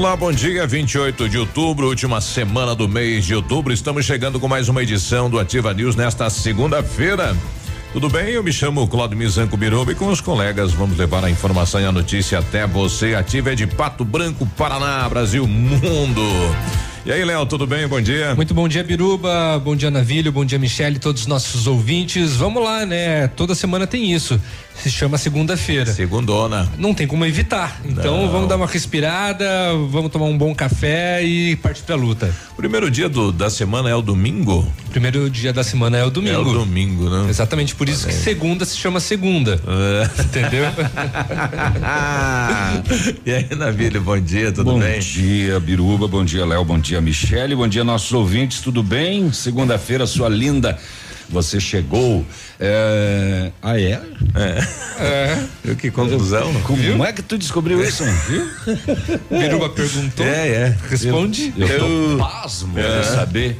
Olá, bom dia. 28 de outubro, última semana do mês de outubro. Estamos chegando com mais uma edição do Ativa News nesta segunda-feira. Tudo bem? Eu me chamo Claudio Mizanco Biruba e com os colegas vamos levar a informação e a notícia até você. Ativa é de Pato Branco, Paraná, Brasil, mundo. E aí, Léo, tudo bem? Bom dia. Muito bom dia, Biruba. Bom dia, Navilho. Bom dia, Michele, todos os nossos ouvintes. Vamos lá, né? Toda semana tem isso se chama segunda-feira. Segundona. Não tem como evitar. Então Não. vamos dar uma respirada, vamos tomar um bom café e partir pra luta. Primeiro dia do, da semana é o domingo? Primeiro dia da semana é o domingo. É o domingo, né? Exatamente, por isso que segunda se chama segunda. É. Entendeu? e aí, Navílio, bom dia, tudo bom bem? Bom dia, Biruba, bom dia, Léo, bom dia, Michele, bom dia, nossos ouvintes, tudo bem? Segunda-feira, sua linda você chegou. É... Ah, é? É. é. Que conclusão. Como Viu? é que tu descobriu isso? Viu? Biruba perguntou. É, é. Responde. Eu, eu tô pasmo é. de saber.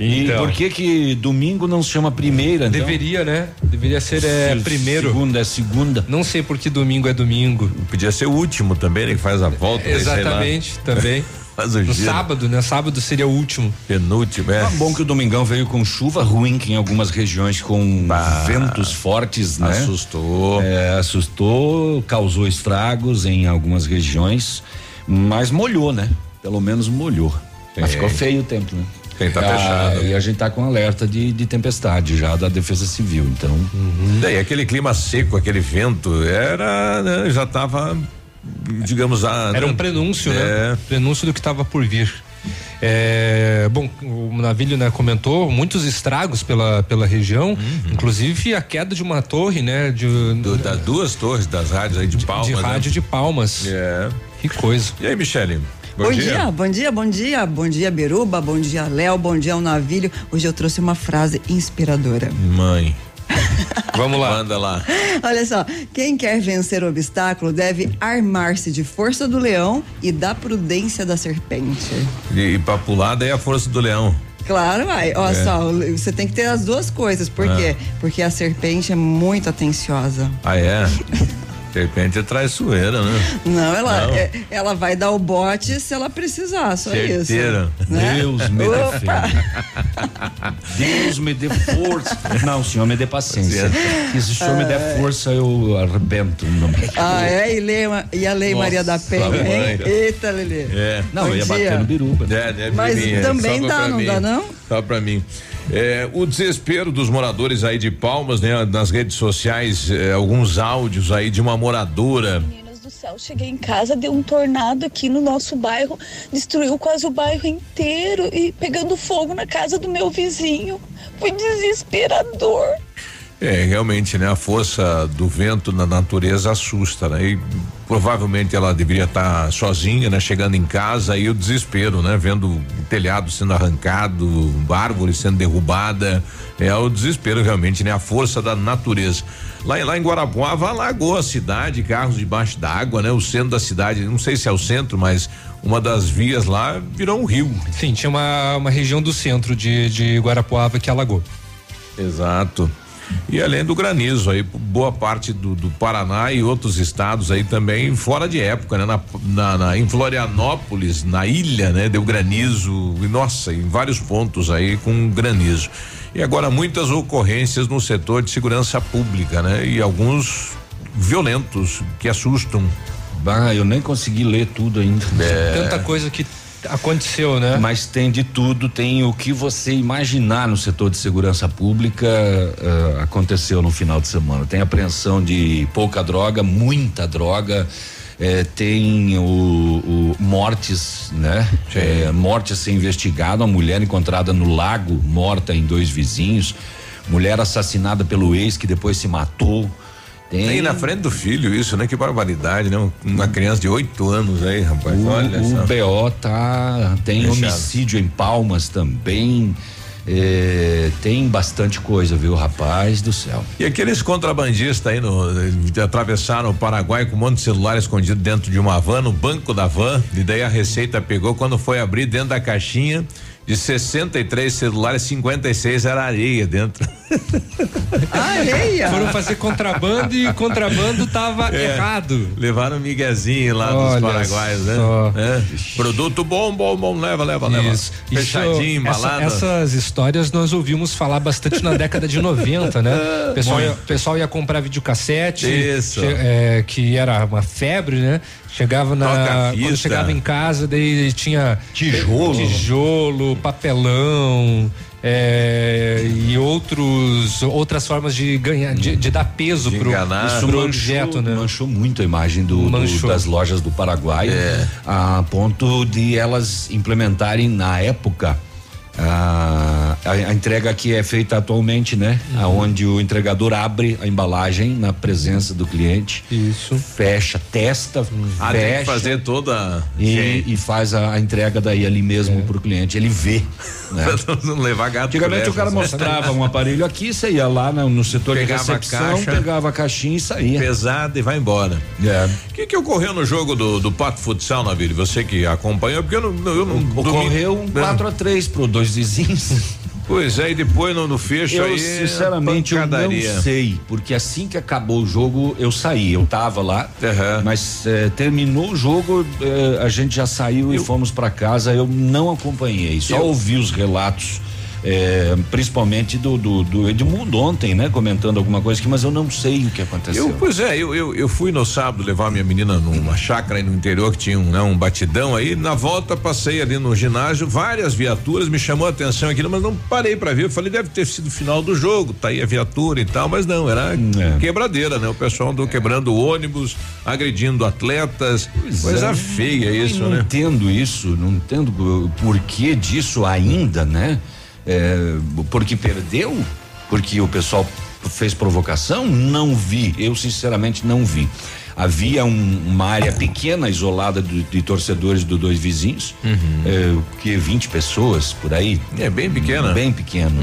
E então. por que que domingo não se chama primeira? Então? Deveria, né? Deveria ser é, primeiro. Segunda é segunda. Não sei por que domingo é domingo. Podia ser o último também, né? Que faz a volta. Exatamente, também. Faz o no giro. sábado, né? Sábado seria o último. Penúltimo, é. Tá bom que o domingão veio com chuva ruim que em algumas regiões com bah, ventos fortes, né? Assustou. É, assustou, causou estragos em algumas regiões, mas molhou, né? Pelo menos molhou. É. Mas ficou feio o tempo, né? Tem tá ah, fechado. E a gente tá com alerta de, de tempestade já da Defesa Civil, então. Uhum. Daí aquele clima seco, aquele vento, era, né, já tava digamos a era um prenúncio, né? é. né? Prenúncio do que estava por vir. É, bom, o Navilho né, comentou muitos estragos pela, pela região, uhum. inclusive a queda de uma torre, né? De, do, das duas torres das rádios aí de, de Palmas. De né? rádio de Palmas. É. Que coisa. E aí, Michele? Bom, bom dia. dia. bom dia, bom dia, bom dia, Beruba, bom dia, Léo, bom dia, o Navilho. Hoje eu trouxe uma frase inspiradora. Mãe. Vamos lá. Manda lá. Olha só, quem quer vencer o obstáculo deve armar-se de força do leão e da prudência da serpente. E, e pra pular daí a força do leão. Claro, vai. Olha é. só, você tem que ter as duas coisas. Por é. quê? Porque a serpente é muito atenciosa. Ah, é? Serpente é traiçoeira, né? Não, ela, Não. É, ela vai dar o bote se ela precisar, só Certeira. isso. Né? Deus me dê Deus me dê força. Não, o senhor me dê paciência. E se o senhor me der é. força, eu arrebento. Ah, é? E, Lei, e a Lei Nossa, Maria da Penha, hein? Eita, Lelê. É. Não, Bom eu ia dia. bater no biruba. É, é Mas mim, também dá, não mim. dá, não? Só pra mim. É, o desespero dos moradores aí de Palmas, né? Nas redes sociais, é, alguns áudios aí de uma moradora do céu, cheguei em casa, deu um tornado aqui no nosso bairro, destruiu quase o bairro inteiro e pegando fogo na casa do meu vizinho. Foi desesperador. É, realmente, né? A força do vento na natureza assusta, né? E provavelmente ela deveria estar tá sozinha, né? Chegando em casa e o desespero, né? Vendo o telhado sendo arrancado, árvore sendo derrubada, é o desespero realmente, né? A força da natureza. Lá, lá em Guarapuava alagou a cidade, carros debaixo d'água, né? O centro da cidade, não sei se é o centro, mas uma das vias lá virou um rio. Sim, tinha uma, uma região do centro de, de Guarapuava que alagou. Exato. E além do granizo aí, boa parte do, do, Paraná e outros estados aí também fora de época, né? Na, na, na, em Florianópolis, na ilha, né? Deu granizo e nossa, em vários pontos aí com granizo. E agora muitas ocorrências no setor de segurança pública, né? E alguns violentos que assustam. Bah, eu nem consegui ler tudo ainda. É. Tanta coisa que Aconteceu, né? Mas tem de tudo, tem o que você imaginar no setor de segurança pública uh, aconteceu no final de semana. Tem apreensão de pouca droga, muita droga. Eh, tem o, o, mortes, né? É, morte a ser investigada, uma mulher encontrada no lago, morta em dois vizinhos, mulher assassinada pelo ex que depois se matou. Tem... Na frente do filho isso, né? Que barbaridade, né? Uma criança de oito anos aí, rapaz. O, Olha o BO tá. Tem Fechado. homicídio em Palmas também. É, tem bastante coisa, viu, rapaz do céu. E aqueles contrabandistas aí no, atravessaram o Paraguai com um monte de celular escondido dentro de uma van, no banco da van, e daí a Receita pegou, quando foi abrir dentro da caixinha, de 63 celulares, 56 era areia dentro. Areia. Foram fazer contrabando e contrabando tava É. errado. Levaram um miguezinho lá Olha dos paraguaios, né? É. Produto bom, bom, bom, leva, leva, leva. Isso. Fechadinho, Isso, embalado. essa- essas histórias nós ouvimos falar bastante na década de 90, né? O pessoal, ia, pessoal ia comprar videocassete. Isso. che- é, que era uma febre, né? Chegava na. Quando chegava em casa, daí tinha Tijolo. tijolo, papelão. É, e outros outras formas de ganhar de, de dar peso De pro, enganar. pro Isso manchou, objeto, né? manchou muito a imagem do, do- das lojas do Paraguai, a ponto de elas implementarem na época a, a- a entrega que é feita atualmente, né? Uhum. Aonde o entregador abre a embalagem na presença do cliente, Isso. fecha, testa, Ah, tem que fecha fazer toda. e, e faz a, a entrega daí ali É. mesmo pro cliente. Ele vê. Né? Não levar gato. Antigamente o cara mostrava um aparelho aqui, você ia lá no, no setor Pegava de recepção, caixa. pegava a caixinha e saía. Pesado e vai embora. É. O que, que ocorreu no jogo do, do Pato Futsal, Navírio? Você que acompanhou, porque eu não. Eu não Ocorreu um domingo- 4 a 3 pro dois vizinhos. Pois é, e depois no, no fecho Eu aí. sinceramente eu não sei, porque assim que acabou o jogo eu saí, eu tava lá, Aham. mas eh, terminou o jogo, eh, a gente já saiu e fomos pra casa, eu não acompanhei, só Eu- ouvi os relatos. Eh, principalmente do, do, do Edmundo ontem, né? Comentando alguma coisa aqui, mas eu não sei o que aconteceu. Eu, pois é, eu, eu, eu fui no sábado levar minha menina numa chácara aí no interior que tinha um, né, um batidão aí. Na volta passei ali no ginásio, várias viaturas, me chamou a atenção aquilo, mas não parei pra ver. Eu falei, deve ter sido o final do jogo, tá aí a viatura e tal, mas não, era É. quebradeira, né? O pessoal andou quebrando ônibus, agredindo atletas. coisa é. feia Eu isso, não né? entendo isso, não entendo o porquê disso ainda, né? É, porque perdeu? Porque o pessoal fez provocação? Não vi, eu sinceramente não vi. Havia um- uma área pequena, isolada de, de torcedores dos dois vizinhos, é, que 20 pessoas por aí. É bem pequena. Bem pequeno.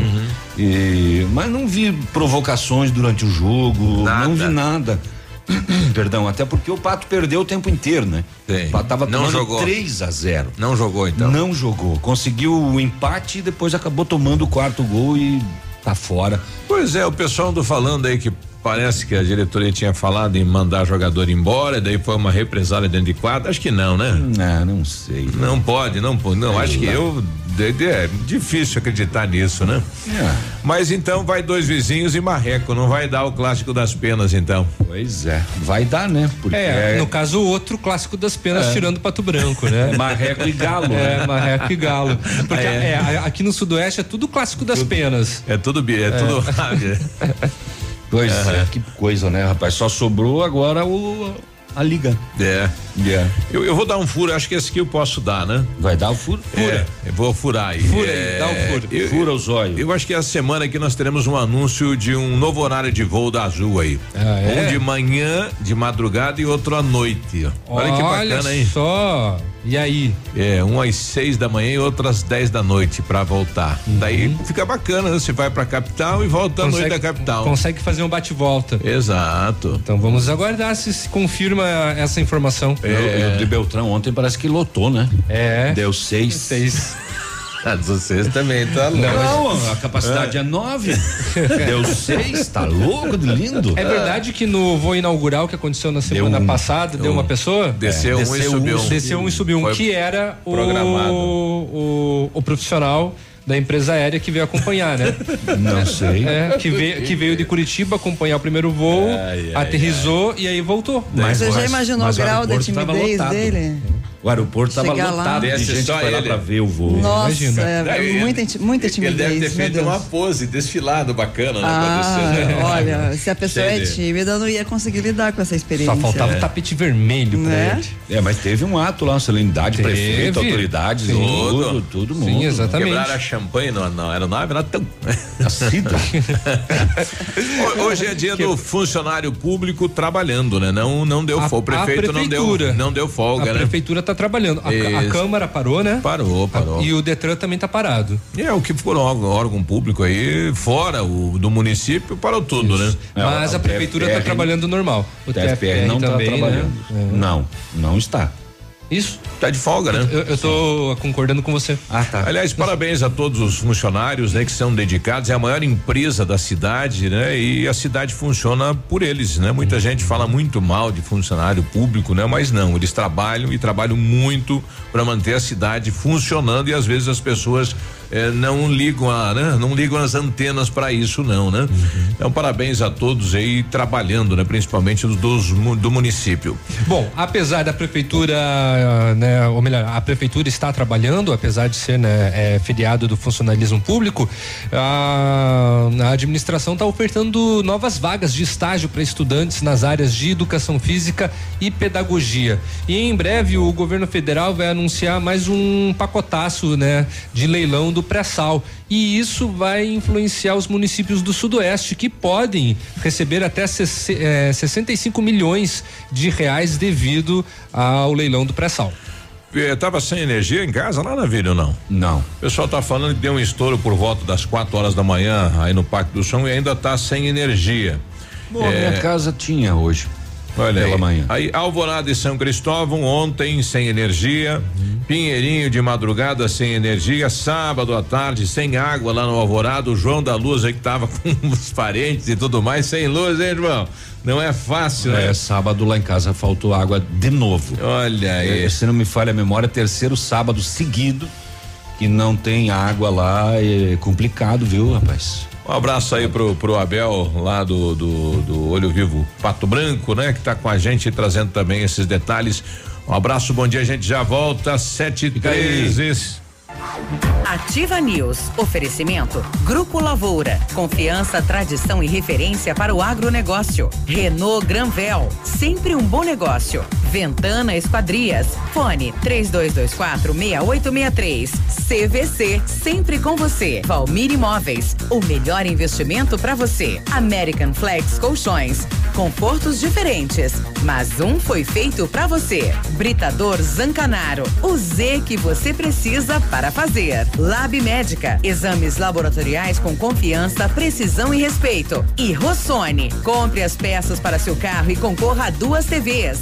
E- mas não vi provocações durante o jogo, Nada. não vi nada. Perdão, até porque o Pato perdeu o tempo inteiro, né? Sim. O Pato tava Não jogou. 3 a 0 Não jogou então. Não jogou. Conseguiu o empate e depois acabou tomando o quarto gol e tá fora. Pois é, o pessoal andou falando aí que parece que a diretoria tinha falado em mandar jogador embora, e daí foi uma represália dentro de quadra. Acho que não, né? Ah, não sei. Não pode, não pode. Não, acho que eu. de- de- É difícil acreditar nisso, né? É, Mas então vai dois vizinhos e Marreco, não vai dar o clássico das penas, então. pois é. Vai dar, né? Porque É, é, no caso, o outro clássico das penas, tirando Pato Branco, né? Marreco e Galo. É, né? Marreco e Galo. Porque É. é, aqui no Sudoeste é tudo clássico das penas. É tudo, bi- é, tudo. Pois é, que coisa, né, rapaz? Só sobrou agora o a liga. é. Yeah. Eu, eu vou dar um furo, acho que esse aqui eu posso dar, né? Vai dar o furo? É, eu vou furar aí. Fura aí, É, dá o furo. Eu, Fura os olhos. Eu acho que essa semana aqui nós teremos um anúncio de um novo horário de voo da Azul aí. Ah, é? Um de manhã, de madrugada e outro à noite. ó. Olha, que bacana, hein? só. E aí? É, um às seis da manhã e outro às dez da noite pra voltar. Daí fica bacana, né? Você vai pra capital e volta à noite da capital. consegue fazer um bate-volta. Exato. Então vamos aguardar se se confirma essa informação. É. O de Beltrão ontem parece que lotou, né? É. Deu seis. Seis. De vocês também tá louco. Não, a capacidade é nove. Deu seis, tá louco de lindo. É verdade que no voo inaugural que aconteceu na semana um. passada, deu uma pessoa? Desceu um e desceu subiu um. Desceu um e subiu um, que era o, o, o profissional da empresa aérea que veio acompanhar, né? Não sei. É, que, veio, que veio de Curitiba acompanhar o primeiro voo, Ai, ai, aterrizou e aí voltou. Mas- Você já mas- imaginou mas o grau da timidez dele? O aeroporto tava Chegar lá. lotado de Desce gente que só foi lá ele. pra ver o voo. Nossa, imagina. é, muita, muita Ele deve ter timidez, feito uma pose, desfilado bacana, né? Ah, descer, né? olha, se a pessoa é tímida, não ia conseguir lidar com essa experiência. Só faltava o tapete vermelho pra Né? ele. É, mas teve um ato lá, uma solenidade, Teve. prefeito, autoridades, Sim. tudo, todo mundo. Sim, exatamente. Quebraram a champanhe na, na aeronave, era tão. A Cida. Ho- Hoje é dia do funcionário público trabalhando, né? Não, não deu A- folga. O prefeito a não deu, prefeitura. não deu folga, A né? prefeitura tá trabalhando. A, a Isso. Câmara parou, né? Parou, parou. E o Detran também tá parado. É, o que for órgão, órgão público aí, fora o do município, parou tudo, né? É, Mas a prefeitura TFR tá trabalhando normal. O O TFR não tá também, trabalhando. né? Não, não está. Isso. Tá de folga, né? Eu, eu tô Sim. concordando com você. Ah, tá. Aliás, parabéns a todos os funcionários, né, que são dedicados. É a maior empresa da cidade, né? E a cidade funciona por eles, né? Muita hum. gente fala muito mal de funcionário público, né? Mas não, eles trabalham e trabalham muito para manter a cidade funcionando e às vezes as pessoas eh, não ligam a, né? Não ligam as antenas para isso não, né? Uhum. Então parabéns a todos aí trabalhando, né? Principalmente dos do município. Bom, apesar da prefeitura, né? Ou melhor, a prefeitura está trabalhando, apesar de ser, né? É, feriado do funcionalismo público, a, a administração está ofertando novas vagas de estágio para estudantes nas áreas de educação física e pedagogia. E em breve o governo federal vai anunciar mais um pacotaço, né? De leilão do pré-sal. E isso vai influenciar os municípios do Sudoeste que podem receber até 65 eh, milhões de reais devido ao leilão do pré-sal. Estava sem energia em casa lá na vila ou não? Não. O pessoal está falando que deu um estouro por volta das 4 horas da manhã aí no Parque do Som e ainda está sem energia. Bom, é, minha casa tinha hoje. Olha pela aí. manhã. Aí, Alvorada e São Cristóvão, ontem sem energia. Uhum. Pinheirinho de madrugada sem energia. Sábado à tarde sem água lá no Alvorada. O João da Luz aí que tava com os parentes e tudo mais, sem luz, hein, irmão? Não é fácil, é, né? sábado lá em casa faltou água de novo. Olha aí. É, se não me falha a memória, terceiro sábado seguido que não tem água lá, é complicado, viu, rapaz? Um abraço aí pro, pro Abel lá do, do, do Olho Vivo Pato Branco, né? Que tá com a gente trazendo também esses detalhes. Um abraço, bom dia, a gente já volta sete e três. Ativa News. Oferecimento. Grupo Lavoura. Confiança, tradição e referência para o agronegócio. Renault Granvel. Sempre um bom negócio. Ventana Esquadrias. Fone 3224 6863. CVC. Sempre com você. Valmir Imóveis. O melhor investimento para você. American Flex Colchões. Confortos diferentes. Mas um foi feito para você. Britador Zancanaro. O Z que você precisa para fazer. Lab Médica, exames laboratoriais com confiança, precisão e respeito. E Rossoni, compre as peças para seu carro e concorra a duas TVs.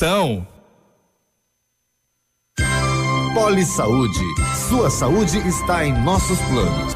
Poli Saúde. Sua saúde está em nossos planos.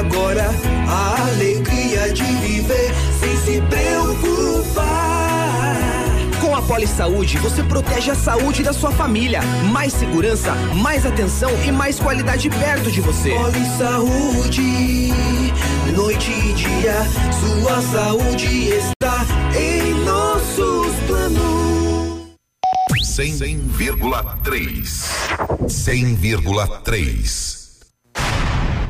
agora a alegria de viver sem se preocupar. Com a Poli Saúde, você protege a saúde da sua família. Mais segurança, mais atenção e mais qualidade perto de você. Poli Saúde, noite e dia, sua saúde está em nossos planos. 100,3. 100,3.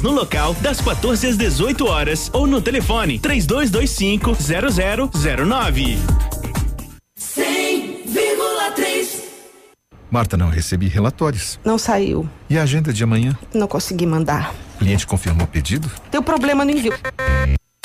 no local das 14 às 18 horas ou no telefone 3225 0009. 100,3 Marta, não recebi relatórios. Não saiu. E a agenda de amanhã? Não consegui mandar. O cliente confirmou o pedido? Deu problema no envio.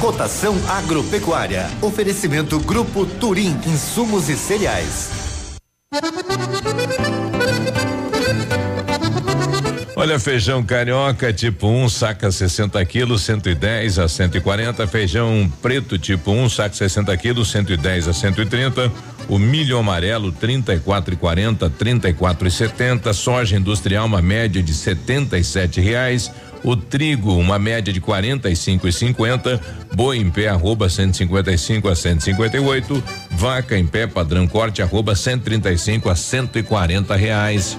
Cotação agropecuária. Oferecimento Grupo Turim, insumos e cereais. Olha, feijão carioca tipo 1, um, saca 60 quilos, 110 a 140. Feijão preto tipo 1, um, saca 60 quilos, 110 a 130. O milho amarelo 34 e 40, 34 e 70. Soja industrial uma média de 77 reais. O trigo, uma média de 45 e 50. Boi em pé, arroba 155 a 158. Vaca em pé, padrão corte, arroba 135 a 140 reais.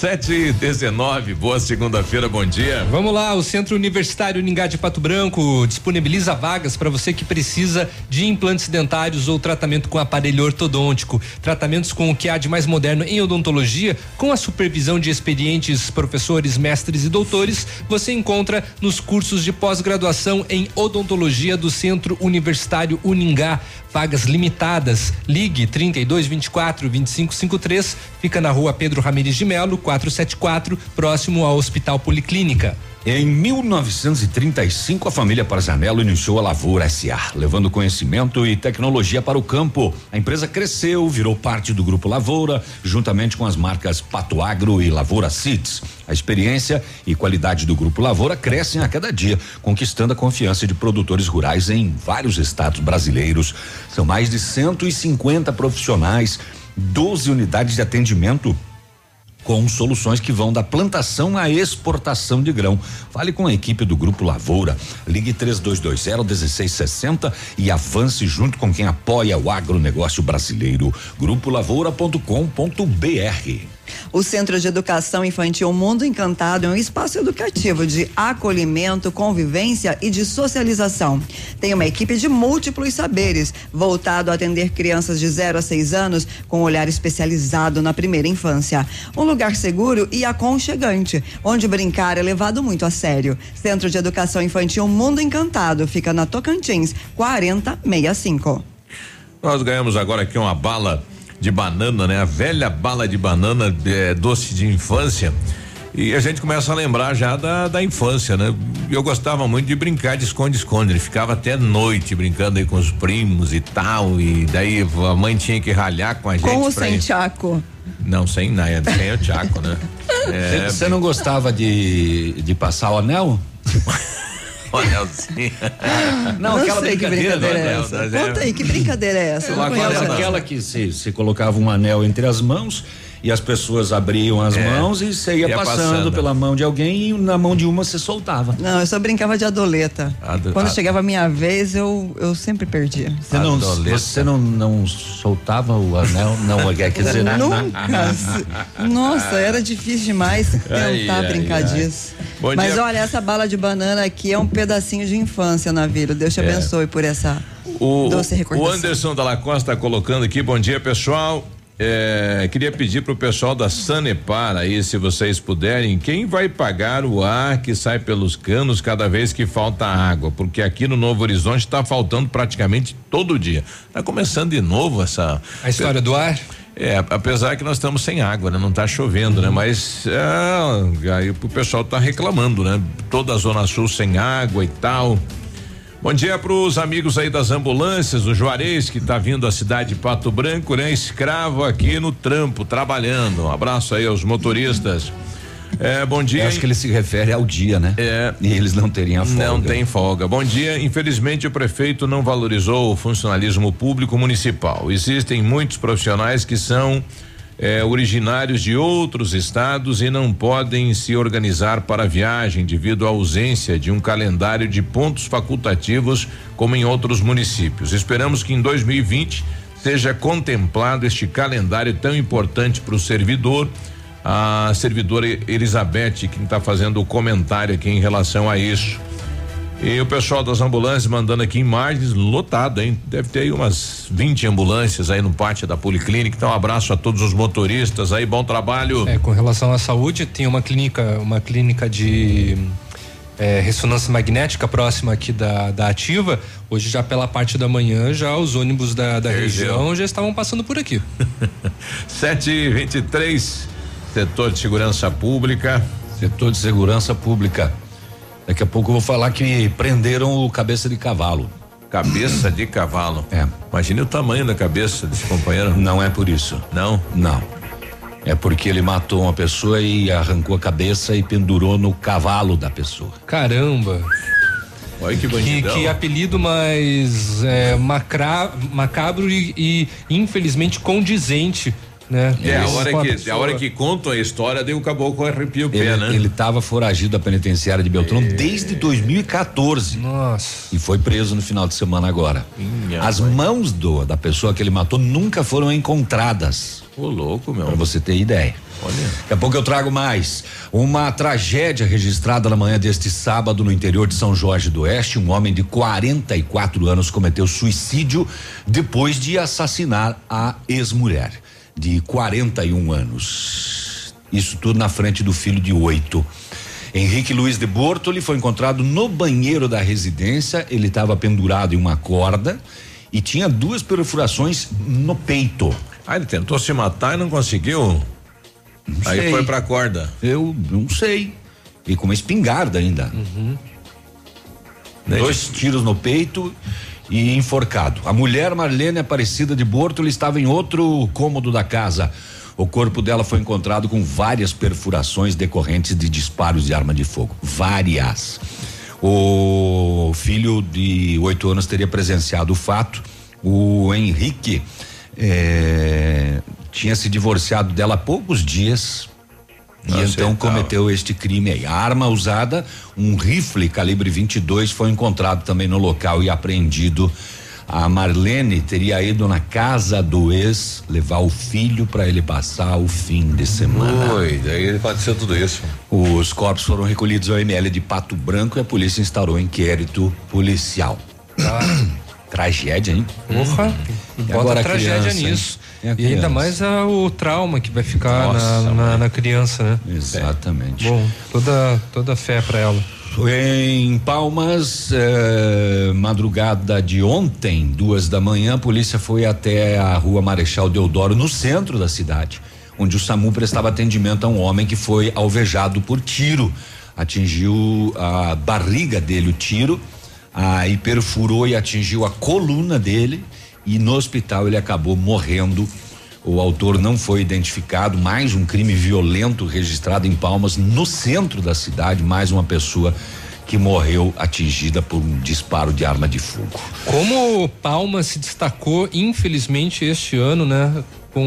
Sete e dezenove, boa segunda-feira, bom dia. Vamos lá, o Centro Universitário Ningá de Pato Branco disponibiliza vagas para você que precisa de implantes dentários ou tratamento com aparelho ortodôntico. Tratamentos com o que há de mais moderno em odontologia, com a supervisão de experientes professores, mestres e doutores, você encontra nos cursos de pós-graduação em odontologia do Centro Universitário Uningá. Vagas limitadas. Ligue 32 24 25 53. Fica na rua Pedro Ramires de Melo, 474, próximo ao Hospital Policlínica. Em 1935, a família Parzanello iniciou a Lavoura SA, levando conhecimento e tecnologia para o campo. A empresa cresceu, virou parte do Grupo Lavoura, juntamente com as marcas Pato Agro e Lavoura Seeds. A experiência e qualidade do Grupo Lavoura crescem a cada dia, conquistando a confiança de produtores rurais em vários estados brasileiros. São mais de 150 profissionais, 12 unidades de atendimento com soluções que vão da plantação à exportação de grão. Fale com a equipe do Grupo Lavoura. Ligue 3220 1660 e avance junto com quem apoia o agronegócio brasileiro. Grupolavoura.com.br O Centro de Educação Infantil Mundo Encantado é um espaço educativo de acolhimento, convivência e de socialização. Tem uma equipe de múltiplos saberes, voltado a atender crianças de 0 a 6 anos com um olhar especializado na primeira infância. Um lugar seguro e aconchegante, onde brincar é levado muito a sério. Centro de Educação Infantil Mundo Encantado fica na Tocantins 4065. Nós ganhamos agora aqui uma bala de banana, né? A velha bala de banana é, doce de infância. E a gente começa a lembrar já da, da infância, né? Eu gostava muito de brincar de esconde-esconde. Ele ficava até noite brincando aí com os primos e tal. E daí a mãe tinha que ralhar com a gente. Com ou sem ir- Tchaco? Não, sem nada, sem o Tchaco, né? É, Você não gostava de, de passar o anel? o anelzinho. Não, aquela sei que brincadeira, brincadeira é essa. Não, não, Conta aí, que brincadeira é essa? Eu não Aquela, não. aquela que você colocava um anel entre as mãos e as pessoas abriam as É. mãos e você ia, Ia passando, passando. pela mão de alguém e na mão de uma você soltava. Não, eu só brincava de adoleta. Ado- Quando a- chegava a minha vez, eu, eu sempre perdia. Você não, você não, não soltava o anel? Não, quer dizer, né? Nunca. Nossa, era difícil demais tentar Ai, ai, brincar ai. disso. Bom Mas dia. olha, essa bala de banana aqui é um pedacinho de infância na vida. Deus te É. abençoe por essa O, doce o. Anderson Dalla Costa tá colocando aqui, bom dia pessoal. É, queria pedir pro pessoal da Sanepar aí, se vocês puderem, quem vai pagar o ar que sai pelos canos cada vez que falta água? Porque aqui no Novo Horizonte está faltando praticamente todo dia. Tá começando de novo essa. A história do ar? É, apesar que nós estamos sem água, né? Não tá chovendo, né? Mas é, aí o pessoal tá reclamando, né? Toda a Zona Sul sem água e tal. Bom dia pros amigos aí das ambulâncias, o Juarez que tá vindo da cidade de Pato Branco, né? Escravo aqui no trampo, trabalhando. Um abraço aí aos motoristas. É, bom dia. Eu acho que ele se refere ao dia, né? É. E eles não teriam a folga. Não tem folga. Bom dia. Infelizmente, o prefeito não valorizou o funcionalismo público municipal. Existem muitos profissionais que são eh, originários de outros estados e não podem se organizar para viagem devido à ausência de um calendário de pontos facultativos como em outros municípios. Esperamos que em 2020 seja contemplado este calendário tão importante para o servidor a servidora Elizabeth, quem está fazendo o comentário aqui em relação a isso. E o pessoal das ambulâncias mandando aqui imagens lotado, hein? Deve ter aí umas 20 ambulâncias aí no pátio da Policlínica. Então, um abraço a todos os motoristas aí, bom trabalho. É, com relação à saúde, tem uma clínica, uma clínica de é, ressonância magnética próxima aqui da, da ativa. Hoje já pela parte da manhã, já os ônibus da, da região já estavam passando por aqui. 7 e 23 setor de segurança pública. Setor de segurança pública. Daqui a pouco eu vou falar que prenderam o cabeça de cavalo. Cabeça de cavalo. É. Imagine o tamanho da cabeça desse companheiro. Não é por isso. Não? Não. É porque ele matou uma pessoa e arrancou a cabeça e pendurou no cavalo da pessoa. Caramba. Olha que Que, bandidão. que apelido mais é, macra, macabro e, e, infelizmente condizente, né? É, a hora, que, pessoa. a hora que contam a história, daí o caboclo arrepia o pé, Ele, né? ele tava foragido da penitenciária de Beltrão É. desde 2014. Nossa. E foi preso no final de semana agora. Minha As mãe. mãos do, da pessoa que ele matou nunca foram encontradas. Ô, louco, meu. Pra você ter ideia. Olha. Daqui a pouco eu trago mais. Uma tragédia registrada na manhã deste sábado no interior de São Jorge do Oeste. Um homem de 44 anos cometeu suicídio depois de assassinar a ex-mulher, de 41 anos. Isso tudo na frente do filho de oito. Henrique Luiz de Bortoli foi encontrado no banheiro da residência. Ele estava pendurado em uma corda e tinha duas perfurações no peito. Ah, ele tentou se matar e não conseguiu? Aí sei. foi pra corda. Eu não sei. E com uma espingarda ainda. Dois tiros no peito e enforcado. A mulher Marlene Aparecida de Bortoli estava em outro cômodo da casa. O corpo dela foi encontrado com várias perfurações decorrentes de disparos de arma de fogo. Várias. O filho de oito anos teria presenciado o fato. O Henrique eh, tinha se divorciado dela há poucos dias. E então cometeu este crime aí. A arma usada, um rifle calibre 22, foi encontrado também no local e apreendido A Marlene teria ido na casa do ex levar o filho para ele passar o fim de semana. Oi, daí aconteceu tudo isso. Os corpos foram recolhidos ao ML de Pato Branco e a polícia instaurou inquérito policial. Tragédia, hein? Porra, bota agora tragédia criança, hein? nisso. A E ainda mais a- o trauma que vai ficar Nossa, na, na, na criança, né? Exatamente. Bom, toda, toda fé pra ela. Em Palmas, eh, madrugada de ontem, duas da manhã, a polícia foi até a rua Marechal Deodoro, no centro da cidade, onde o SAMU prestava atendimento a um homem que foi alvejado por tiro. Atingiu a barriga dele o tiro, aí perfurou e atingiu a coluna dele, e no hospital ele acabou morrendo. O autor não foi identificado, mais um crime violento registrado em Palmas, no centro da cidade, mais uma pessoa que morreu atingida por um disparo de arma de fogo. Como Palma se destacou, infelizmente, este ano, né? Com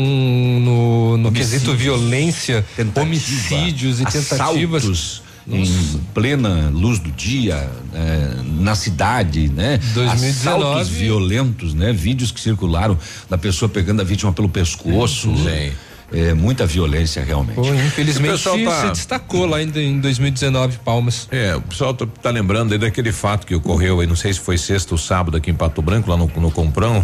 no, no quesito violência, tentativa, homicídios e tentativas. Em plena luz do dia, eh, na cidade, né? 2019. Assaltos violentos, né? Vídeos que circularam da pessoa pegando a vítima pelo pescoço. Sim. É, muita violência realmente. Pô, infelizmente tá- se destacou lá ainda em 2019, Palmas. É, o pessoal tá, tá lembrando aí daquele fato que ocorreu aí, não sei se foi sexta ou sábado aqui em Pato Branco, lá no, no Comprão,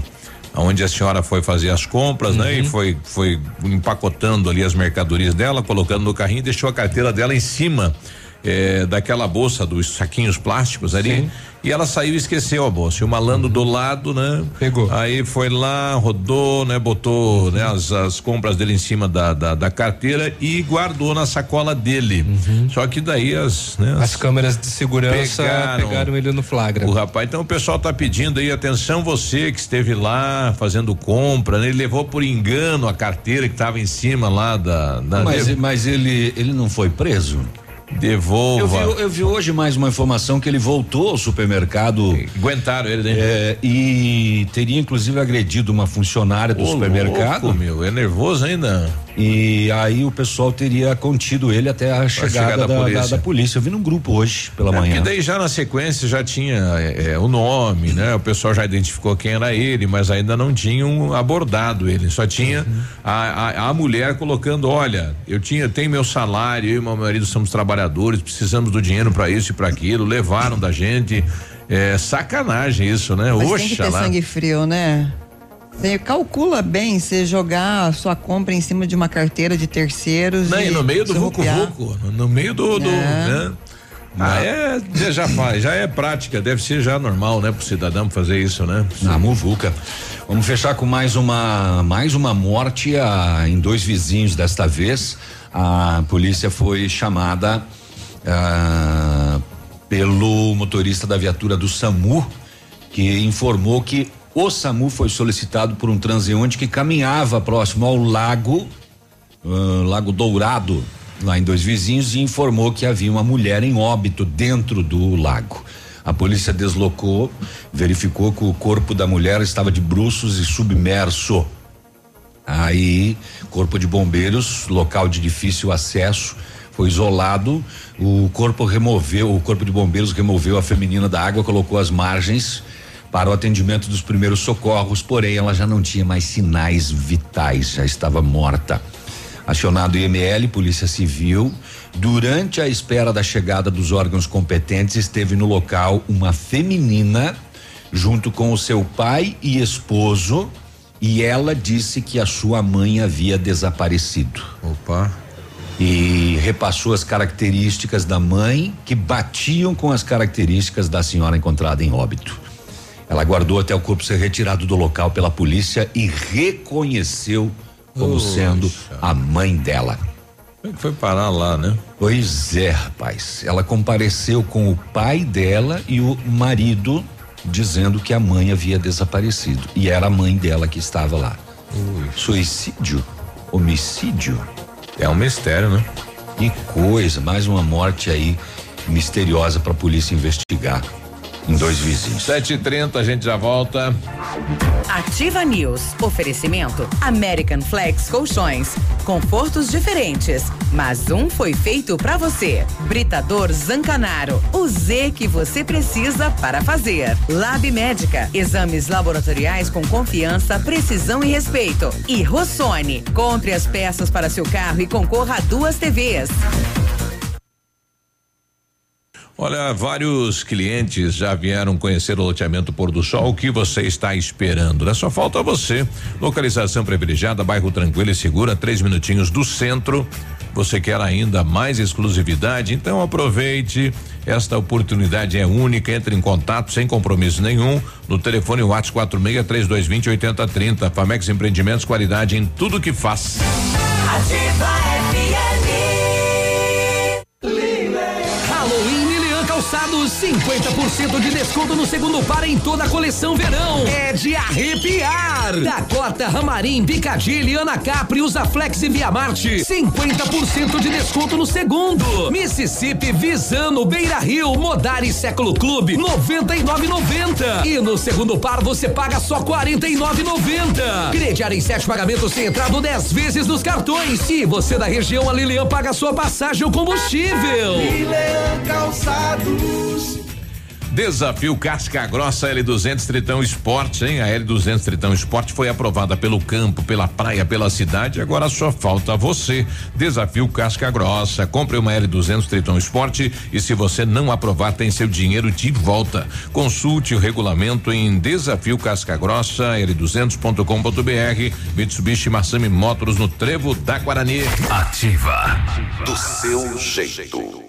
onde a senhora foi fazer as compras, né? Uhum. E foi, foi empacotando ali as mercadorias dela, colocando no carrinho e deixou a carteira dela em cima eh, daquela bolsa dos saquinhos plásticos ali. Sim. E ela saiu e esqueceu a bolsa. E o malandro do lado, né? Pegou. Aí foi lá, rodou, né? Botou né, as, as compras dele em cima da, da, da carteira e guardou na sacola dele. Só que daí as, né, As câmeras de segurança Pegaram. pegaram, ele no flagra. o rapaz, então o pessoal tá pedindo aí, atenção você que esteve lá fazendo compra, né? Ele levou por engano a carteira que estava em cima lá da. da Mas, mas ele, ele não foi preso? Devolva. Eu vi, eu vi hoje mais uma informação que ele voltou ao supermercado. Aguentaram ele, né? É, e teria inclusive agredido uma funcionária do Ô, supermercado. louco, meu, é nervoso ainda. E aí o pessoal teria contido ele até a chegada, chegar da da, da- polícia. da polícia. Eu vi num grupo hoje pela É, manhã. Porque daí já na sequência já tinha é, é, o nome, né? O pessoal já identificou quem era ele, mas ainda não tinham abordado ele. Só tinha a, a, a mulher colocando, olha, eu tinha, tenho meu salário, eu e meu marido somos trabalhadores, precisamos do dinheiro para isso e para aquilo, levaram da gente. É sacanagem isso, né? Mas tem que ter Oxalá. sangue frio, né? Você calcula bem você jogar a sua compra em cima de uma carteira de terceiros. Não, e no meio do Vucu surrupiar. Vucu, no, meio do, do É. né? Ah, é, já- já faz, já é prática, deve ser já normal, né, pro cidadão fazer isso, né? Na Muvuca. Vamos fechar com mais uma mais uma morte ah, em dois vizinhos desta vez. A polícia foi chamada ah, pelo motorista da viatura do SAMU que informou que o SAMU foi solicitado por um transeunte que caminhava próximo ao lago ah, Lago Dourado, lá em Dois Vizinhos, e informou que havia uma mulher em óbito dentro do lago. A polícia deslocou, verificou que o corpo da mulher estava de bruços e submerso. Aí, corpo de bombeiros, local de difícil acesso, foi isolado. O corpo removeu, o corpo de bombeiros removeu a feminina da água, colocou as margens para o atendimento dos primeiros socorros, porém ela já não tinha mais sinais vitais, já estava morta. Acionado IML, Polícia Civil, durante a espera da chegada dos órgãos competentes, esteve no local uma feminina junto com o seu pai e esposo, e ela disse que a sua mãe havia desaparecido. Opa. E repassou as características da mãe que batiam com as características da senhora encontrada em óbito. Ela aguardou até o corpo ser retirado do local pela polícia e reconheceu como Poxa. sendo a mãe dela. Como é foi parar lá, né? Pois é, rapaz. Ela compareceu com o pai dela e o marido dizendo que a mãe havia desaparecido. E era a mãe dela que estava lá. Suicídio? Homicídio? É um mistério, né? Que coisa, mais uma morte aí misteriosa para a polícia investigar. Em dois vizinhos. 7h30, a gente já volta. Ativa News. Oferecimento American Flex Colchões. Confortos diferentes, mas um foi feito para você. Britador Zancanaro. O Z que você precisa para fazer. Lab Médica. Exames laboratoriais com confiança, precisão e respeito. E Rossoni. Compre as peças para seu carro e concorra a duas TVs. Olha, vários clientes já vieram conhecer o loteamento Pôr do Sol. O que você está esperando? Né? Só falta você. Localização privilegiada, bairro tranquilo e segura, três minutinhos do centro. Você quer ainda mais exclusividade? Então aproveite. Esta oportunidade é única. Entre em contato sem compromisso nenhum no telefone WhatsApp 46 3220 8030. Famex Empreendimentos, qualidade em tudo que faz. Halloween 50% de desconto no segundo par em toda a coleção verão. É de arrepiar. Dakota, Ramarim, Picadilly, Ana Capri, Usaflex e Via Marte, 50% de desconto no segundo. Mississippi, Visano, Beira Rio, Modari Século Clube, 99,90. E no segundo par você paga só 49,90. Crediar em sete pagamentos sem entrada 10 vezes nos cartões. E você da região, a Lilian paga sua passagem ou combustível. Calçados. Desafio Casca Grossa L200 Tritão Esporte, hein? A L200 Tritão Esporte foi aprovada pelo campo, pela praia, pela cidade. Agora só falta você. Desafio Casca Grossa. Compre uma L200 Tritão Esporte e se você não aprovar, tem seu dinheiro de volta. Consulte o regulamento em Desafio Casca Grossa L200.com.br. Mitsubishi Massami Motors no Trevo da Guarani. Ativa. Do seu jeito.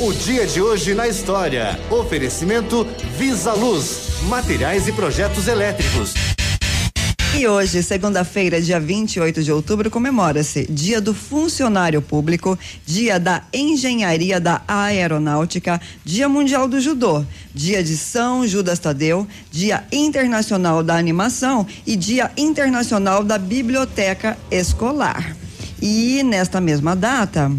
O dia de hoje na história. Oferecimento Visa Luz, materiais e projetos elétricos. E hoje, segunda-feira, dia 28 de outubro, comemora-se Dia do Funcionário Público, Dia da Engenharia da Aeronáutica, Dia Mundial do Judô, Dia de São Judas Tadeu, Dia Internacional da Animação e Dia Internacional da Biblioteca Escolar. E nesta mesma data,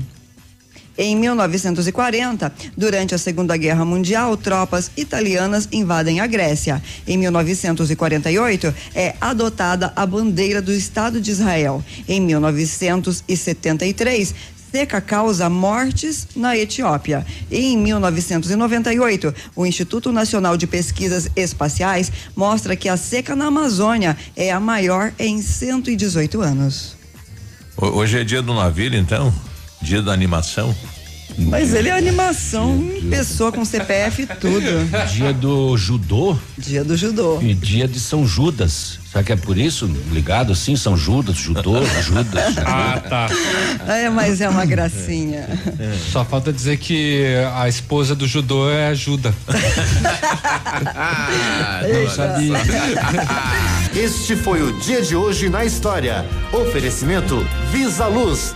em 1940, durante a Segunda Guerra Mundial, tropas italianas invadem a Grécia. Em 1948, é adotada a bandeira do Estado de Israel. Em 1973, seca causa mortes na Etiópia. E em 1998, o Instituto Nacional de Pesquisas Espaciais mostra que a seca na Amazônia é a maior em 118 anos. Hoje é dia do navio, então? Dia da animação? Mas ele é animação em pessoa com CPF e tudo. Dia do judô? Dia do judô. E dia de São Judas. Será que é por isso? Ligado assim, São Judas, judô, Judas. Ah, tá. É, mas é uma gracinha. Só falta dizer que a esposa do judô é a Juda. Não sabia. Este foi o dia de hoje na história. Oferecimento Visa Luz.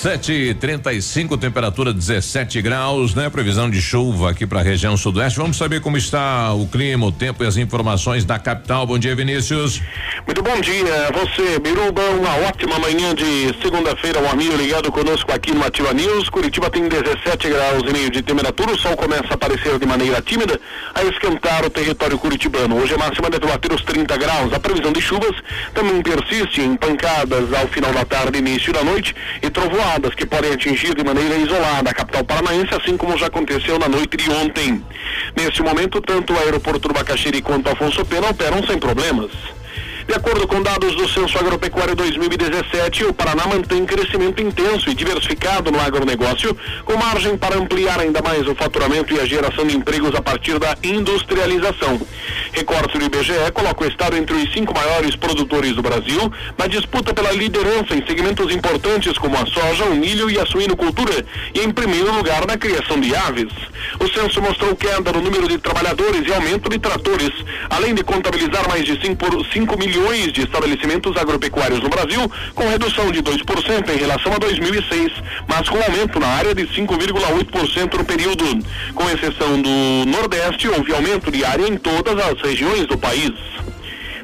Sete e trinta e cinco, temperatura 17 graus, né? Previsão de chuva aqui para a região sudoeste. Vamos saber como está o clima, o tempo e as informações da capital. Bom dia, Vinícius. Muito bom dia, você, Biruba, uma ótima manhã de segunda-feira, um amigo ligado conosco aqui no Ativa News. Curitiba tem 17 graus e meio de temperatura, o sol começa a aparecer de maneira tímida, a esquentar o território curitibano. Hoje a máxima deve bater os 30 graus. A previsão de chuvas também persiste em pancadas ao final da tarde início da noite e trovoadas que podem atingir de maneira isolada a capital paranaense, assim como já aconteceu na noite de ontem. Neste momento, tanto o aeroporto do Bacaxiri quanto Afonso Pena operam sem problemas. De acordo com dados do Censo Agropecuário 2017, o Paraná mantém crescimento intenso e diversificado no agronegócio, com margem para ampliar ainda mais o faturamento e a geração de empregos a partir da industrialização. Recorte do IBGE coloca o estado entre os cinco maiores produtores do Brasil, na disputa pela liderança em segmentos importantes como a soja, o milho e a suinocultura, e em primeiro lugar na criação de aves. O censo mostrou queda no número de trabalhadores e aumento de tratores, além de contabilizar mais de 5 milhões de estabelecimentos agropecuários no Brasil, com redução de 2% em relação a 2006, mas com aumento na área de 5,8% no período. Com exceção do Nordeste, houve aumento de área em todas as regiões do país.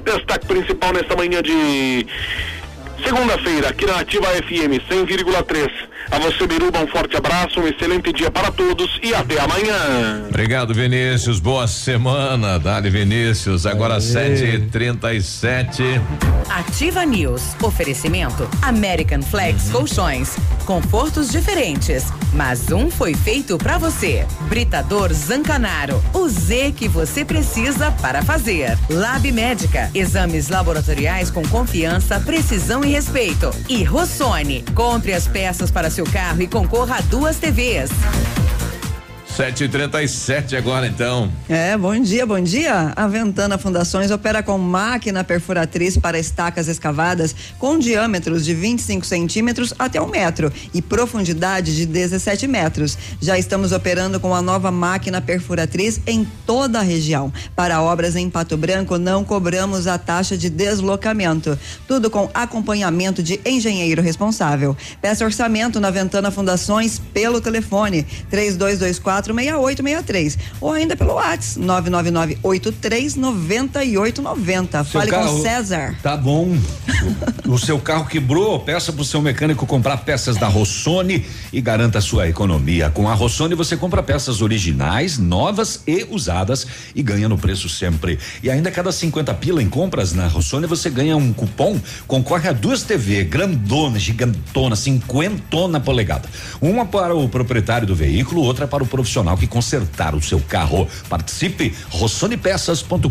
Destaque principal nesta manhã de segunda-feira, aqui na Ativa FM 100,3. A você, Biruba, um forte abraço, um excelente dia para todos e até amanhã. Obrigado, Vinícius. Boa semana, Dali Vinícius. Agora sete e trinta e sete. Ativa News. Oferecimento American Flex Colchões. Confortos diferentes, mas um foi feito para você. Britador Zancanaro. O Z que você precisa para fazer. Lab Médica. Exames laboratoriais com confiança, precisão e respeito. E Rossoni. Compre as peças para seu carro e concorra a duas TVs. Sete e trinta e sete agora então. É, bom dia, bom dia. A Ventana Fundações opera com máquina perfuratriz para estacas escavadas com diâmetros de 25 centímetros até um metro e profundidade de 17 metros. Já estamos operando com a nova máquina perfuratriz em toda a região. Para obras em Pato Branco, não cobramos a taxa de deslocamento. Tudo com acompanhamento de engenheiro responsável. Peça orçamento na Ventana Fundações pelo telefone 3224 6863 ou ainda pelo WhatsApp 999839890. Fale com carro- César. Tá bom. o seu carro quebrou, peça pro seu mecânico comprar peças da Rossoni e garanta sua economia. Com a Rossoni você compra peças originais, novas e usadas e ganha no preço sempre. E ainda cada 50 pila em compras na Rossoni você ganha um cupom, concorre a duas TV grandona, gigantona, cinquentona polegada. Uma para o proprietário do veículo, outra para o profissional que consertar o seu carro. Participe rossonipesas.com.br.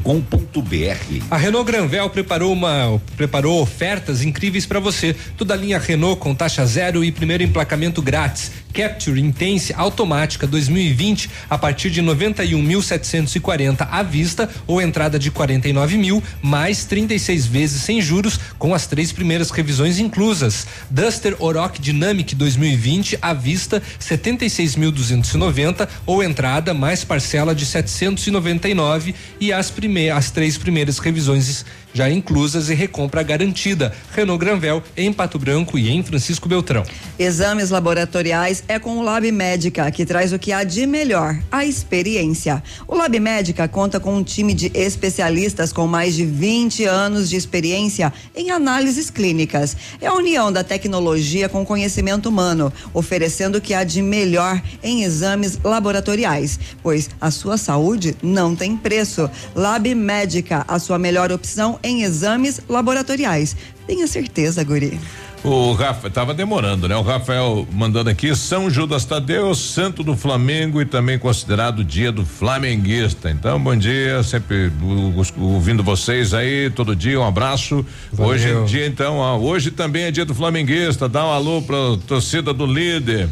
A Renault Granvel preparou uma preparou ofertas incríveis para você. Toda a linha Renault com taxa zero e primeiro emplacamento grátis. Capture Intense automática 2020 a partir de 91.740 à vista ou entrada de 49 mil mais 36 vezes sem juros com as três primeiras revisões inclusas. Duster Oroch Dynamic 2020 à vista 76.290 ou entrada mais parcela de 799 e as primeiras as três primeiras revisões já inclusas e recompra garantida. Renault Granvel em Pato Branco e em Francisco Beltrão. Exames laboratoriais é com o Lab Médica, que traz o que há de melhor, a experiência. O Lab Médica conta com um time de especialistas com mais de 20 anos de experiência em análises clínicas. É a união da tecnologia com conhecimento humano, oferecendo o que há de melhor em exames laboratoriais, pois a sua saúde não tem preço. Lab Médica, a sua melhor opção em exames laboratoriais. Tenha certeza, Guri. O Rafa, tava demorando, né? O Rafael mandando aqui, São Judas Tadeu, santo do Flamengo e também considerado dia do flamenguista. Então, bom dia, sempre ouvindo vocês aí todo dia, um abraço. Valeu. Hoje é dia, então, ó, hoje também é dia do flamenguista, dá um alô pra torcida do líder.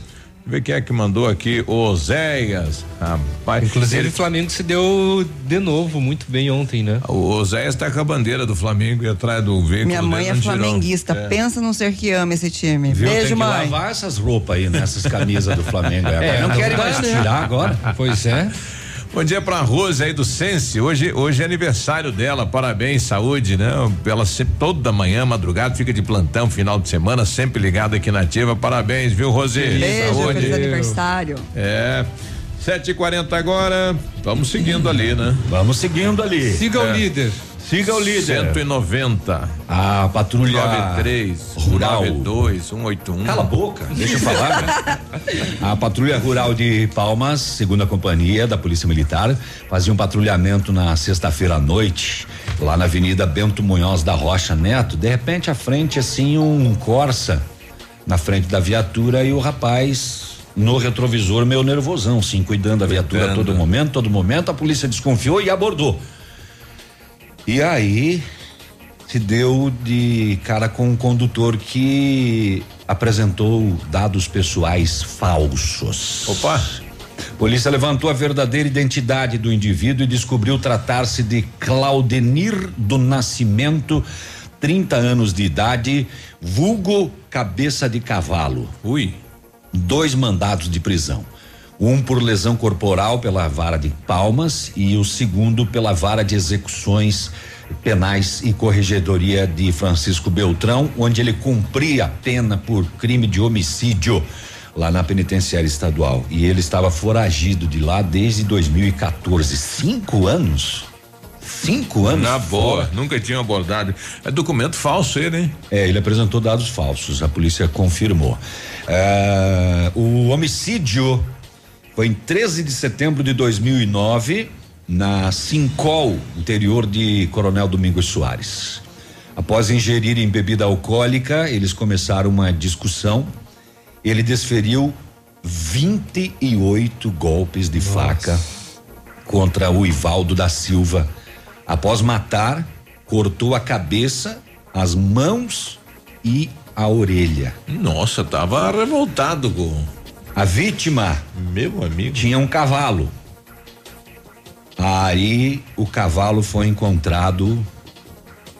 Vê quem é que mandou aqui, Oséias. Rapaz, Inclusive, ele- o Flamengo se deu de novo muito bem ontem, né? o Oséias tá com a bandeira do Flamengo e atrás do veículo. Minha mãe é flamenguista. É. Pensa num ser que ama esse time. Viu? Beijo, Tem que mãe. lavar essas roupas aí, nessas camisas do Flamengo. aí. É, não não querem mais né? tirar agora. Pois é. Bom dia pra Rose aí do Sense. Hoje, hoje é aniversário dela. Parabéns, saúde, né? Ela sempre, toda manhã, madrugada, fica de plantão, final de semana, sempre ligada aqui na ativa. Parabéns, viu, Rose? Beijo, saúde. feliz aniversário. É. 7h40 agora. Vamos seguindo ali, né? Vamos seguindo ali. Siga o É. líder. Siga o líder. 190. A patrulha 93 rural. 92 181. Cala a boca, deixa eu falar. né? A Patrulha Rural de Palmas, segunda companhia da Polícia Militar, fazia um patrulhamento na sexta-feira à noite, lá na Avenida Bento Munhoz da Rocha Neto. De repente, à frente, assim, um Corsa na frente da viatura e o rapaz no retrovisor, meio nervosão, sim, cuidando da viatura a todo momento, todo momento. A polícia desconfiou e abordou. E aí se deu de cara com um condutor que apresentou dados pessoais falsos. Opa! Polícia levantou a verdadeira identidade do indivíduo e descobriu tratar-se de Claudenir do Nascimento, 30 anos de idade, vulgo cabeça de cavalo. Ui. Dois mandados de prisão. Um por lesão corporal pela vara de Palmas e o segundo pela vara de execuções penais e corregedoria de Francisco Beltrão, onde ele cumpria a pena por crime de homicídio lá na penitenciária estadual. E ele estava foragido de lá desde 2014. Cinco anos? Cinco anos? Na boa, fora. nunca tinha abordado. É documento falso ele, hein? É, ele apresentou dados falsos, a polícia confirmou. É, o homicídio foi em 13 de setembro de 2009, na Sincol, interior de Coronel Domingos Soares. Após ingerirem bebida alcoólica, eles começaram uma discussão. Ele desferiu 28 golpes de faca contra o Ivaldo da Silva. Após matar, cortou a cabeça, as mãos e a orelha. Nossa, tava revoltado com. A vítima Meu amigo. tinha um cavalo. Aí o cavalo foi encontrado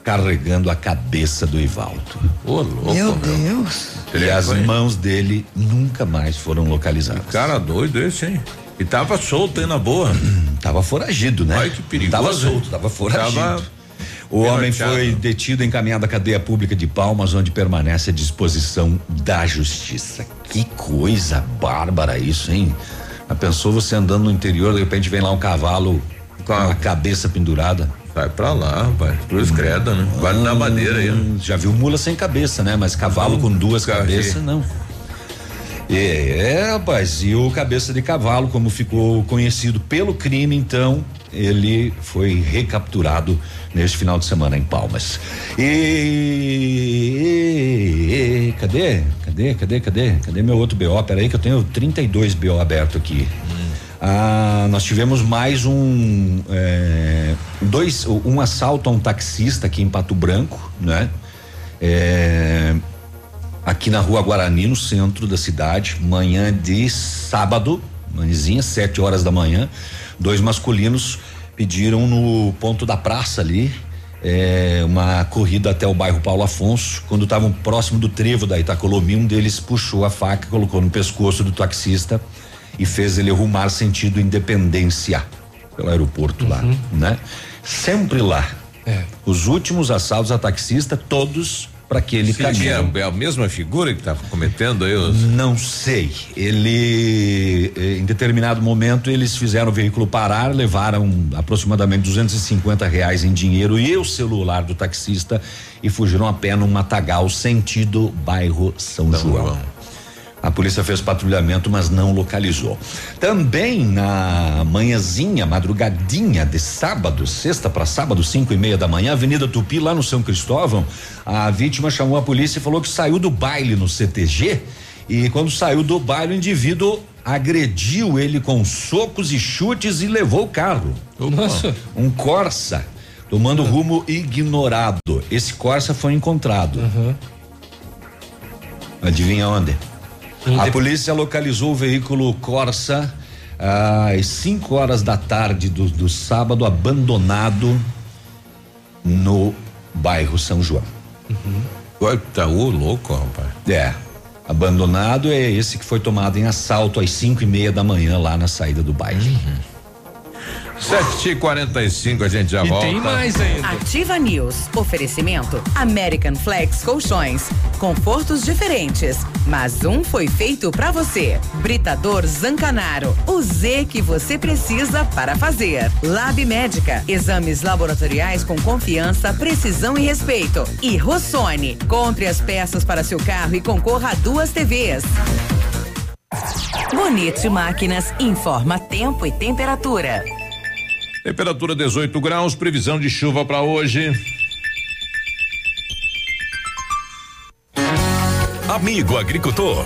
carregando a cabeça do Ivaldo. Ô, louco. Meu meu. Deus. E as Foi. mãos dele nunca mais foram localizadas. Cara doido esse, hein? E tava solto aí na boa. Tava foragido, né? Ai, que perigoso, Tava hein? solto, tava foragido. Tava o homem foi detido e encaminhado à cadeia pública de Palmas, onde permanece à disposição da justiça. Que coisa bárbara isso, hein? Já pensou você andando no interior, de repente vem lá um cavalo com a cabeça pendurada? Vai pra lá, rapaz. Cruz credo, né? Vai na madeira aí. né? Já viu mula sem cabeça, né? Mas cavalo com duas cabeças, não. É, é, rapaz, e o cabeça de cavalo, como ficou conhecido pelo crime, então, ele foi recapturado neste final de semana em Palmas. E, e- e- cadê? Cadê? Cadê? Cadê? Cadê meu outro BO? Peraí que eu tenho 32 BO aberto aqui. Ah, nós tivemos mais um é, dois um assalto a um taxista aqui em Pato Branco, né? É, aqui na rua Guarani, no centro da cidade, manhã de sábado, manhãzinha, sete horas da manhã, dois masculinos pediram no ponto da praça ali é, uma corrida até o bairro Paulo Afonso. Quando estavam próximo do trevo da Itacolomi, um deles puxou a faca, colocou no pescoço do taxista e fez ele rumar sentido Independência pelo aeroporto lá, né? Sempre lá, Os últimos assaltos a taxista, todos para aquele Sim, caminho. é, a mesma figura que está cometendo aí os. Não sei. Ele, eh, em determinado momento, eles fizeram o veículo parar, levaram aproximadamente 250 reais em dinheiro e o celular do taxista e fugiram a pé num matagal sentido bairro São João. A polícia fez patrulhamento, mas não localizou. Também na manhãzinha, madrugadinha de sábado, sexta para sábado, cinco e meia da manhã, Avenida Tupi, lá no São Cristóvão, a vítima chamou a polícia e falou que saiu do baile no CTG e quando saiu do baile o indivíduo agrediu ele com socos e chutes e levou o carro. Nossa. Um Corsa, tomando rumo ignorado. Esse Corsa foi encontrado. Adivinha onde? A polícia localizou o veículo Corsa às 5 horas da tarde do, do sábado, abandonado no bairro São João. Uhum. Tá ô louco, rapaz. É. Abandonado é esse que foi tomado em assalto às 5 e meia da manhã lá na saída do bairro. Uhum. 7 e 45 a gente já volta. Ativa News. Oferecimento American Flex Colchões. Confortos diferentes, mas um foi feito pra você. Britador Zancanaro. O Z que você precisa para fazer. Lab Médica. Exames laboratoriais com confiança, precisão e respeito. E Rossoni. Compre as peças para seu carro e concorra a duas TVs. Bonito Máquinas informa tempo e temperatura. Temperatura 18 graus, previsão de chuva para hoje. Amigo agricultor,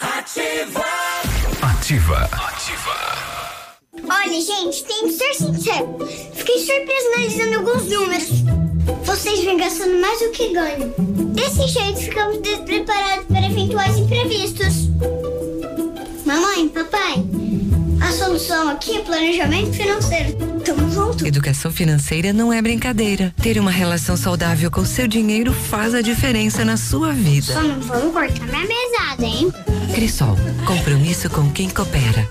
Ativa. Ativa. Olha, gente, tem que ser sincero. Fiquei surpreso analisando alguns números. Vocês vêm gastando mais do que ganham. Desse jeito, ficamos despreparados para eventuais imprevistos. Mamãe, papai, a solução aqui é planejamento financeiro. Tamo junto. Educação financeira não é brincadeira. Ter uma relação saudável com seu dinheiro faz a diferença na sua vida. Só não vamos cortar minha mesada, hein? Crisol, compromisso com quem coopera.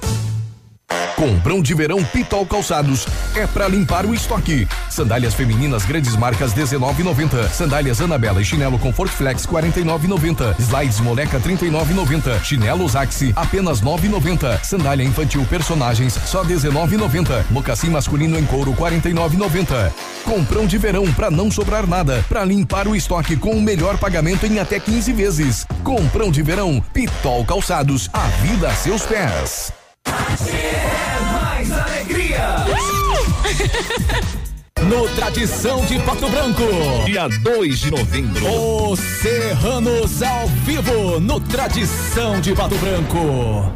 Comprão de verão Pitol Calçados é pra limpar o estoque. Sandálias femininas grandes marcas 19,90. Sandálias Anabela e chinelo Comfort Flex 49,90. Slides Moleca 39,90. Chinelos Axi apenas 9,90. Sandália infantil personagens só 19,90. Mocassim masculino em couro 49,90. Comprão de verão pra não sobrar nada, pra limpar o estoque com o melhor pagamento em até 15 vezes. Comprão de verão Pitol Calçados, a vida a seus pés. Mais alegria! No Tradição de Pato Branco. Dia 2 de novembro. Os Serranos ao vivo no Tradição de Pato Branco.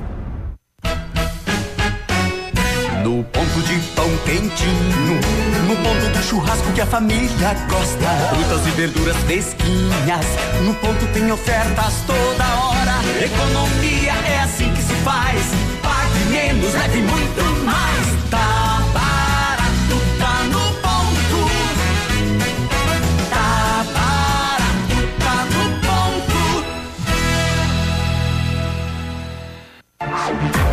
No ponto de pão quentinho, no ponto do churrasco que a família gosta. Frutas e verduras fresquinhas, no ponto tem ofertas toda hora. Economia é assim que se faz. Menos, leve muito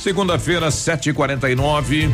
Segunda-feira, 7h49.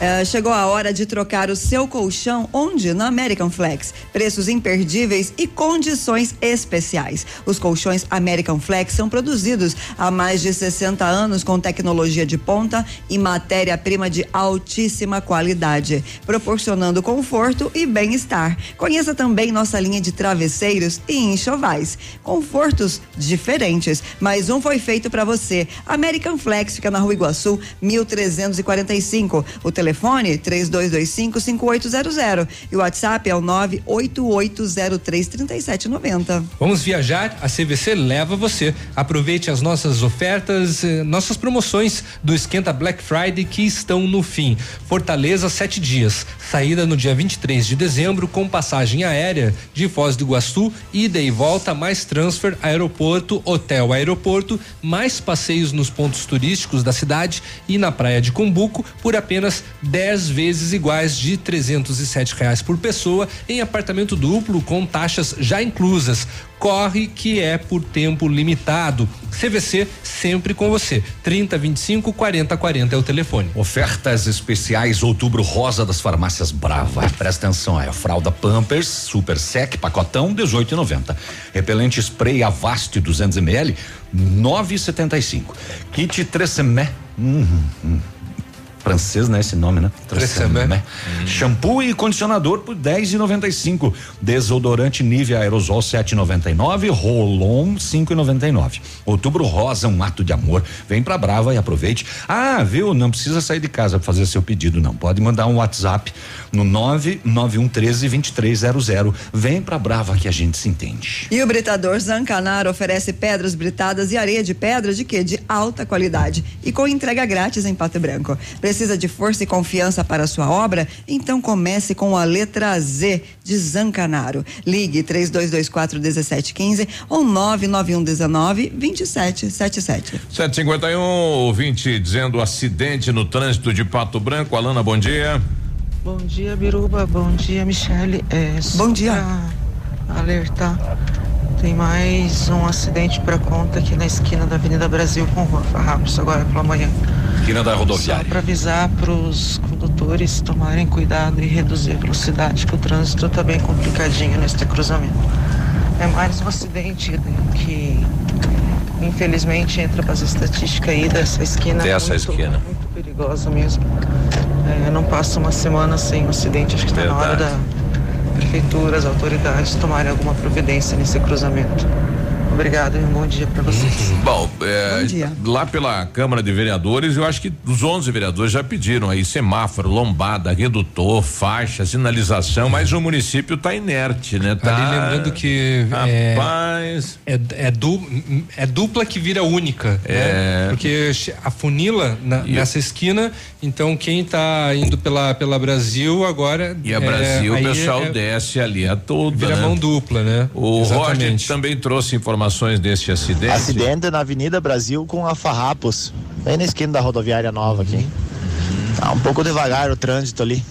É, chegou a hora de trocar o seu colchão onde? Na American Flex. Preços imperdíveis e condições especiais. Os colchões American Flex são produzidos há mais de 60 anos com tecnologia de ponta e matéria-prima de altíssima qualidade, proporcionando conforto e bem-estar. Conheça também nossa linha de travesseiros e enxovais. Confortos diferentes, mas um foi feito para você. American Flex fica na Rua Iguaçu, 1345. O telefone telefone 3225-5800 e o WhatsApp é o 988033790. Vamos viajar? A CVC leva você. Aproveite as nossas ofertas, eh, nossas promoções do Esquenta Black Friday que estão no fim. Fortaleza, sete dias. Saída no dia 23 de dezembro com passagem aérea de Foz do Iguaçu, ida e volta, mais transfer, aeroporto, hotel, aeroporto, mais passeios nos pontos turísticos da cidade e na praia de Cumbuco por apenas 10 vezes iguais de 307 reais por pessoa em apartamento duplo com taxas já inclusas. Corre que é por tempo limitado. CVC sempre com você. 30 25 40 40 é o telefone. Ofertas especiais Outubro Rosa das Farmácias Brava. Presta atenção, é fralda Pampers Super Sec pacotão 18,90. Repelente spray Avast 200 ml 9,75. Kit Tresemme hum, hum francês, né? Esse nome, né? Tresemme. Né? Hum. Shampoo e condicionador por 10,95. Desodorante Nivea Aerosol 7,99. Rolon 5,99. Outubro Rosa, um ato de amor. Vem pra Brava e aproveite. Ah, viu? Não precisa sair de casa pra fazer seu pedido, não. Pode mandar um WhatsApp no 99113 2300. Vem pra Brava que a gente se entende. E o Britador Zancanar oferece pedras britadas e areia de pedra de quê? De alta qualidade e com entrega grátis em Pato Branco. Precisa de força e confiança para a sua obra? Então comece com a letra Z de Zancanaro. Ligue 3224 1715 ou 99119 2777. 751, ouvinte dizendo acidente no trânsito de Pato Branco. Alana, bom dia. Bom dia, Biruba. Bom dia, Michele. É, bom dia. Alertar. Tem mais um acidente para conta aqui na esquina da Avenida Brasil com Rua Farrapos, agora pela manhã. Esquina da rodoviária. Só para avisar para os condutores tomarem cuidado e reduzir a velocidade, que o trânsito está bem complicadinho neste cruzamento. É mais um acidente que, infelizmente, entra para as estatísticas aí dessa esquina. Dessa muito, esquina. Muito perigosa mesmo. É, não passa uma semana sem um acidente. Acho que está na hora da prefeitura, as autoridades tomarem alguma providência nesse cruzamento. Obrigado e um bom dia para vocês. Bom, é, lá pela Câmara de Vereadores, eu acho que os 11 vereadores já pediram aí semáforo, lombada, redutor, faixa, sinalização, mas o município está inerte, né? Tá, Ali lembrando que Rapaz. é, é, é, du, é dupla que vira única, É. né? Porque a funila na- nessa esquina, então quem está indo pela pela Brasil agora E a é, Brasil, o pessoal é- desce ali a toda. Vira né? mão dupla, né? O Roger Exatamente. também trouxe informações desse acidente. Acidente na Avenida Brasil com a Farrapos, bem na esquina da rodoviária nova aqui. Tá um pouco devagar o trânsito ali.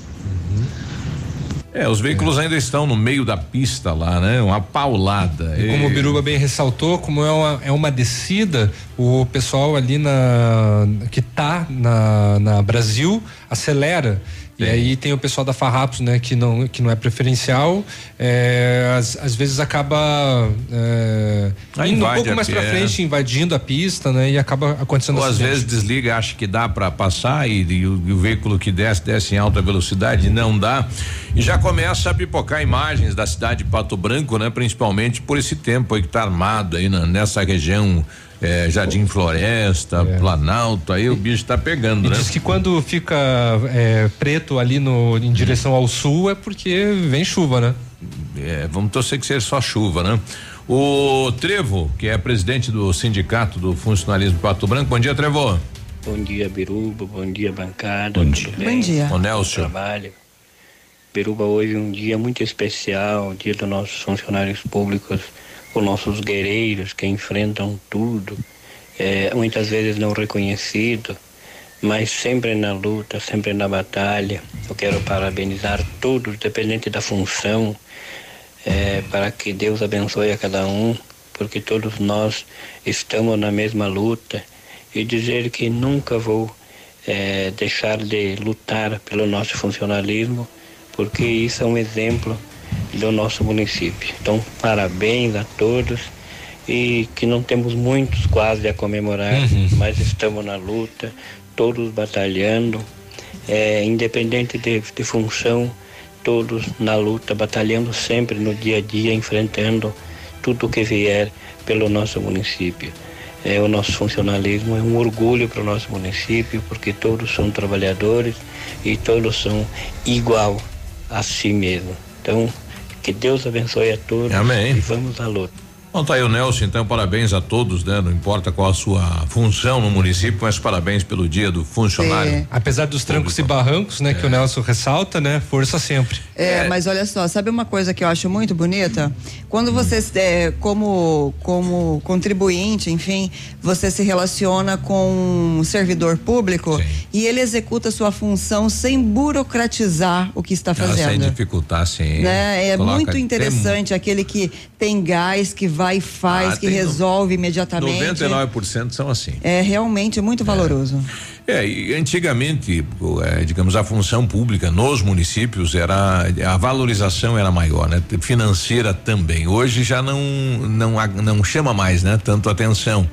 É, os veículos ainda estão no meio da pista lá, né? Uma paulada. E como o Biruba bem ressaltou, como é uma, é uma descida, o pessoal ali na que tá na, na Brasil acelera. E aí tem o pessoal da Farrapos, né, que não, que não é preferencial, é, às, às vezes acaba é, indo um pouco mais pé. frente, invadindo a pista, né, e acaba acontecendo Ou às vezes desliga, acha que dá para passar e, e o, e o veículo que desce, desce em alta velocidade, não dá. E já começa a pipocar imagens da cidade de Pato Branco, né? Principalmente por esse tempo aí que tá armado aí na- nessa região. Eh, Jardim Floresta, Planalto, aí o bicho tá pegando, É. E né? diz que quando fica é, preto ali no, em direção ao sul é porque vem chuva, né? É, vamos torcer que seja só chuva, né? O Trevo, que é presidente do sindicato do funcionalismo de Pato Branco, bom dia, Trevo. Bom dia, Biruba. Bom dia, bancada. Bom dia. bem? Bom dia. Ô, Nelson. Trabalho. Biruba, hoje é um dia muito especial, dia dos nossos funcionários públicos, os nossos guerreiros que enfrentam tudo, é, muitas vezes não reconhecido, mas sempre na luta, sempre na batalha. Eu quero parabenizar todos, independente da função, é, para que Deus abençoe a cada um, porque todos nós estamos na mesma luta e dizer que nunca vou é, deixar de lutar pelo nosso funcionalismo, porque isso é um exemplo do nosso município. Então, parabéns a todos e que não temos muitos quase a comemorar, Uhum. mas estamos na luta, todos batalhando, é, independente de, de função, todos na luta, batalhando sempre no dia a dia, enfrentando tudo que vier pelo nosso município. É, o nosso funcionalismo é um orgulho para o nosso município, porque todos são trabalhadores e todos são igual a si mesmo. Então, que Deus abençoe a todos Amém. e vamos à luta. Bom, tá aí o Nelson, então parabéns a todos, né? Não importa qual a sua função no município, mas parabéns pelo dia do funcionário. Apesar dos trancos e barrancos, né, que o Nelson ressalta, né, força sempre. É, mas olha só, sabe uma coisa que eu acho muito bonita? Quando você, é, como, como contribuinte, enfim, você se relaciona com um servidor público e ele executa sua função sem burocratizar o que está Ah, sem fazendo. dificultar, sim. Né? É Coloca- muito tem interessante aquele que tem gás, que vai e faz, Ah, que tem no- resolve imediatamente. 99% são assim. É realmente muito valoroso. É, e antigamente, é, digamos, a função pública nos municípios era a valorização era maior, né? Financeira também. Hoje já não não não chama mais, né? Tanto atenção.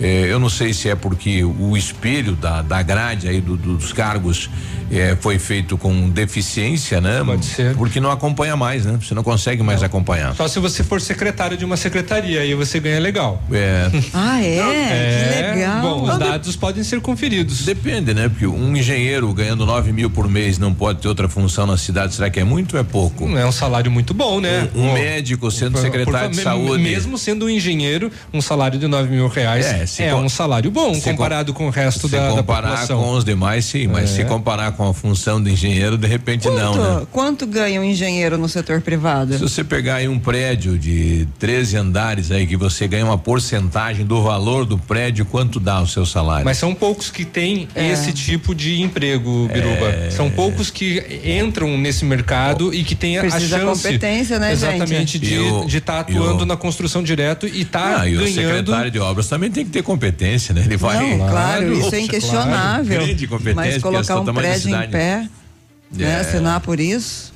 É, eu não sei se é porque o espelho da, da grade aí do- dos cargos é, foi feito com deficiência, né? Pode ser. Porque não acompanha mais, né? Você não consegue mais acompanhar. Só se você for secretário de uma secretaria, aí você ganha legal. É. Ah, é? que legal. Bom, os Não, de- dados podem ser conferidos. Depende, né? Porque um engenheiro ganhando 9 mil por mês não pode ter outra função na cidade. Será que é muito ou é pouco? Não é um salário muito bom, né? Um, um médico sendo por- secretário por- de saúde. Mesmo sendo um engenheiro, um salário de 9 mil reais É, é, se com- um salário bom se comparado com o resto se da, da comparar população. com os demais, sim, mas É. se comparar com a função de engenheiro, de repente não, Quanto, né? quanto ganha um engenheiro no setor privado? Se você pegar aí um prédio de 13 andares aí, que você ganha uma porcentagem do valor do prédio, quanto dá o seu salário? Mas são poucos que têm É. esse tipo de emprego, Biruba. É. São poucos que entram nesse mercado e que têm a chance. competência, né, Exatamente, gente? de estar o- atuando na construção direto e tá Ah, e o ganhando. secretário de obras também tem que ter competência, né? Ele vai. Não, claro, isso é inquestionável. claro. Grande competência, Mas colocar o um prédio em pé, né, É. assinar por isso.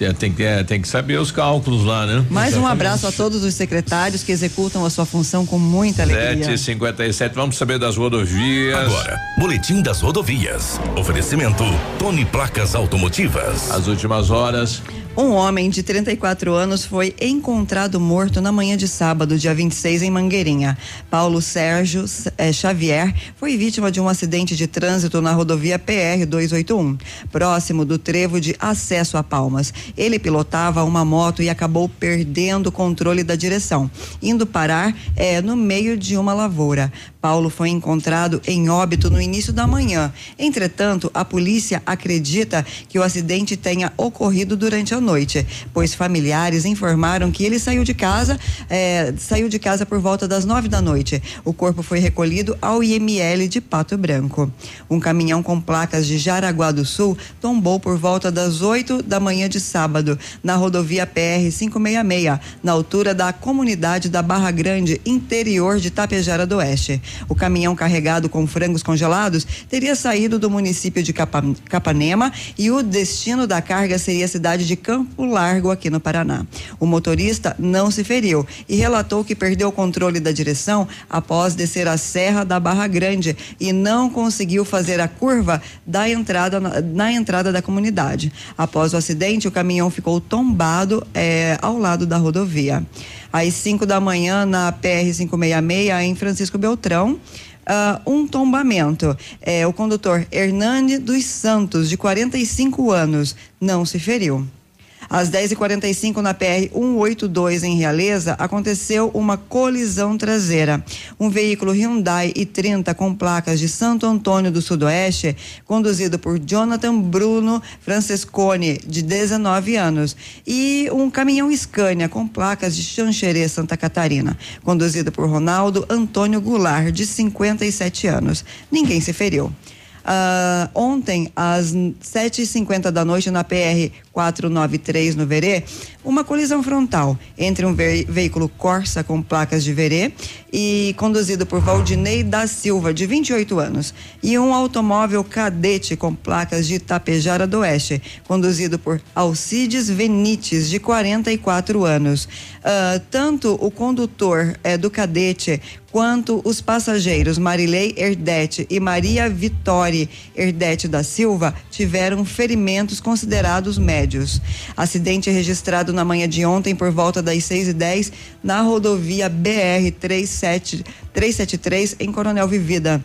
É, Tem que, é, tem que saber os cálculos lá, né? Mais um abraço a todos os secretários que executam a sua função com muita alegria. 7h57, vamos saber das rodovias. Agora, Boletim das Rodovias. Oferecimento Tony Placas Automotivas. As últimas horas. Um homem de 34 anos foi encontrado morto na manhã de sábado, dia 26, em Mangueirinha. Paulo Sérgio eh, Xavier foi vítima de um acidente de trânsito na rodovia PR 281, próximo do trevo de acesso a Palmas. Ele pilotava uma moto e acabou perdendo o controle da direção, indo parar eh, no meio de uma lavoura. Paulo foi encontrado em óbito no início da manhã. Entretanto, a polícia acredita que o acidente tenha ocorrido durante a noite, pois familiares informaram que ele saiu de casa, eh, saiu de casa por volta das nove da noite. O corpo foi recolhido ao IML de Pato Branco. Um caminhão com placas de Jaraguá do Sul tombou por volta das oito da manhã de sábado na rodovia PR 566, na altura da comunidade da Barra Grande, interior de Tapejara do Oeste. O caminhão carregado com frangos congelados teria saído do município de Capa- Capanema e o destino da carga seria a cidade de Campo Largo, aqui no Paraná. O motorista não se feriu e relatou que perdeu o controle da direção após descer a serra da Barra Grande e não conseguiu fazer a curva da entrada na, na entrada da comunidade. Após o acidente, o caminhão ficou tombado eh, ao lado da rodovia. Às 5 da manhã, na PR 566, em Francisco Beltrão, ah, um tombamento. É, o condutor Hernani dos Santos, de 45 anos, não se feriu. Às 10h45 na PR 182 em Realeza, aconteceu uma colisão traseira. Um veículo Hyundai i30 com placas de Santo Antônio do Sudoeste, conduzido por Jonathan Bruno Francescone, de 19 anos, e um caminhão Scania com placas de Xanxerê, Santa Catarina, conduzido por Ronaldo Antônio Goulart, de 57 anos. Ninguém se feriu. Ah, ontem, às 7h50 da noite, na PR 493 no Verê, uma colisão frontal entre um ve veículo Corsa com placas de Verê e conduzido por Valdinei da Silva, de 28 anos, e um automóvel cadete com placas de Itapejara do Oeste, conduzido por Alcides Venites, de 44 anos. Uh, tanto o condutor eh, do cadete quanto os passageiros Marilei Erdete e Maria Vitória Erdete da Silva tiveram ferimentos considerados médios. Acidente registrado na manhã de ontem por volta das 6 e 10 na rodovia BR 373 em Coronel Vivida.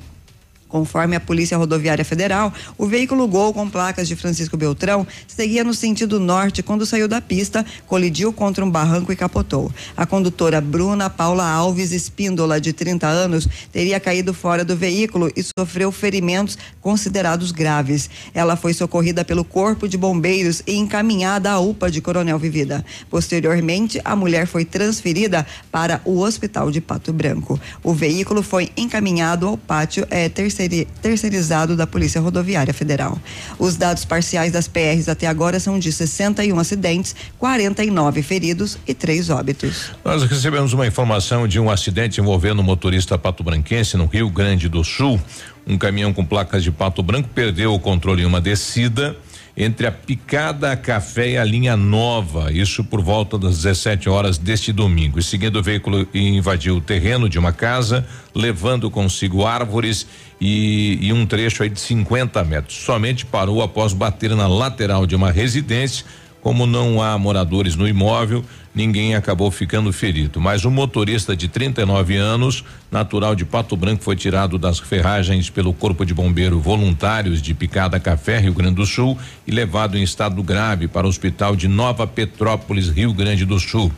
Conforme a Polícia Rodoviária Federal, o veículo Gol com placas de Francisco Beltrão seguia no sentido norte quando saiu da pista, colidiu contra um barranco e capotou. A condutora Bruna Paula Alves Espíndola, de 30 anos, teria caído fora do veículo e sofreu ferimentos considerados graves. Ela foi socorrida pelo Corpo de Bombeiros e encaminhada à UPA de Coronel Vivida. Posteriormente, a mulher foi transferida para o Hospital de Pato Branco. O veículo foi encaminhado ao pátio é, terceiro terceirizado da Polícia Rodoviária Federal. Os dados parciais das PRs até agora são de 61 acidentes, 49 feridos e três óbitos. Nós recebemos uma informação de um acidente envolvendo um motorista pato-branquense no Rio Grande do Sul. Um caminhão com placas de pato branco perdeu o controle em uma descida entre a Picada Café e a linha Nova, isso por volta das 17 horas deste domingo. Em seguida, o veículo invadiu o terreno de uma casa, levando consigo árvores e, e um trecho aí de 50 metros. Somente parou após bater na lateral de uma residência. Como não há moradores no imóvel, ninguém acabou ficando ferido. Mas o motorista de 39 anos, natural de Pato Branco, foi tirado das ferragens pelo Corpo de Bombeiro Voluntários de Picada Café, Rio Grande do Sul, e levado em estado grave para o Hospital de Nova Petrópolis, Rio Grande do Sul.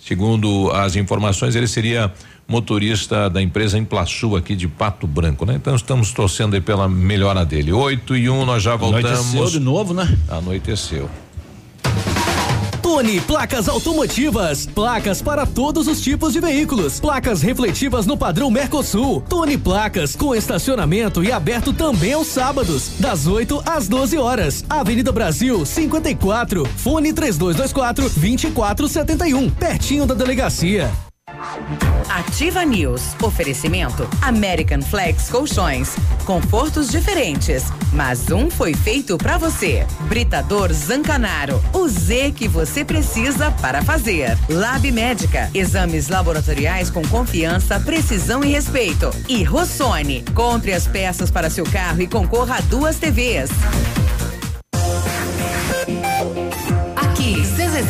Segundo as informações, ele seria motorista da empresa Emplaçu aqui de Pato Branco, né? Então estamos torcendo aí pela melhora dele. 8 e 1, um, nós já voltamos. Anoiteceu de novo, né? Anoiteceu. Tony Placas Automotivas. Placas para todos os tipos de veículos. Placas refletivas no padrão Mercosul. Tony Placas com estacionamento e aberto também aos sábados, das 8 às 12 horas. Avenida Brasil 54. Fone 3224 2471. Pertinho da delegacia. Ativa News. Oferecimento American Flex Colchões. Confortos diferentes, mas um foi feito para você. Britador Zancanaro. O Z que você precisa para fazer. Lab Médica. Exames laboratoriais com confiança, precisão e respeito. E Rossoni. Compre as peças para seu carro e concorra a duas TVs.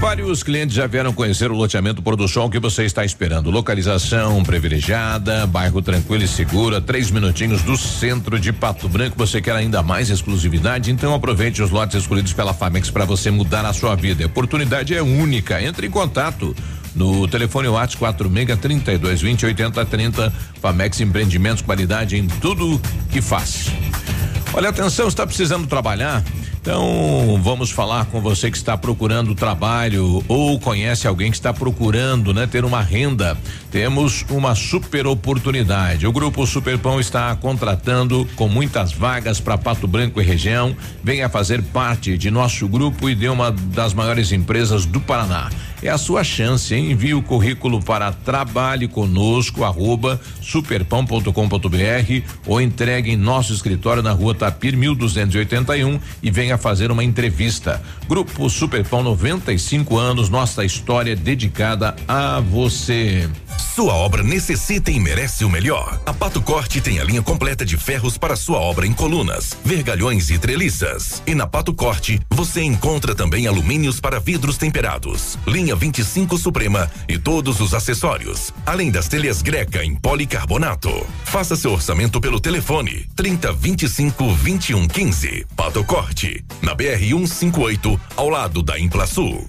Vários clientes já vieram conhecer o loteamento Pôr do Sol que você está esperando. Localização privilegiada, bairro tranquilo e seguro, três minutinhos do centro de Pato Branco. Você quer ainda mais exclusividade? Então aproveite os lotes escolhidos pela Famex para você mudar a sua vida. A oportunidade é única. Entre em contato no telefone WhatsApp 46 32 20 80 30. Famex Empreendimentos, qualidade em tudo que faz. Olha, atenção, está precisando trabalhar? Então, vamos falar com você que está procurando trabalho ou conhece alguém que está procurando, né, ter uma renda. Temos uma super oportunidade. O grupo Superpão está contratando com muitas vagas para Pato Branco e região. Venha fazer parte de nosso grupo e de uma das maiores empresas do Paraná. É a sua chance, hein? Envie o currículo para trabalhe conosco arroba superpão.com.br ou entregue em nosso escritório na rua Tapir 1281 e venha fazer uma entrevista. Grupo Superpão 95 anos, nossa história dedicada a você. Sua obra necessita e merece o melhor. A Pato Corte tem a linha completa de ferros para sua obra em colunas, vergalhões e treliças. E na Pato Corte você encontra também alumínios para vidros temperados, linha 25 Suprema e todos os acessórios, além das telhas greca em policarbonato. Faça seu orçamento pelo telefone 30 25 21 15. Pato Corte, na BR 158, ao lado da Implasul.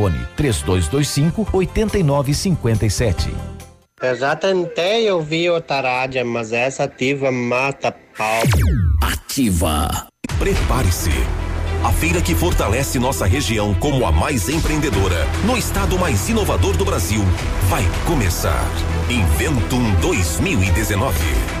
3225 8957. Eu já tentei ouvir outra rádio, mas essa ativa mata pau. Ativa. Prepare-se. A feira que fortalece nossa região como a mais empreendedora, no estado mais inovador do Brasil, vai começar. Inventum 2019.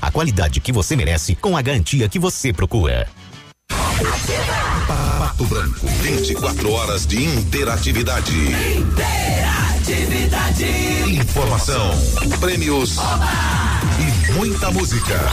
a qualidade que você merece com a garantia que você procura. Pato Branco, 24 horas de interatividade. Interatividade. Informação, prêmios e muita música.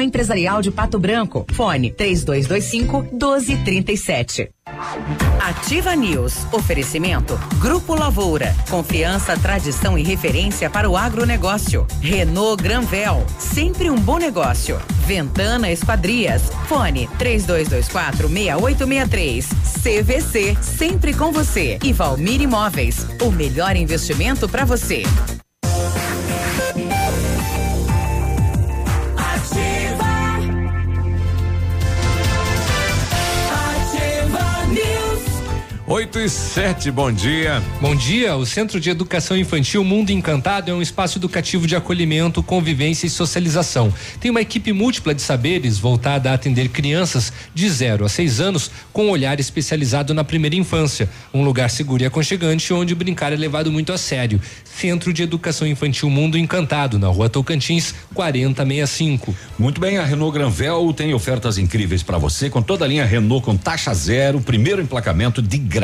Empresarial de Pato Branco. Fone 3225 1237. Ativa News. Oferecimento. Grupo Lavoura. Confiança, tradição e referência para o agronegócio. Renault Granvel. Sempre um bom negócio. Ventana Esquadrias. Fone 3224 6863. CVC. Sempre com você. E Valmir Imóveis. O melhor investimento para você. 8 e 7, bom dia. Bom dia. O Centro de Educação Infantil Mundo Encantado é um espaço educativo de acolhimento, convivência e socialização. Tem uma equipe múltipla de saberes voltada a atender crianças de 0 a 6 anos com um olhar especializado na primeira infância. Um lugar seguro e aconchegante onde brincar é levado muito a sério. Centro de Educação Infantil Mundo Encantado, na rua Tocantins, 4065. Muito bem, a Renault Granvel tem ofertas incríveis para você com toda a linha Renault com taxa zero, primeiro emplacamento de graça.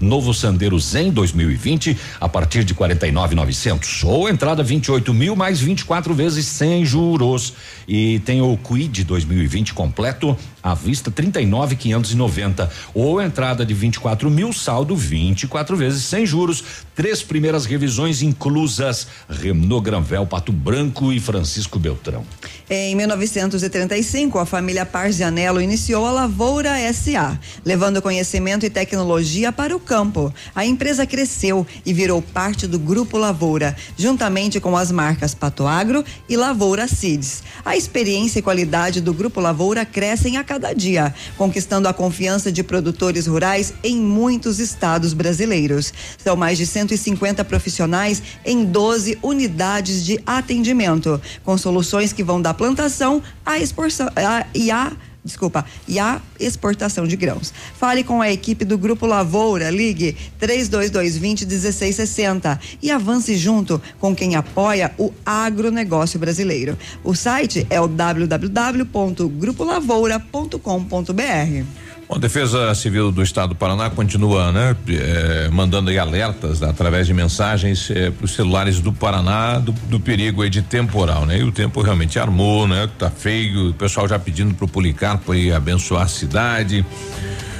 Novo Sandero Zen 2020 a partir de 49,900 ou entrada 28 mil mais 24 vezes sem juros. E tem o Quid 2020 completo à vista 39,590 ou entrada de 24 mil saldo 24 vezes sem juros. Três primeiras revisões inclusas. Renault Granvel, Pato Branco e Francisco Beltrão. Em 1935, a família Parzianello iniciou a Lavoura SA, levando conhecimento e tecnologia para o campo. A empresa cresceu e virou parte do Grupo Lavoura, juntamente com as marcas Pato Agro e Lavoura Seeds. A experiência e qualidade do Grupo Lavoura crescem a cada dia, conquistando a confiança de produtores rurais em muitos estados brasileiros. São mais de 150 profissionais em 12 unidades de atendimento, com soluções que vão da plantação à exportação e à desculpa, e a exportação de grãos. Fale com a equipe do Grupo Lavoura, ligue 32220 1660 e avance junto com quem apoia o agronegócio brasileiro. O site é o www.grupolavoura.com.br. Bom, a Defesa Civil do Estado do Paraná continua, né, eh, mandando aí alertas né, através de mensagens para os celulares do Paraná do, do perigo de temporal, né? E o tempo realmente armou, né? Tá feio, o pessoal já pedindo pro Policarpo aí abençoar a cidade.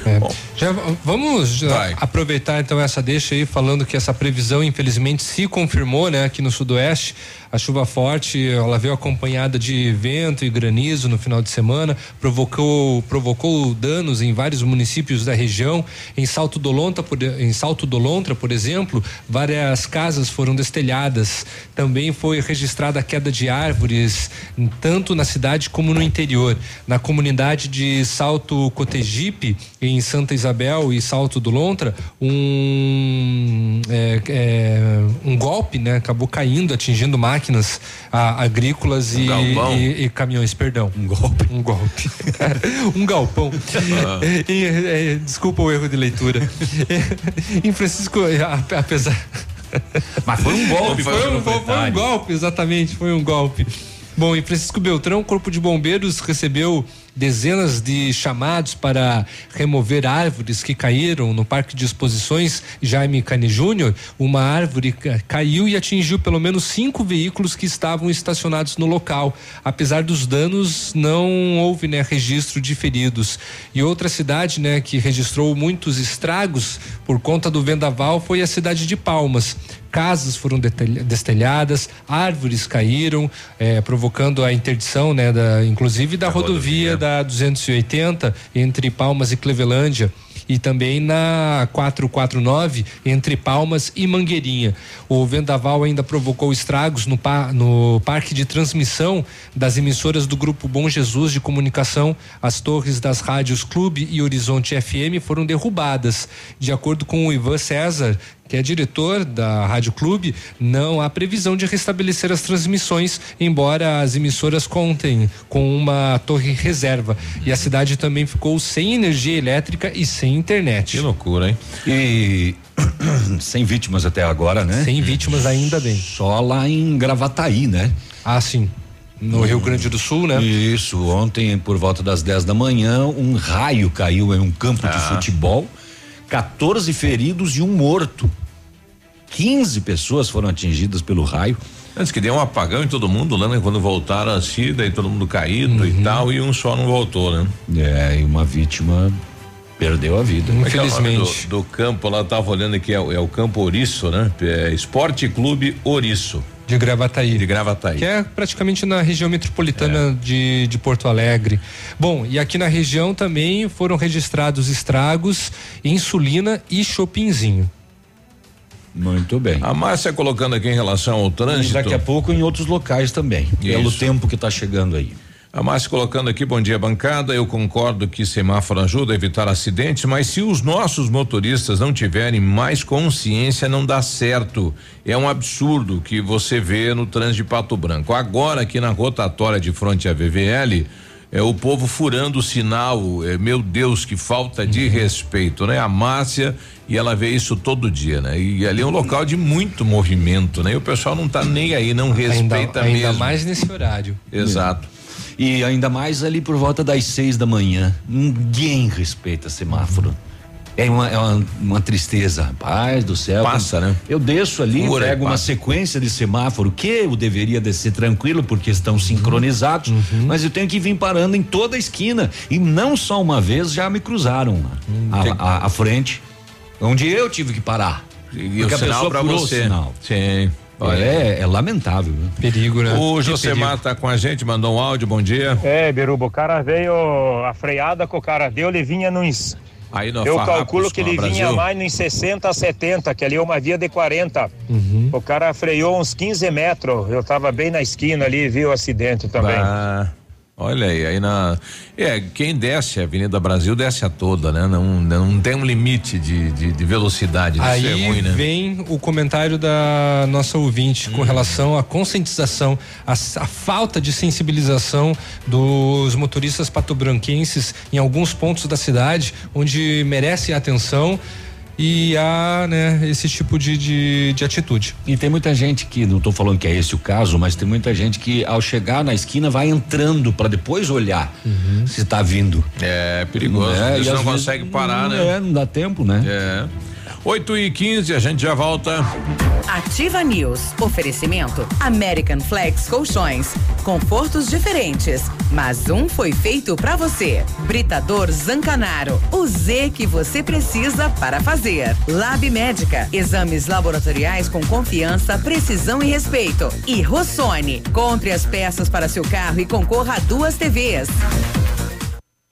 É. Já vamos já aproveitar então essa deixa aí falando que essa previsão infelizmente se confirmou, né, aqui no sudoeste. A chuva forte, ela veio acompanhada de vento e granizo no final de semana, provocou provocou danos em vários municípios da região. Em Salto do Lontra, por, em Salto do Lontra, por exemplo, várias casas foram destelhadas. Também foi registrada a queda de árvores, tanto na cidade como no interior. Na comunidade de Salto Cotegipe, em Santa Isabel e Salto do Lontra, um é, é, um golpe, né, acabou caindo, atingindo máquinas ah, agrícolas e, galpão. e- e caminhões, perdão. Um golpe. Um golpe. um galpão. Ah. E, é, desculpa o erro de leitura. em Francisco, a- apesar. Mas foi um golpe, Foi um, foi foi um golpe, exatamente, foi um golpe. Bom, em Francisco Beltrão, o Corpo de Bombeiros recebeu dezenas de chamados para remover árvores que caíram no Parque de Exposições Jaime Cane Júnior. Uma árvore ca- caiu e atingiu pelo menos cinco veículos que estavam estacionados no local. Apesar dos danos, não houve né, registro de feridos. E outra cidade né, que registrou muitos estragos por conta do vendaval foi a cidade de Palmas casas foram destelhadas, árvores caíram, eh, provocando a interdição, né, da, inclusive da rodovia, da 280 entre Palmas e Clevelândia. E também na 449 entre Palmas e Mangueirinha. O vendaval ainda provocou estragos no, pa- no parque de transmissão das emissoras do Grupo Bom Jesus de Comunicação. As torres das rádios Clube e Horizonte FM foram derrubadas. De acordo com o Ivan César, que é diretor da Rádio Clube, não há previsão de restabelecer as transmissões, embora as emissoras contem com uma torre reserva. E a cidade também ficou sem energia elétrica e sem internet. Que loucura, hein? E sem vítimas até agora, né? Sem vítimas ainda bem. Só lá em Gravataí, né? Ah, sim. No Rio Grande do Sul, né? Isso, ontem por volta das 10 da manhã, um raio caiu em um campo de Ah. futebol, 14 feridos e um morto. 15 pessoas foram atingidas pelo raio. Antes que deu um apagão em todo mundo, né? Quando voltaram assim, daí todo mundo caído e tal, e um só não voltou, né? É, e uma vítima perdeu a vida. É é o nome Do, do campo lá, tava olhando aqui, é, o- é o Campo Ouriço, né? É Esporte Clube Ouriço. De Gravataí. De Gravataí. Que é praticamente na região metropolitana de, de Porto Alegre. Bom, e aqui na região também foram registrados estragos em Sulina e Chopinzinho. Muito bem. A Márcia colocando aqui em relação ao E trânsito. daqui a pouco em outros locais também, pelo Isso. tempo que está chegando aí. A Márcia colocando aqui, bom dia bancada, eu concordo que semáforo ajuda a evitar acidentes, mas se os nossos motoristas não tiverem mais consciência, não dá certo. É um absurdo que você vê no trânsito de Pato Branco. Agora aqui na rotatória de fronte à VVL, é o povo furando o sinal, é, meu Deus, que falta de respeito, né? A Márcia, e ela vê isso todo dia, né? E ali é um local de muito movimento, né? E o pessoal não tá nem aí, não respeita ainda, ainda mesmo. mais nesse horário. Exato. E ainda mais ali por volta das seis da manhã. Ninguém respeita semáforo. É uma, é uma, uma tristeza, rapaz do céu. Passa, né? Eu desço ali, Fura e pego uma sequência de semáforo que eu deveria descer tranquilo porque estão sincronizados, Uhum. mas eu tenho que vir parando em toda a esquina e não só uma vez já me cruzaram lá, tem- a, a- a frente, onde eu tive que parar. E porque o a sinal pessoa pra furou você. o sinal. Sim. É, é lamentável. Viu? Perigo, né? O Josemar tá com a gente, mandou um áudio, bom dia. É, Biruba, o cara veio, a freada que o cara deu, ele vinha nos. Aí no Eu Farrapos calculo que a ele vinha mais nos 60, 70, que ali é uma via de 40. O cara freou uns 15 metros. Eu tava bem na esquina ali, viu o acidente também. Bah. Olha aí, aí na. É, quem desce a Avenida Brasil desce a toda, né? Não, não tem um limite de, de, de velocidade. Isso Aí é ruim, né? vem o comentário da nossa ouvinte Hum. com relação à conscientização, a, a falta de sensibilização dos motoristas patobranquenses em alguns pontos da cidade, onde merece atenção e há né, esse tipo de, de, de atitude. E tem muita gente que, não estou falando que é esse o caso, mas tem muita gente que ao chegar na esquina vai entrando para depois olhar se está vindo. É perigoso. É, Eles não às vezes conseguem parar, né? É, não dá tempo, né? É. 8 e 15 a gente já volta. Ativa News. Oferecimento American Flex Colchões. Confortos diferentes, mas um foi feito pra você. Britador Zancanaro. O Z que você precisa para fazer. Lab Médica. Exames laboratoriais com confiança, precisão e respeito. E Rossoni. Compre as peças para seu carro e concorra a duas TVs.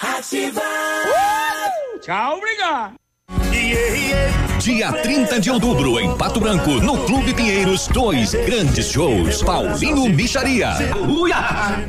Ativa. Tchau, obrigado. Dia 30 de outubro, em Pato Branco, no Clube Pinheiros, dois grandes shows. Paulinho Micharia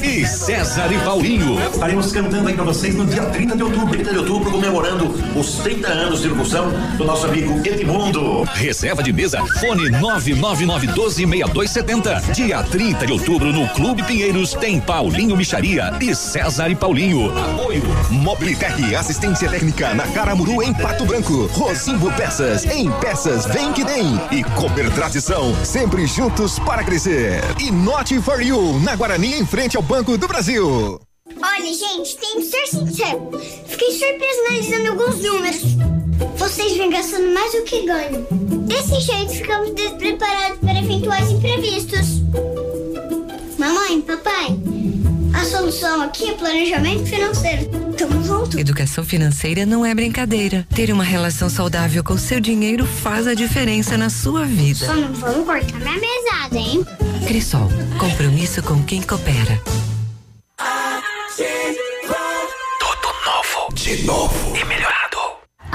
e César e Paulinho. Estaremos cantando aí pra vocês no dia 30 de outubro. 30 de outubro, comemorando os 30 anos de locução do nosso amigo Edmundo. Reserva de mesa, fone 999126270. Dia 30 de outubro, no Clube Pinheiros, tem Paulinho Micharia e César e Paulinho. Apoio. Mobilitec, assistência técnica na Caramuru em Pato Branco. Rosimbo Peças, em peças vem que vem. E Cooper Tradição, sempre juntos para crescer. E Not for You, na Guarani, em frente ao Banco do Brasil. Olha, gente, tem que ser sincero. Fiquei surpreso analisando alguns números. Vocês vêm gastando mais do que ganham. Desse jeito, ficamos despreparados para eventuais imprevistos. Mamãe, papai, a solução aqui é planejamento financeiro. Tamo junto. Educação financeira não é brincadeira. Ter uma relação saudável com seu dinheiro faz a diferença na sua vida. Só não vamos cortar minha mesada, hein? Crisol, compromisso com quem coopera. Tudo novo. De novo. E melhorado.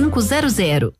22 5500.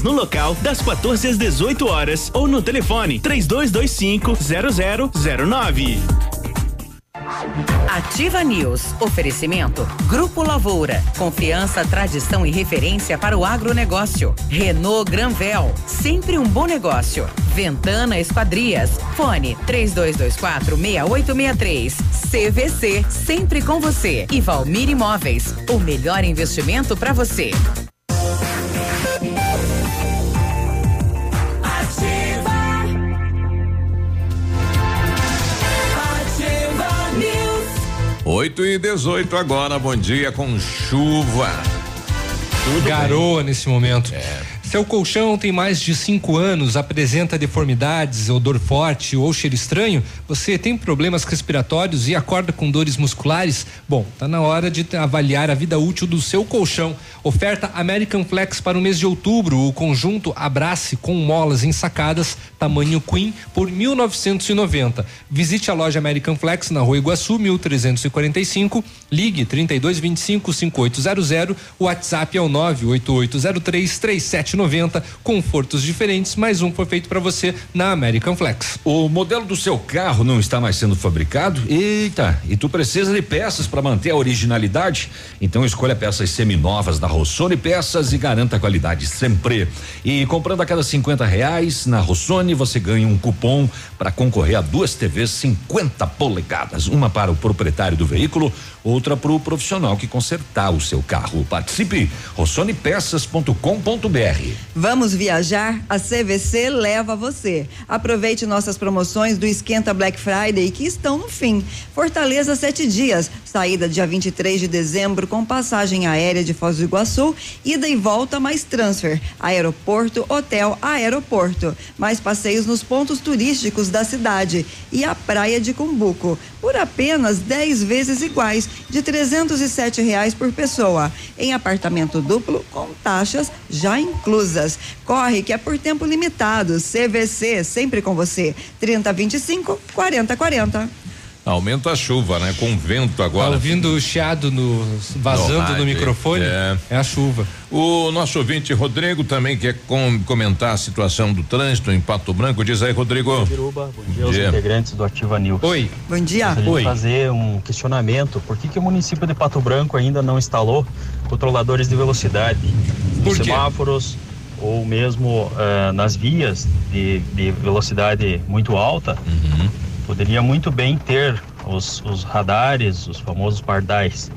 no local das 14 às 18 horas ou no telefone 3225 0009. Ativa News. Oferecimento. Grupo Lavoura. Confiança, tradição e referência para o agronegócio. Renault Granvel. Sempre um bom negócio. Ventana Esquadrias. Fone 3224 6863. CVC. Sempre com você. E Valmir Imóveis. O melhor investimento para você. 8 e 18 agora, bom dia com chuva. Garoa nesse momento. Seu colchão tem mais de cinco anos, apresenta deformidades, odor forte ou cheiro estranho? Você tem problemas respiratórios e acorda com dores musculares? Bom, tá na hora de avaliar a vida útil do seu colchão. Oferta American Flex para o mês de outubro. O conjunto Abrace com molas ensacadas, tamanho Queen, por 1990. Visite a loja American Flex na Rua Iguaçu, 1345. Ligue 3225 5800. O WhatsApp é o 98803 3790. Confortos diferentes, mais um foi feito para você na American Flex. O modelo do seu carro não está mais sendo fabricado? Eita, e tu precisa de peças para manter a originalidade? Então escolha peças seminovas da Rossoni Peças e garanta a qualidade sempre. E comprando a cada 50 reais na Rossoni, você ganha um cupom para concorrer a duas TVs 50 polegadas. Uma para o proprietário do veículo, outra para o profissional que consertar o seu carro. Participe, rossonepeças.com.br. Vamos viajar? A CVC leva você. Aproveite nossas promoções do Esquenta Black Friday que estão no fim. Fortaleza sete dias, saída dia 23 de dezembro com passagem aérea de Foz do Iguaçu, ida e volta mais transfer, aeroporto, hotel, aeroporto, mais passeios nos pontos turísticos da cidade e a praia de Cumbuco por apenas 10 vezes iguais de 307 reais por pessoa em apartamento duplo com taxas já inclusas. Corre que é por tempo limitado. CVC sempre com você. 3025 4040. Aumenta a chuva, né? Com vento agora. Tá ouvindo o chiado no, vazando no, rádio, no microfone? É. é a chuva. O nosso ouvinte Rodrigo também quer com, comentar a situação do trânsito em Pato Branco. Diz aí, Rodrigo. Biruba, bom dia aos integrantes do Ativa News. Oi. Bom dia. Gostaria Oi. fazer um questionamento. Por que, que o município de Pato Branco ainda não instalou controladores de velocidade Por quê? semáforos ou mesmo eh, nas vias de, de velocidade muito alta? Poderia muito bem ter os, os radares, os famosos pardais.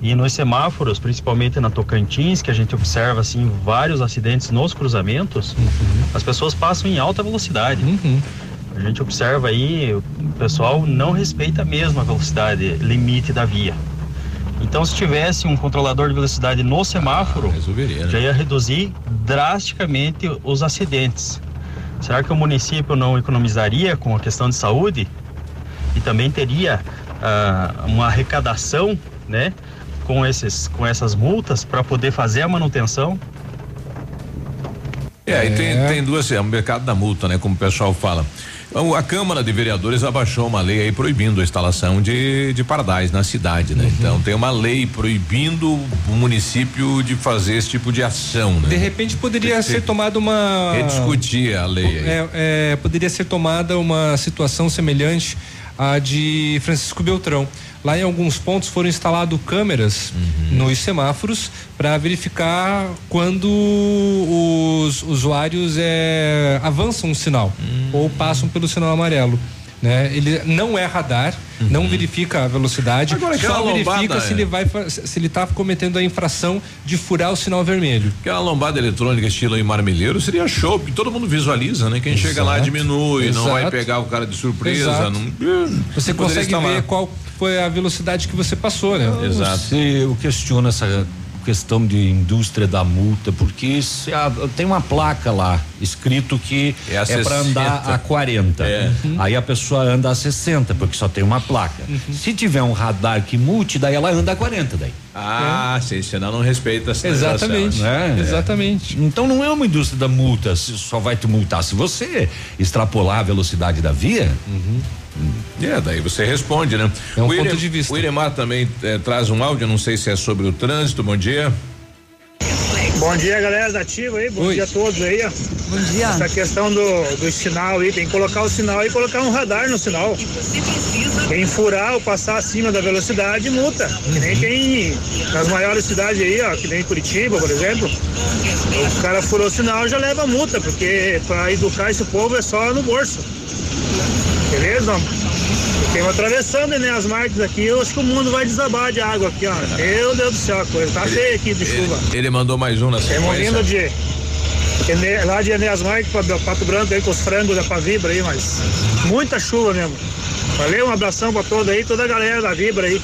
E nos semáforos, principalmente na Tocantins, que a gente observa assim vários acidentes nos cruzamentos, as pessoas passam em alta velocidade. A gente observa aí, o pessoal não respeita mesmo a velocidade limite da via. Então, se tivesse um controlador de velocidade no semáforo, já ia reduzir drasticamente os acidentes. Será que o município não economizaria com a questão de saúde? E também teria ah, uma arrecadação, né, com esses, com essas multas para poder fazer a manutenção? É, aí tem, tem duas, é o mercado da multa, né? Como o pessoal fala. Então, A Câmara de Vereadores abaixou uma lei aí proibindo a instalação de, de pardais na cidade, né? Então tem uma lei proibindo o município de fazer esse tipo de ação, né? De repente poderia ser tomada uma. Rediscutir a lei aí. É, é, poderia ser tomada uma situação semelhante à de Francisco Beltrão. Lá em alguns pontos foram instaladas câmeras nos semáforos para verificar quando os usuários é, avançam o sinal ou passam pelo sinal amarelo. Né? Ele não é radar, não verifica a velocidade, Agora, aquela só verifica lombada, se é. ele vai fa- se ele está cometendo a infração de furar o sinal vermelho. Aquela lombada eletrônica estilo em marmilheiro seria show, porque todo mundo visualiza, né? Quem chega lá Exato. diminui, não vai Exato. pegar o cara de surpresa. Exato. Não, Você consegue lá. ver qual foi a velocidade que você passou, né? Exato. Eu questiono essa questão de indústria da multa, porque se a- tem uma placa lá escrito que É a é, para 60. andar a 40. É. Aí a pessoa anda a 60, porque só tem uma placa. Se tiver um radar que multe, daí ela anda a 40 daí. Ah, sim, senão não respeita a Exatamente. sinalização, né? Exatamente. Então não é uma indústria da multa, só vai te multar se você extrapolar a velocidade da via. É, daí você responde, né? É um o ponto Irem- de vista. O Iremar também eh, traz um áudio, não sei se é sobre o trânsito. Bom dia. Bom dia, galera da Ativa aí. Bom dia a todos aí, ó. Bom dia. Essa questão do, do sinal aí, tem que colocar o sinal e colocar um radar no sinal. Quem furar ou passar acima da velocidade, multa. Que nem tem nas maiores cidades aí, ó, que nem Curitiba, por exemplo. O cara furou o sinal já leva multa, porque para educar esse povo é só no bolso. Beleza? Tem uma atravessando né, as marcas aqui, eu acho que o mundo vai desabar de água aqui, ó. Meu Deus do céu, a coisa tá feia aqui de chuva. Ele, ele mandou mais um na Temos vindo sequência. de, lá de Enéas Marques para Pato Branco aí com os frangos da Pavibra aí, mas muita chuva mesmo. Valeu, um abração pra todos aí, toda a galera da Vibra aí.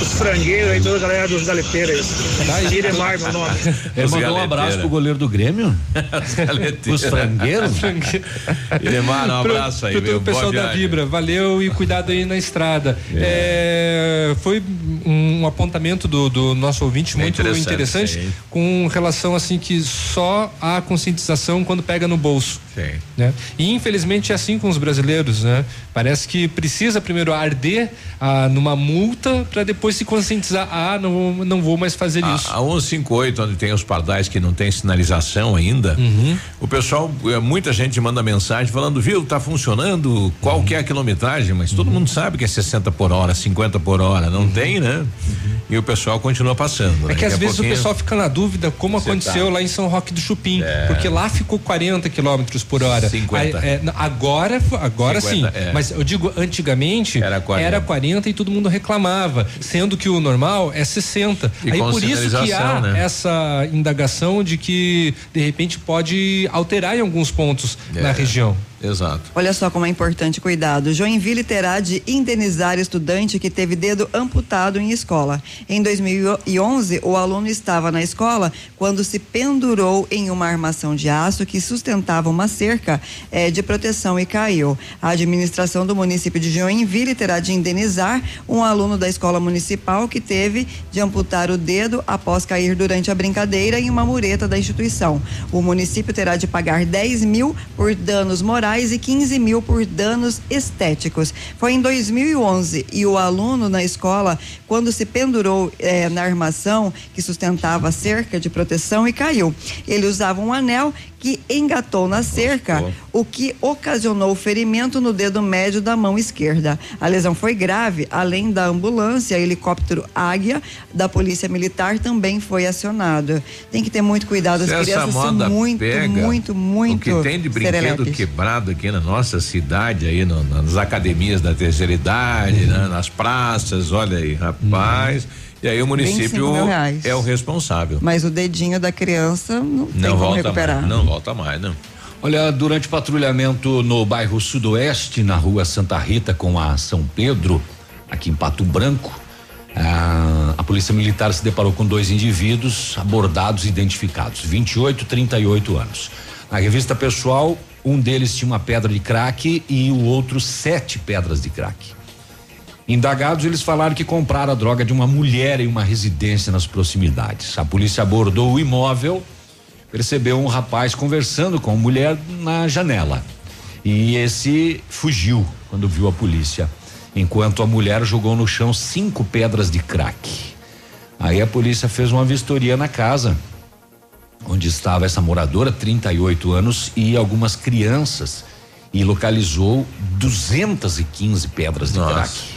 Os frangueiros aí, toda a galera dos galeteiros aí. Iremar, meu nome. Ele mandou um abraço pro goleiro do Grêmio. Os frangueiros. Iremar, um Pro- abraço aí, pro, viu? pro pessoal da. Vibra, valeu e cuidado aí na estrada. É, foi um apontamento do, do nosso ouvinte muito interessante, interessante, com relação assim que só há conscientização quando pega no bolso. Sim. Né? E infelizmente é assim com os brasileiros, né? Parece que precisa primeiro arder ah, numa multa para depois se conscientizar, ah, não, vou- não vou mais fazer isso. A, a 158, onde tem os pardais que não tem sinalização ainda, Uhum. o pessoal, eh, muita gente manda mensagem falando, viu, tá funcionando, qual que é a quilometragem, mas Uhum. todo mundo sabe que é 60 por hora, 50 por hora, não tem, né? E o pessoal continua passando. É que né? às Daqui a vezes o pessoal fica na dúvida como aconteceu tá. lá em São Roque do Chupim, É. porque lá ficou 40 quilômetros por hora. 50. Aí, é, agora, agora 50, sim. é. Mas eu digo antigamente Era 40. era 40 e todo mundo reclamava, sendo que o normal é 60. E Aí por isso que há né? essa indagação de que de repente pode alterar em alguns pontos na É. região. Exato. Olha só como é importante cuidado. Joinville terá de indenizar estudante que teve dedo amputado em escola. Em 2011, o aluno estava na escola quando se pendurou em uma armação de aço que sustentava uma cerca eh, de proteção e caiu. A administração do município de Joinville terá de indenizar um aluno da escola municipal que teve de amputar o dedo após cair durante a brincadeira em uma mureta da instituição. O município terá de pagar 10 mil por danos morais e 15 mil por danos estéticos. Foi em 2011 e o aluno na escola, quando se pendurou eh, na armação que sustentava a cerca de proteção e caiu. Ele usava um anel que engatou na cerca, o que ocasionou ferimento no dedo médio da mão esquerda. A lesão foi grave, além da ambulância, helicóptero Águia da Polícia Militar também foi acionado. Tem que ter muito cuidado, as Se crianças são muito, pega, muito, muito O que tem de brinquedo serelepes. quebrado aqui na nossa cidade, aí no- nas academias da terceira idade, Uhum. né, nas praças, olha aí, rapaz. E aí o 25 município é o responsável. Mas o dedinho da criança não, tem Não como volta recuperar. mais, não volta mais, não. Olha, durante patrulhamento no bairro Sudoeste, na rua Santa Rita com a São Pedro, aqui em Pato Branco, a, a Polícia Militar se deparou com dois indivíduos abordados e identificados, 28 e 38 anos. Na revista pessoal, um deles tinha uma pedra de crack e o outro sete pedras de crack. Indagados, eles falaram que compraram a droga de uma mulher em uma residência nas proximidades. A polícia abordou o imóvel, percebeu um rapaz conversando com a mulher na janela. E esse fugiu quando viu a polícia, enquanto a mulher jogou no chão cinco pedras de crack. Aí a polícia fez uma vistoria na casa, onde estava essa moradora, 38 anos, e algumas crianças, e localizou 215 pedras de crack.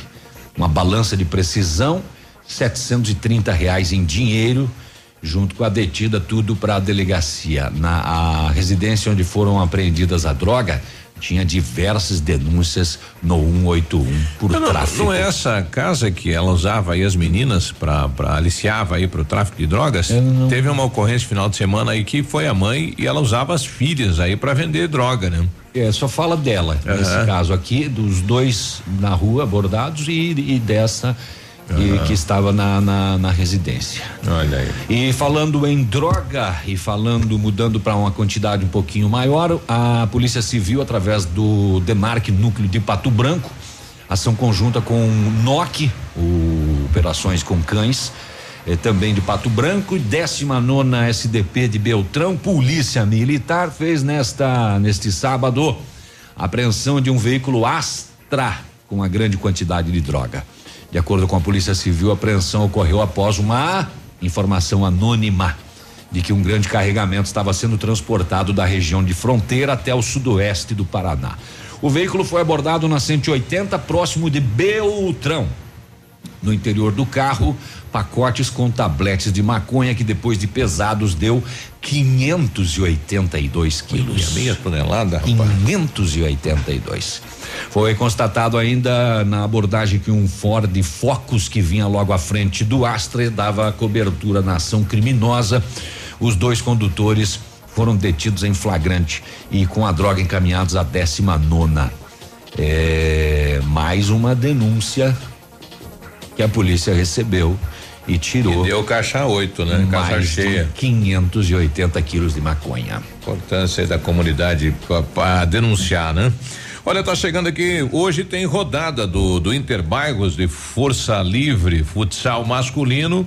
Uma balança de precisão, 730 reais em dinheiro, junto com a detida, tudo para a delegacia. Na a residência onde foram apreendidas a droga, tinha diversas denúncias no 181 por Não, tráfico. não é essa casa que ela usava aí as meninas pra aliciava aí pro tráfico de drogas? Teve uma ocorrência final de semana aí que foi a mãe e ela usava as filhas aí pra vender droga, né? É, só fala dela, nesse Aham. caso aqui, dos dois na rua abordados e, e dessa que, Aham. que estava na, na, na residência. Olha aí. E falando em droga e falando, mudando para uma quantidade um pouquinho maior, a Polícia Civil, através do Demarque Núcleo de Pato Branco, ação conjunta com o NOC, o Operações com Cães, eh, também de Pato Branco, 19 SDP de Beltrão, Polícia Militar, fez nesta neste sábado apreensão de um veículo Astra com uma grande quantidade de droga. De acordo com a Polícia Civil, a apreensão ocorreu após uma informação anônima de que um grande carregamento estava sendo transportado da região de fronteira até o sudoeste do Paraná. O veículo foi abordado na 180, próximo de Beltrão. No interior do carro, pacotes com tabletes de maconha que depois de pesados deu 582 quilos. Meia tonelada, 582. Foi constatado ainda na abordagem que um Ford Focus que vinha logo à frente do Astra dava cobertura na ação criminosa. Os dois condutores foram detidos em flagrante e com a droga encaminhados à 19 nona É, mais uma denúncia que a polícia recebeu e tirou. E deu caixa 8, né? Caixa mais cheia. de 580 quilos de maconha. Importância aí da comunidade para denunciar, né? Olha, tá chegando aqui. Hoje tem rodada do, do Interbairros de Força Livre, futsal masculino.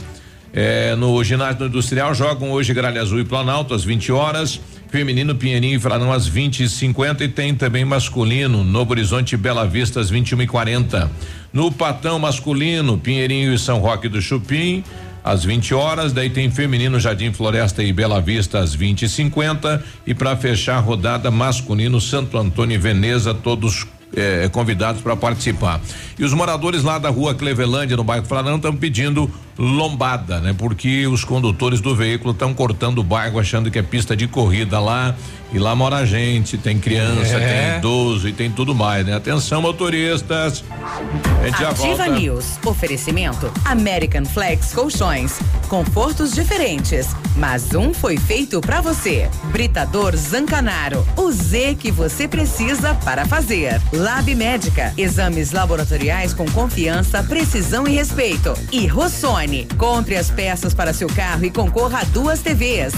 É, no ginásio industrial jogam hoje Gralha Azul e Planalto às 20 horas. Feminino Pinheirinho e Franão às 20 e 50 e tem também masculino Novo Horizonte Bela Vista às 21 e 40. No Patão masculino, Pinheirinho e São Roque do Chupim às 20 horas, daí tem feminino Jardim Floresta e Bela Vista às 20 e 50 e para fechar a rodada masculino Santo Antônio e Veneza, todos eh, convidados para participar. E os moradores lá da rua Clevelândia, no bairro Franão, estão pedindo lombada, né? Porque os condutores do veículo estão cortando o bairro achando que é pista de corrida lá e lá mora gente, tem criança, É. tem idoso e tem tudo mais, né? Atenção motoristas. A gente já Ativa volta. News. Oferecimento American Flex Colchões. Confortos diferentes, mas um foi feito pra você. Britador Zancanaro. O Z que você precisa para fazer. Lab Médica. Exames laboratoriais com confiança, precisão e respeito. E Rossoni. Compre as peças para seu carro e concorra a duas TVs.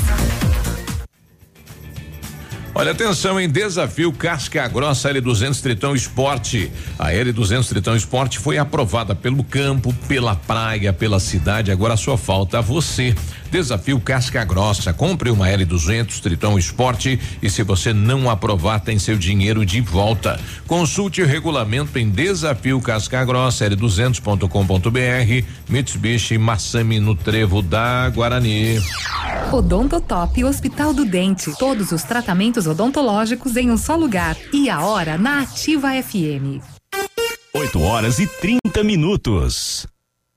Olha, atenção em desafio Casca Grossa L200 Tritão Esporte. A L200 Tritão Esporte foi aprovada pelo campo, pela praia, pela cidade. Agora só falta você. Desafio Casca Grossa. Compre uma L200 Tritão Esporte e se você não aprovar, tem seu dinheiro de volta. Consulte o regulamento em Desafio Casca Grossa L200.com.br. Mitsubishi Massami no Trevo da Guarani. Odontotop Hospital do Dente. Todos os tratamentos odontológicos em um só lugar. E a hora na Ativa FM. 8 horas e 30 minutos.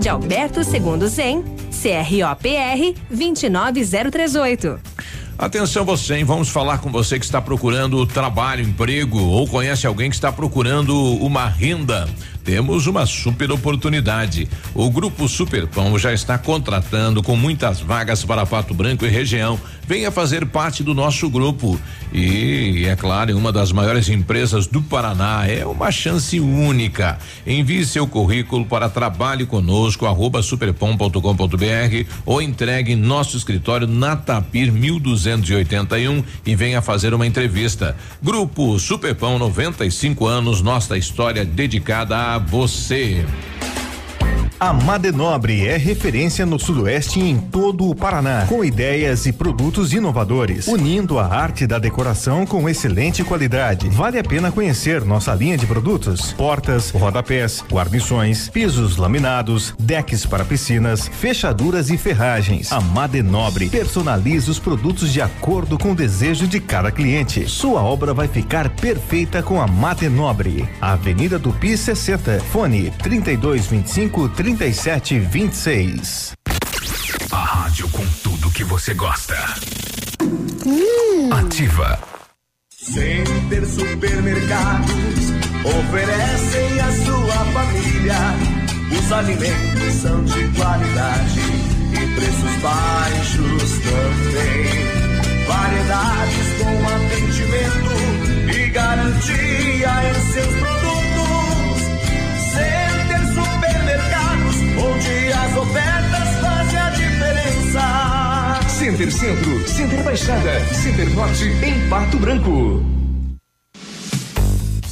de Alberto Segundo Zen, CROPR 29038. Atenção você, hein? Vamos falar com você que está procurando trabalho, emprego ou conhece alguém que está procurando uma renda. Temos uma super oportunidade. O Grupo Superpão já está contratando com muitas vagas para Pato Branco e região. Venha fazer parte do nosso grupo. E, é claro, uma das maiores empresas do Paraná. É uma chance única. Envie seu currículo para trabalhe conosco, arroba ou entregue em nosso escritório na Tapir 1281 e venha fazer uma entrevista. Grupo Superpão 95 anos, nossa história dedicada a você. A Madenobre é referência no Sudoeste e em todo o Paraná, com ideias e produtos inovadores, unindo a arte da decoração com excelente qualidade. Vale a pena conhecer nossa linha de produtos: portas, rodapés, guarnições, pisos laminados, decks para piscinas, fechaduras e ferragens. A Madenobre personaliza os produtos de acordo com o desejo de cada cliente. Sua obra vai ficar perfeita com a Madenobre. Avenida Tupi 60, fone 3225 3726. A rádio com tudo que você gosta. Ativa. Center Supermercados oferecem à sua família. Os alimentos são de qualidade e preços baixos também. Variedades com atendimento e garantia em seus produtos. Onde as ofertas fazem a diferença. Center Centro, Center Baixada, Center Norte, em Pato Branco.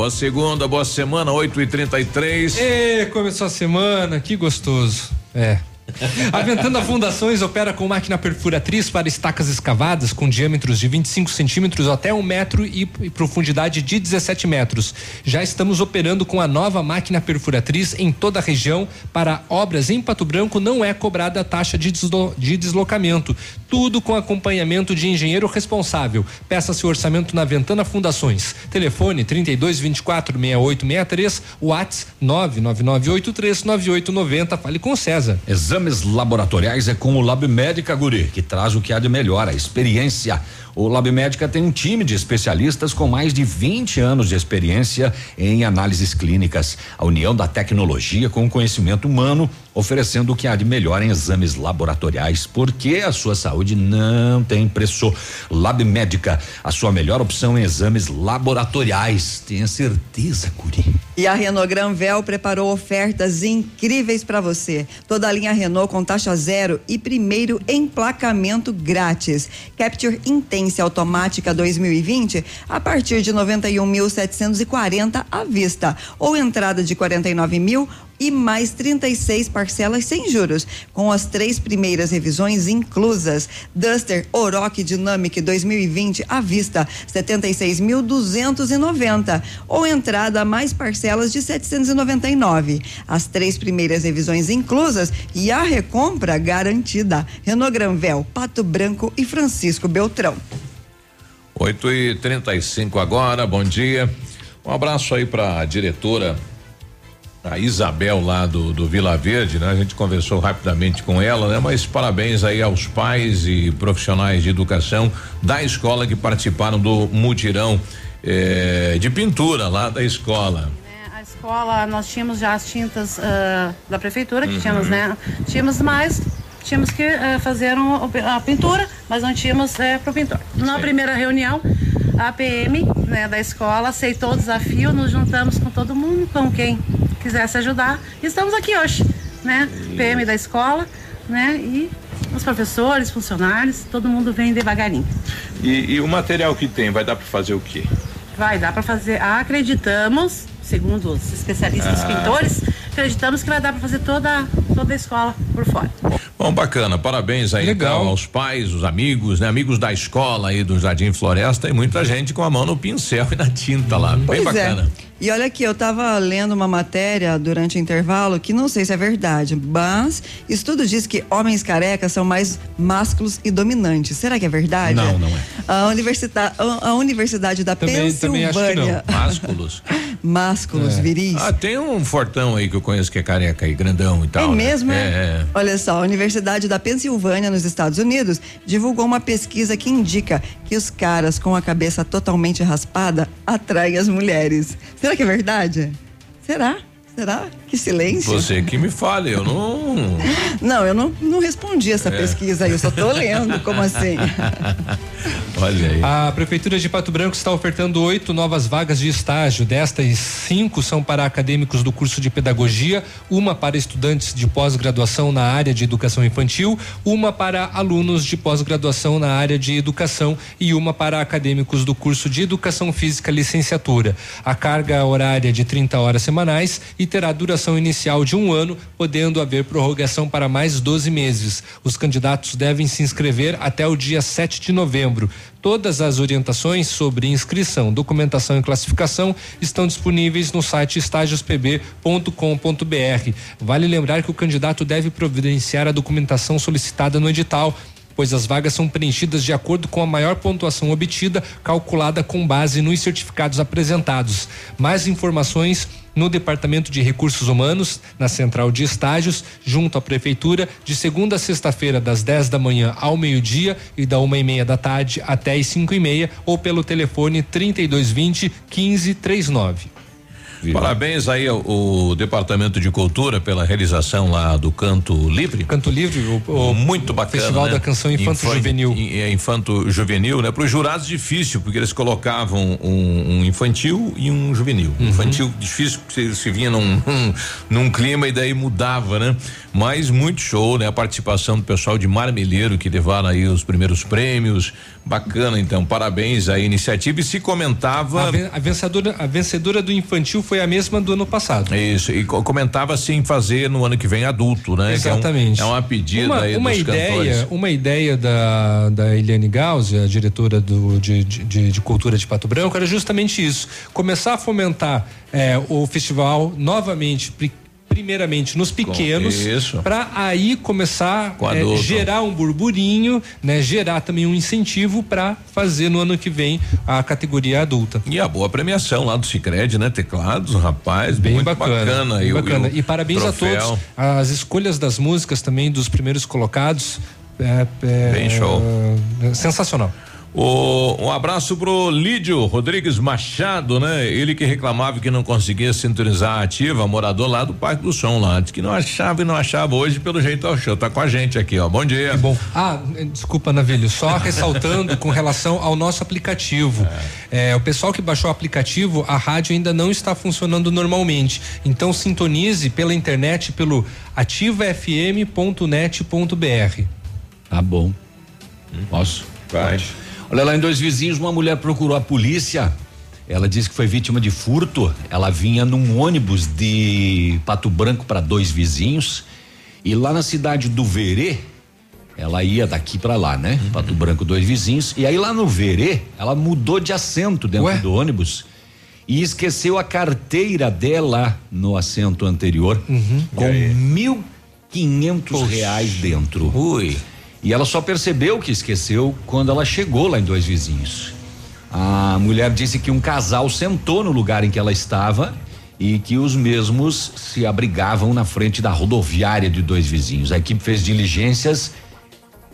Boa segunda, boa semana, 8 e 33 E começou a semana, que gostoso. É. A Ventana Fundações opera com máquina perfuratriz para estacas escavadas com diâmetros de 25 centímetros até um metro e, profundidade de 17 metros. Já estamos operando com a nova máquina perfuratriz em toda a região. Para obras em Pato Branco não é cobrada a taxa de, deslo, de deslocamento. Tudo com acompanhamento de engenheiro responsável. Peça seu orçamento na Ventana Fundações. Telefone 32 24 6863, WhatsApp 99983 9890. Fale com o César. Exames laboratoriais é com o Lab Médica Guri, que traz o que há de melhor, a experiência. O Lab Médica tem um time de especialistas com mais de 20 anos de experiência em análises clínicas. A união da tecnologia com o conhecimento humano, oferecendo o que há de melhor em exames laboratoriais, porque a sua saúde não tem preço. Lab Médica, a sua melhor opção em exames laboratoriais. Tenha certeza, Guri. E a Renault Granvel preparou ofertas incríveis para você. Toda a linha Renault com taxa zero e primeiro emplacamento grátis. Capture Intense automática 2020 a partir de 91.740 à vista ou entrada de 49 mil e mais 36 parcelas sem juros, com as três primeiras revisões inclusas. Duster Oroch Dynamic 2020 à vista, 76.290 ou entrada mais parcelas de 799. As três primeiras revisões inclusas e a recompra garantida. Renault Granvel, Pato Branco e Francisco Beltrão. 8 e 35 agora, bom dia. Um abraço aí para a diretora a Isabel lá do, do Vila Verde, né? A gente conversou rapidamente com ela, né? Mas parabéns aí aos pais e profissionais de educação da escola que participaram do mutirão eh, de pintura lá da escola. A escola, nós tínhamos já as tintas ah, da prefeitura, que Uhum. tínhamos, né? Tínhamos mais, tínhamos que eh, fazer um- a pintura, mas não tínhamos para o pintor. Na primeira reunião, a PM né, da escola aceitou o desafio, nos juntamos com todo mundo, com quem quisesse ajudar. E estamos aqui hoje, né? PM da escola, né? E os professores, funcionários, todo mundo vem devagarinho. E, e o material que tem, vai dar para fazer o quê? Vai dar para fazer, acreditamos, segundo os especialistas Ah. pintores, acreditamos que vai dar para fazer toda, toda a escola por fora. Bom, bacana, parabéns aí então aos pais, os amigos, né? Amigos da escola aí do Jardim Floresta e muita gente com a mão no pincel e na tinta lá, bem Pois bacana. É. E olha aqui, eu estava lendo uma matéria durante o intervalo que não sei se é verdade, mas estudo diz que homens carecas são mais másculos e dominantes. Será que é verdade? Não, não é. A, universita a, Universidade da Também- também acho que Pensilvânia. não. Másculos. Másculos, É. viris. Ah, tem um fortão aí que eu conheço que é careca e grandão e tal. É né? Mesmo, é? É, Olha só, a Universidade da Pensilvânia, nos Estados Unidos, divulgou uma pesquisa que indica que os caras com a cabeça totalmente raspada atraem as mulheres. Será que é verdade? Será? Será? Que silêncio. Você que me fale, eu não. Não, eu não, não respondi essa É. pesquisa aí, eu só tô lendo, como assim? Olha aí. A Prefeitura de Pato Branco está ofertando oito novas vagas de estágio. Destas, cinco são para acadêmicos do curso de pedagogia, uma para estudantes de pós-graduação na área de educação infantil, uma para alunos de pós-graduação na área de educação e uma para acadêmicos do curso de educação física licenciatura. A carga horária é de 30 horas semanais e terá duração inicial de um ano, podendo haver prorrogação para mais 12 meses. Os candidatos devem se inscrever até o dia 7 de novembro. Todas as orientações sobre inscrição, documentação e classificação estão disponíveis no site estágiospb.com.br. Vale lembrar que o candidato deve providenciar a documentação solicitada no edital pois as vagas são preenchidas de acordo com a maior pontuação obtida, calculada com base nos certificados apresentados. Mais informações no Departamento de Recursos Humanos, na Central de Estágios, junto à Prefeitura, de segunda a sexta-feira, das 10 da manhã ao meio-dia e da uma e meia da tarde até as cinco e meia, ou pelo telefone 3220 1539. Parabéns aí ao, ao Departamento de Cultura pela realização lá do Canto Livre. Canto Livre, o, o muito bacana. Festival né? da Canção Infanto Infan- Juvenil. É infanto juvenil, né? Para os jurados difícil, porque eles colocavam um, um infantil e um juvenil. Uhum. Infantil difícil, porque se, se vinha num, num, num clima e daí mudava, né? Mas muito show, né? A participação do pessoal de Marmeleiro que levaram aí os primeiros prêmios. Bacana, então. Parabéns à iniciativa. E se comentava. A, ven- a vencedora, a vencedora do infantil foi a mesma do ano passado. Isso, e co- comentava assim fazer no ano que vem adulto, né? Que é um- Exatamente. É, uma pedida uma, aí uma dos ideia, cantores. uma ideia da da Eliane Gauss, a diretora do de, de, de- cultura de Pato Branco, era justamente isso: começar a fomentar eh, o festival novamente. Pri- Primeiramente nos pequenos, para aí começar Com eh, adulto. gerar um burburinho, né? Gerar também um incentivo para fazer no ano que vem a categoria adulta. E a boa premiação lá do Cicred, né? Teclados, rapaz, Bem muito bacana. bacana. bem E bacana. o E, parabéns a troféu. todos. As escolhas das músicas também dos primeiros colocados. É, é, Bem show. é sensacional. O- um abraço pro Lídio Rodrigues Machado, né? Ele que reclamava que não conseguia sintonizar a ativa, morador lá do Parque do Som, lá. Diz que não achava e não achava hoje, pelo jeito achou. Tá com a gente aqui, ó. Bom dia. Bom, ah, desculpa, Navilho, só ressaltando com relação ao nosso aplicativo. É, o pessoal que baixou o aplicativo, a rádio ainda não está funcionando normalmente. Então sintonize pela internet pelo ativafm.net.br. Tá bom. Posso? Vai. Olha lá em dois vizinhos, uma mulher procurou a polícia. Ela disse que foi vítima de furto. Ela vinha num ônibus de Pato Branco para dois vizinhos e lá na cidade do Verê, ela ia daqui para lá, né? Pato Branco, dois vizinhos. E aí lá no Verê, ela mudou de assento dentro do ônibus e esqueceu a carteira dela no assento anterior com mil quinhentos reais dentro. Ui. E ela só percebeu que esqueceu quando ela chegou lá em Dois Vizinhos. A mulher disse que um casal sentou no lugar em que ela estava e que os mesmos se abrigavam na frente da rodoviária de Dois Vizinhos. A equipe fez diligências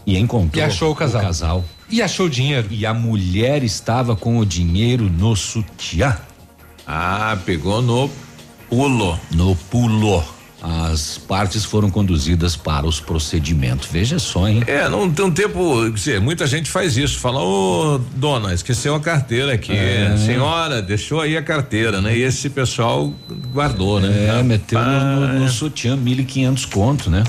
e encontrou E achou o casal. casal. E achou o dinheiro. E a mulher estava com o dinheiro no sutiã. Ah, pegou no pulo. No pulo. As partes foram conduzidas para os procedimentos. Veja só, hein? É, não tem um tempo. quer dizer, muita gente faz isso. Fala, ô dona, esqueceu a carteira aqui. É. Senhora, deixou aí a carteira, né? E esse pessoal guardou, né? É, meteu no, no, no sutiã mil e quinhentos conto, né?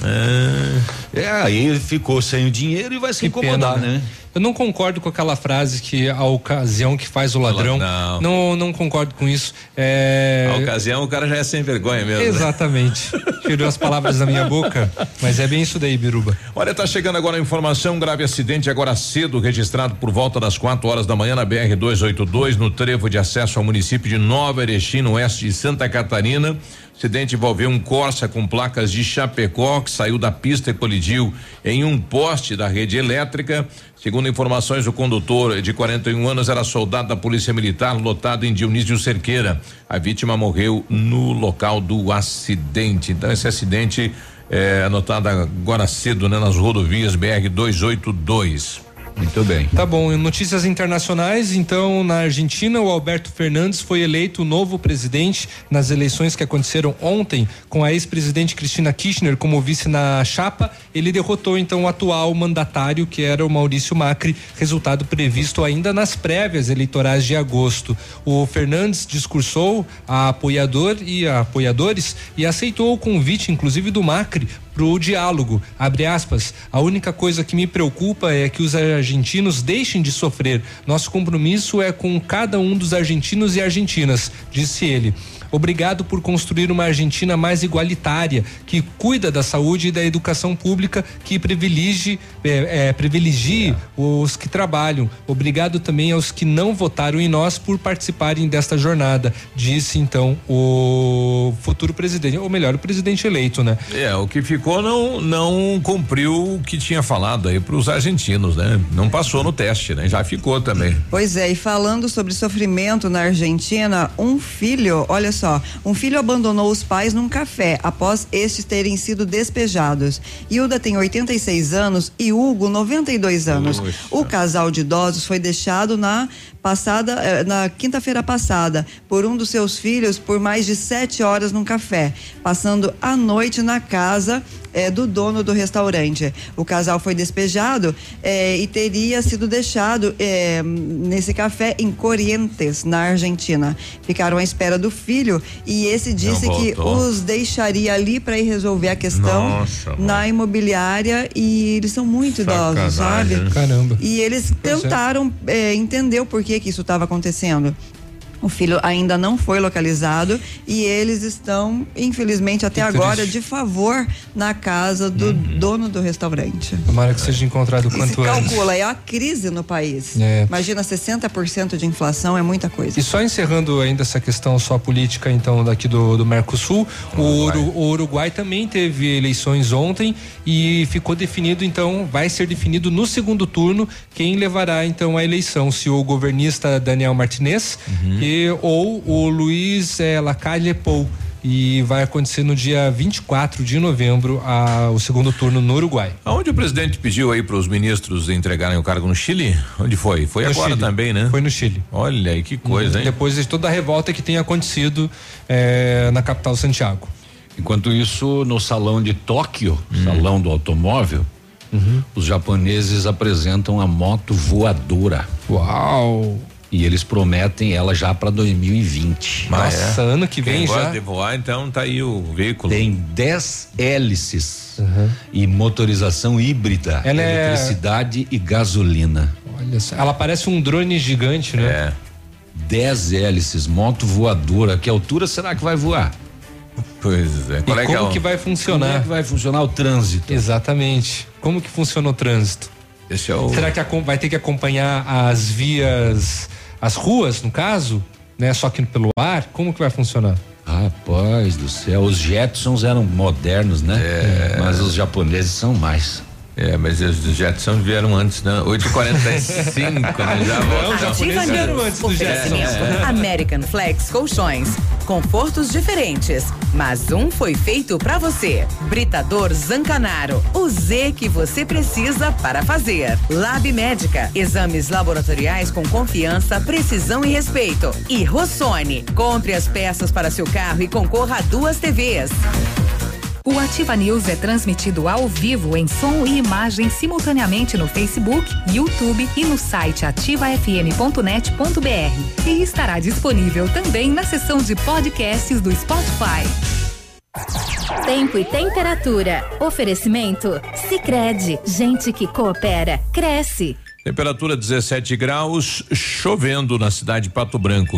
É. É, aí ficou sem o dinheiro e vai se Que incomodar, pena, né? Eu não concordo com aquela frase que a ocasião que faz o ladrão. Não. Não, não concordo com isso. É... A ocasião, o cara já é sem vergonha mesmo. né? Exatamente. Tirou as palavras da minha boca, mas é bem isso daí, Biruba. Olha, tá chegando agora a informação, um grave acidente agora cedo, registrado por volta das 4 horas da manhã na BR 282, no trevo de acesso ao município de Nova Erechim, no oeste de Santa Catarina. Acidente envolveu um Corsa com placas de Chapecó que saiu da pista e colidiu em um poste da rede elétrica. Segundo informações, o condutor de 41 anos era soldado da Polícia Militar, lotado em Dionísio Cerqueira. A vítima morreu no local do acidente. Então, esse acidente é anotado agora cedo, né, nas rodovias BR 282. Muito bem. Tá bom, em notícias internacionais, então, na Argentina, o Alberto Fernandes foi eleito novo presidente nas eleições que aconteceram ontem, com a ex-presidente Cristina Kirchner como vice na chapa. Ele derrotou então o atual mandatário, que era o Maurício Macri, resultado previsto ainda nas prévias eleitorais de agosto. O Fernandes discursou a apoiador e a apoiadores e aceitou o convite, inclusive do Macri, para o diálogo. Abre aspas. A única coisa que me preocupa é que os argentinos deixem de sofrer. Nosso compromisso é com cada um dos argentinos e argentinas, disse ele. Obrigado por construir uma Argentina mais igualitária, que cuida da saúde e da educação pública, que privilegie, é, é, privilegie os que trabalham. Obrigado também aos que não votaram em nós por participarem desta jornada, disse então o futuro presidente, ou melhor, o presidente eleito, né? É, o que ficou não não cumpriu o que tinha falado aí para os argentinos, né? Não passou no teste, né? Já ficou também. Pois é, e falando sobre sofrimento na Argentina, um filho, olha só, um filho abandonou os pais num café após estes terem sido despejados. Hilda tem 86 anos e Hugo 92 anos. Poxa. O casal de idosos foi deixado na passada eh, na quinta-feira passada por um dos seus filhos por mais de sete horas num café, passando a noite na casa eh, do dono do restaurante. O casal foi despejado eh, e teria sido deixado eh, nesse café em Corrientes, na Argentina. Ficaram à espera do filho e esse disse que os deixaria ali para ir resolver a questão Nossa, na imobiliária e eles são muito idosos, sabe? Sacanagem. Caramba. E eles é. tentaram entender o porquê que isso estava acontecendo. O filho ainda não foi localizado e eles estão, infelizmente, até Que agora, triste. de favor na casa do dono do restaurante. Tomara que seja encontrado o E se quanto antes. calcula, é a crise no país. É. Imagina 60% de inflação, é muita coisa. E só encerrando ainda essa questão só política, então, daqui do, do Mercosul, o, Uru- o Uruguai também teve eleições ontem e ficou definido, então, vai ser definido no segundo turno quem levará, então, a eleição, se o governista Daniel Martinez e, ou o Luiz eh, Lacalle Pou. E vai acontecer no dia 24 de novembro a, o segundo turno no Uruguai. Aonde o presidente pediu aí para os ministros entregarem o cargo no Chile? Onde foi? Foi No agora Chile. também, né? Foi no Chile. Olha aí que coisa, hein? Depois de toda a revolta que tem acontecido eh, na capital Santiago. Enquanto isso, no salão de Tóquio, salão do automóvel, os japoneses apresentam a moto voadora. Uau! E eles prometem ela já para 2020. Ah, Nossa, ano que Quem vem gosta já. de voar, então tá aí o veículo. Tem 10 hélices e motorização híbrida, Ela é- eletricidade e gasolina. Olha só, ela parece um drone gigante, né? É. 10 hélices, moto voadora. Que altura será que vai voar? Pois é. E Qual é que é como o- que vai Como é funcionar? que vai funcionar o trânsito? Exatamente. Como que funciona o trânsito? Esse é o. Será que vai ter que acompanhar as vias, as ruas, no caso, né? Só que pelo ar? Como que vai funcionar? Rapaz do céu, os Jetsons eram modernos, né? Mas os japoneses são mais. É, mas os Jetsons vieram antes, né? 8h45, né? Já voltam. Ativa vieram antes do Oferecimento American Flex Colchões. Confortos diferentes, mas um foi feito pra você. Britador Zancanaro. O Z que você precisa para fazer. Lab Médica. Exames laboratoriais com confiança, precisão e respeito. E Rossoni. Compre as peças para seu carro e concorra a duas TVs. O Ativa News é transmitido ao vivo em som e imagem simultaneamente no Facebook, YouTube e no site ativafm.net.br. E estará disponível também na seção de podcasts do Spotify. Tempo e temperatura. Oferecimento? Sicredi Gente que coopera, cresce. Temperatura 17 graus, chovendo na cidade de Pato Branco.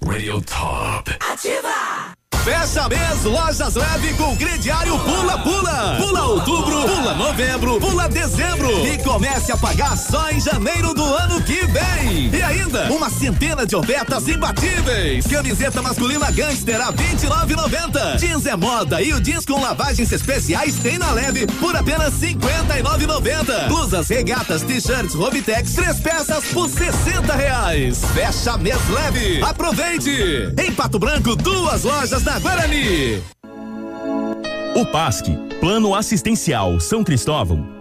Radio Top. Fecha mês, lojas leve com crediário Pula Pula. Pula outubro, pula novembro, pula dezembro. E comece a pagar só em janeiro do ano que vem. E ainda, uma centena de ofertas imbatíveis. Camiseta masculina Gangster a 29,90. Jeans é moda e o jeans com lavagens especiais tem na leve por apenas 59,90. Blusas, regatas, t-shirts, Rovitex, três peças por 60 reais. Fecha mês leve. Aproveite! Em Pato Branco, duas lojas na Guarani. O PASC, Plano Assistencial São Cristóvão,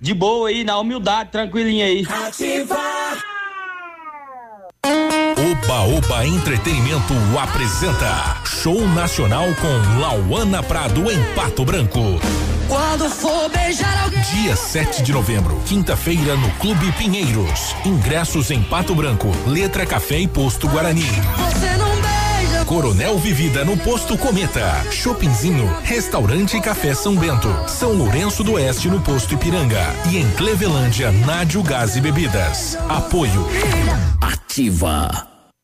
de boa aí, na humildade, tranquilinha aí. Oba Oba Entretenimento apresenta Show Nacional com Lauana Prado em Pato Branco. Quando for beijar alguém. Dia 7 de novembro, quinta-feira, no Clube Pinheiros. Ingressos em Pato Branco, Letra Café e Posto Guarani. Você não. Coronel Vivida no Posto Cometa. Shoppingzinho, Restaurante e Café São Bento. São Lourenço do Oeste no Posto Ipiranga. E em Clevelândia, Nádio Gás e Bebidas. Apoio. Ativa.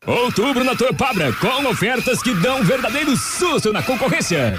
Outubro na Torpabra, com ofertas que dão um verdadeiro susto na concorrência.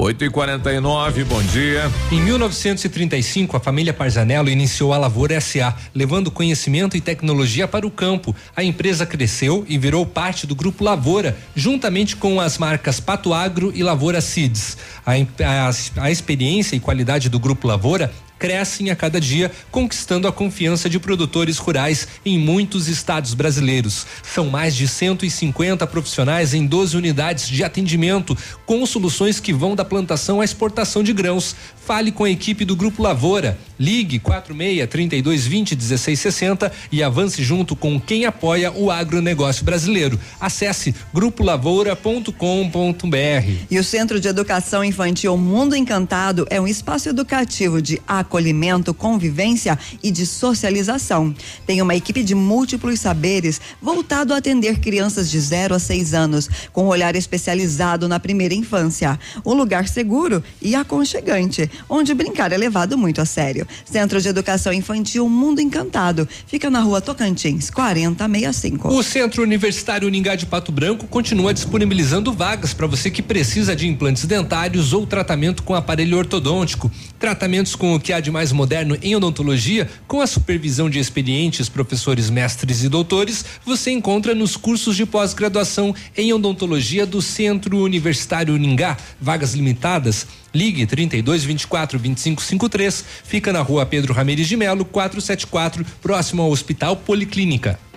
8 e 49 bom dia. Em 1935, a família Parzanello iniciou a Lavoura SA, levando conhecimento e tecnologia para o campo. A empresa cresceu e virou parte do Grupo Lavoura, juntamente com as marcas Pato Agro e Lavoura Seeds. A, a, a experiência e qualidade do Grupo Lavoura crescem a cada dia, conquistando a confiança de produtores rurais em muitos estados brasileiros. São mais de 150 profissionais em 12 unidades de atendimento, com soluções que vão da plantação à exportação de grãos. Fale com a equipe do Grupo Lavoura. Ligue 46 32 20 16 60 e avance junto com quem apoia o agronegócio brasileiro. Acesse grupolavoura.com.br. E o Centro de Educação Infantil Mundo Encantado é um espaço educativo de acolhimento, convivência e de socialização. Tem uma equipe de múltiplos saberes voltado a atender crianças de 0 a 6 anos, com um olhar especializado na primeira infância. Um lugar seguro e aconchegante, onde brincar é levado muito a sério. Centro de Educação Infantil Mundo Encantado. Fica na rua Tocantins, 4065. O Centro Universitário Uningá de Pato Branco continua disponibilizando vagas para você que precisa de implantes dentários ou tratamento com aparelho ortodôntico. Tratamentos com o que de mais moderno em odontologia, com a supervisão de experientes professores, mestres e doutores, você encontra nos cursos de pós-graduação em odontologia do Centro Universitário Uningá. Vagas limitadas. Ligue 32 24 25 53. Fica na rua Pedro Ramires de Melo, 474, próximo ao Hospital Policlínica.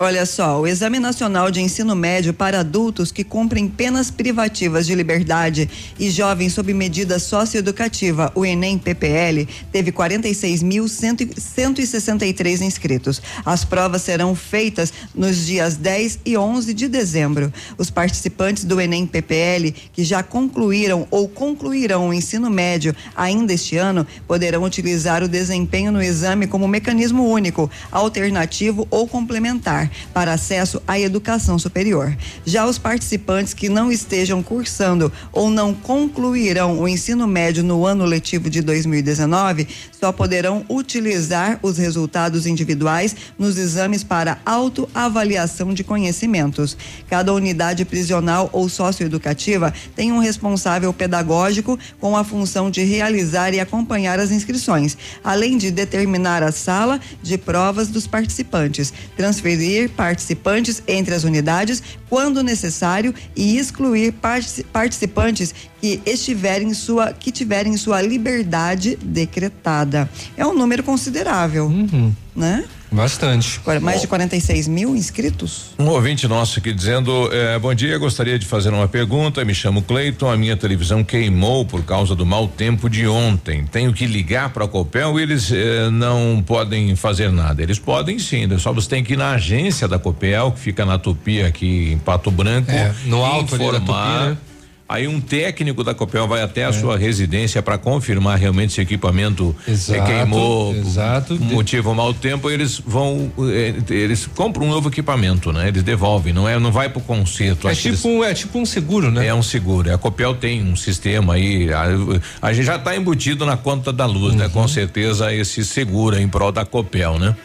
Olha só, o Exame Nacional de Ensino Médio para adultos que cumprem penas privativas de liberdade e jovens sob medida socioeducativa, o Enem PPL, teve 46.163 inscritos. As provas serão feitas nos dias 10 e 11 de dezembro. Os participantes do Enem PPL que já concluíram ou concluirão o ensino médio ainda este ano poderão utilizar o desempenho no exame como mecanismo único, alternativo ou complementar. Para acesso à educação superior. Já os participantes que não estejam cursando ou não concluirão o ensino médio no ano letivo de 2019 só poderão utilizar os resultados individuais nos exames para autoavaliação de conhecimentos. Cada unidade prisional ou socioeducativa tem um responsável pedagógico com a função de realizar e acompanhar as inscrições, além de determinar a sala de provas dos participantes, transferir participantes entre as unidades quando necessário e excluir partici- participantes que estiverem em sua que tiverem sua liberdade decretada. É um número considerável, né? Bastante. Agora, mais de 46 mil inscritos? Um ouvinte nosso aqui dizendo: eh, Bom dia, gostaria de fazer uma pergunta. Me chamo Cleiton, a minha televisão queimou por causa do mau tempo de ontem. Tenho que ligar para a Copel e eles eh, não podem fazer nada. Eles podem sim, né? só você tem que ir na agência da Copel, que fica na Tupi aqui em Pato Branco. É, no alto ali da informar. Tupi, né? Aí um técnico da Copel vai até a sua residência para confirmar realmente se o equipamento eh, Exato, queimou exato. motivo mau tempo, eles vão eh, eles compram um novo equipamento, né? Eles devolvem, não é, não vai pro conserto. É que eles- tipo, é tipo um seguro, né? é um seguro. A Copel tem um sistema aí. A, a gente já está embutido na conta da luz, né? Uhum. Com certeza esse seguro em prol da Copel, né?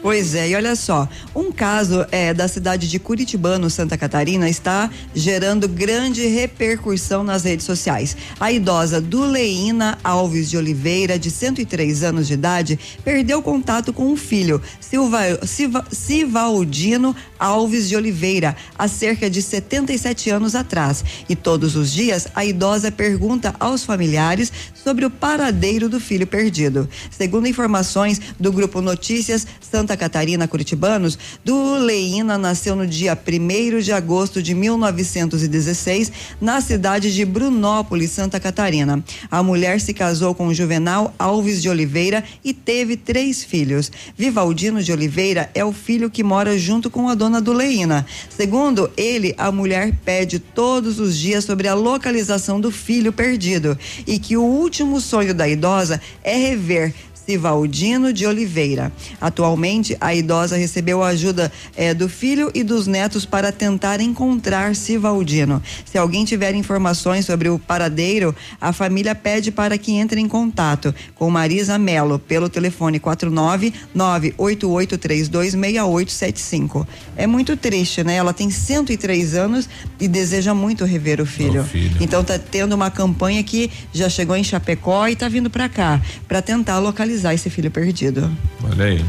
Pois é, e olha só, um caso é da cidade de Curitibano, Santa Catarina, está gerando grande repercussão nas redes sociais. A idosa Duleína Alves de Oliveira, de 103 anos de idade, perdeu contato com o filho, Silva, Silva, Sivaldino Alves de Oliveira, há cerca de 77 anos atrás. E todos os dias a idosa pergunta aos familiares sobre o paradeiro do filho perdido. Segundo informações do grupo Notícias Santa Catarina Curitibanos, Duleína nasceu no dia 1 de agosto de 1916 na cidade de Brunópolis, Santa Catarina. A mulher se casou com Juvenal Alves de Oliveira e teve três filhos. Vivaldino de Oliveira é o filho que mora junto com a dona Duleína. Segundo ele, a mulher pede todos os dias sobre a localização do filho perdido e que o último sonho da idosa é rever Sivaldino de Oliveira. Atualmente, a idosa recebeu a ajuda eh, do filho e dos netos para tentar encontrar Sivaldino. Se alguém tiver informações sobre o paradeiro, a família pede para que entre em contato com Marisa Melo pelo telefone 49 988326875. É muito triste, né? Ela tem 103 anos e deseja muito rever o filho. Então tá tendo uma campanha que já chegou em Chapecó e tá vindo para cá para tentar localizar esse filho perdido. Olha aí.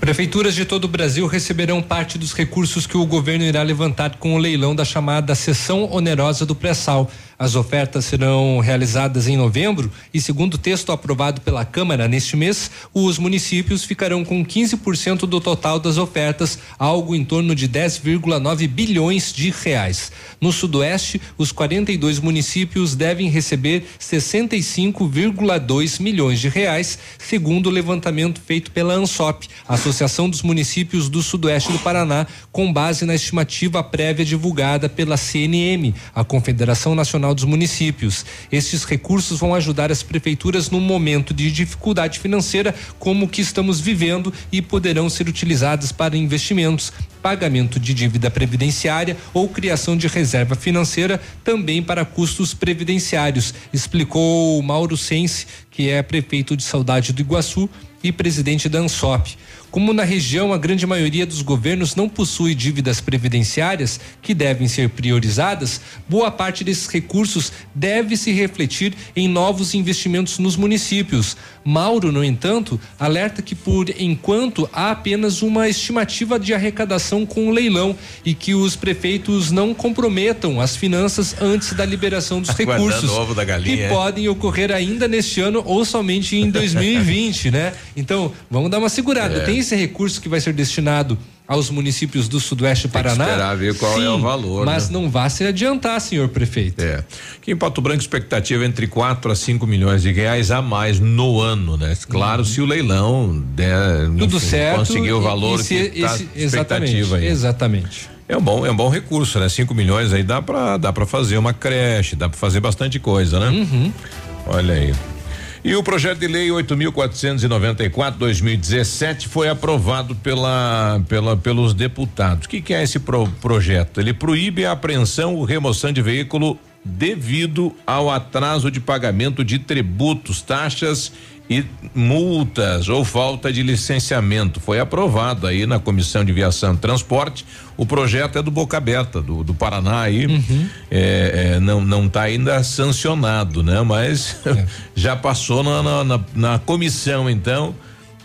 Prefeituras de todo o Brasil receberão parte dos recursos que o governo irá levantar com o leilão da chamada sessão onerosa do pré-sal. As ofertas serão realizadas em novembro e, segundo o texto aprovado pela Câmara neste mês, os municípios ficarão com 15% do total das ofertas, algo em torno de 10,9 bilhões de reais. No Sudoeste, os 42 municípios devem receber 65,2 milhões de reais, segundo o levantamento feito pela ANSOP, Associação dos Municípios do Sudoeste do Paraná, com base na estimativa prévia divulgada pela CNM, a Confederação Nacional dos Municípios. Estes recursos vão ajudar as prefeituras num momento de dificuldade financeira como o que estamos vivendo e poderão ser utilizados para investimentos, pagamento de dívida previdenciária ou criação de reserva financeira também para custos previdenciários, explicou Mauro Sense, que é prefeito de Saudade do Iguaçu e presidente da ANSOP. Como na região a grande maioria dos governos não possui dívidas previdenciárias que devem ser priorizadas, boa parte desses recursos deve se refletir em novos investimentos nos municípios. Mauro, no entanto, alerta que por enquanto há apenas uma estimativa de arrecadação com o leilão e que os prefeitos não comprometam as finanças antes da liberação dos Aguardando recursos ovo da galinha, que podem ocorrer ainda neste ano ou somente em 2020, né? Então, vamos dar uma segurada. É. Tem esse recurso que vai ser destinado aos municípios do Sudoeste do Tem que Paraná. esperar ver qual é o valor, Mas né? não vá se adiantar, senhor prefeito. É. Aqui em Pato Branco, expectativa entre 4 a 5 milhões de reais a mais no ano, né? Claro, se o leilão der, Uhum. Tudo enfim, certo. conseguir o valor e se que tá esse- exatamente. expectativa aí. Exatamente. É um bom, é um bom recurso, né? 5 milhões aí dá pra, dá pra fazer uma creche, dá pra fazer bastante coisa, né? Uhum. Olha aí. E o projeto de lei 8.494/2017 foi aprovado pela, pela pelos deputados. O que, que é esse pro, projeto? Ele proíbe a apreensão ou remoção de veículo devido ao atraso de pagamento de tributos, taxas e multas ou falta de licenciamento. Foi aprovado aí na Comissão de Viação e Transporte. O projeto é do Boca Aberta, do, do Paraná aí. Uhum. É, é, não não está ainda sancionado, né? Mas É. já passou na, na, na- na comissão, então.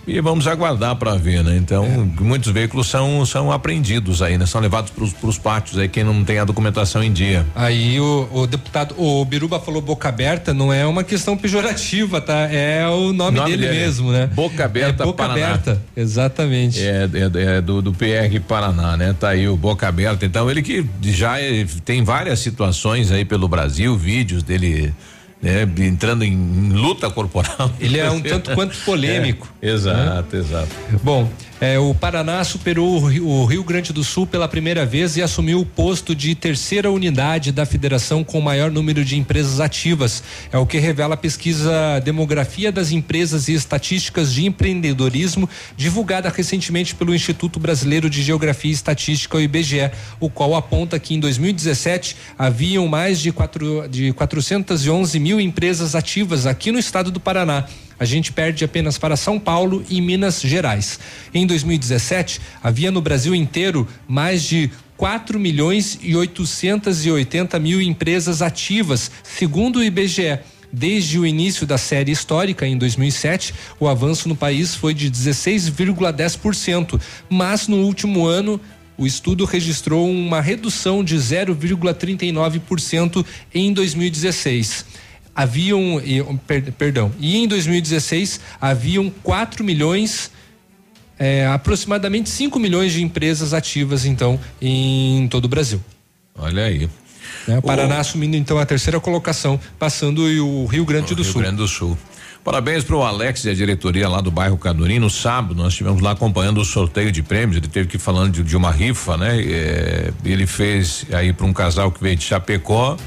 E vamos aguardar para ver, né? Então, É. muitos veículos são são apreendidos aí, né? São levados para os pátios aí quem não tem a documentação em dia. Aí o, o deputado, o Biruba falou boca aberta, não é uma questão pejorativa, tá? É o nome, Nome dele, dele é mesmo, né? Boca Aberta é boca Paraná. aberta, exatamente. É, é- é do, do PR Paraná, né? Tá aí o Boca Aberta. Então, ele que já é- tem várias situações aí pelo Brasil, vídeos dele. Né, entrando em, em luta corporal. Ele é um tanto quanto polêmico. É, exato, exato. Bom, é, o Paraná superou o Rio, Grande do Sul pela primeira vez e assumiu o posto de terceira unidade da federação com maior número de empresas ativas. É o que revela a pesquisa Demografia das Empresas e Estatísticas de Empreendedorismo, divulgada recentemente pelo Instituto Brasileiro de Geografia e Estatística, o IBGE, o qual aponta que em 2017 haviam mais de, quatro, de 411 mil empresas ativas aqui no estado do Paraná. A gente perde apenas para São Paulo e Minas Gerais. Em 2017, havia no Brasil inteiro mais de 4 milhões e 880 mil empresas ativas, segundo o IBGE. Desde o início da série histórica, em 2007, o avanço no país foi de 16,10%, mas no último ano o estudo registrou uma redução de 0,39% em 2016 haviam, per- perdão, e em 2016 haviam 4 milhões, é, aproximadamente 5 milhões de empresas ativas, então, em todo o Brasil. Olha aí. Né? O Paraná assumindo então a terceira colocação, passando o Rio Grande do Rio Sul. Grande do Sul. Parabéns para o Alex e a diretoria lá do bairro Cadurim. No sábado nós estivemos lá acompanhando o sorteio de prêmios. Ele teve que ir falando de, de uma rifa, né? É, ele fez aí para um casal que veio de Chapecó.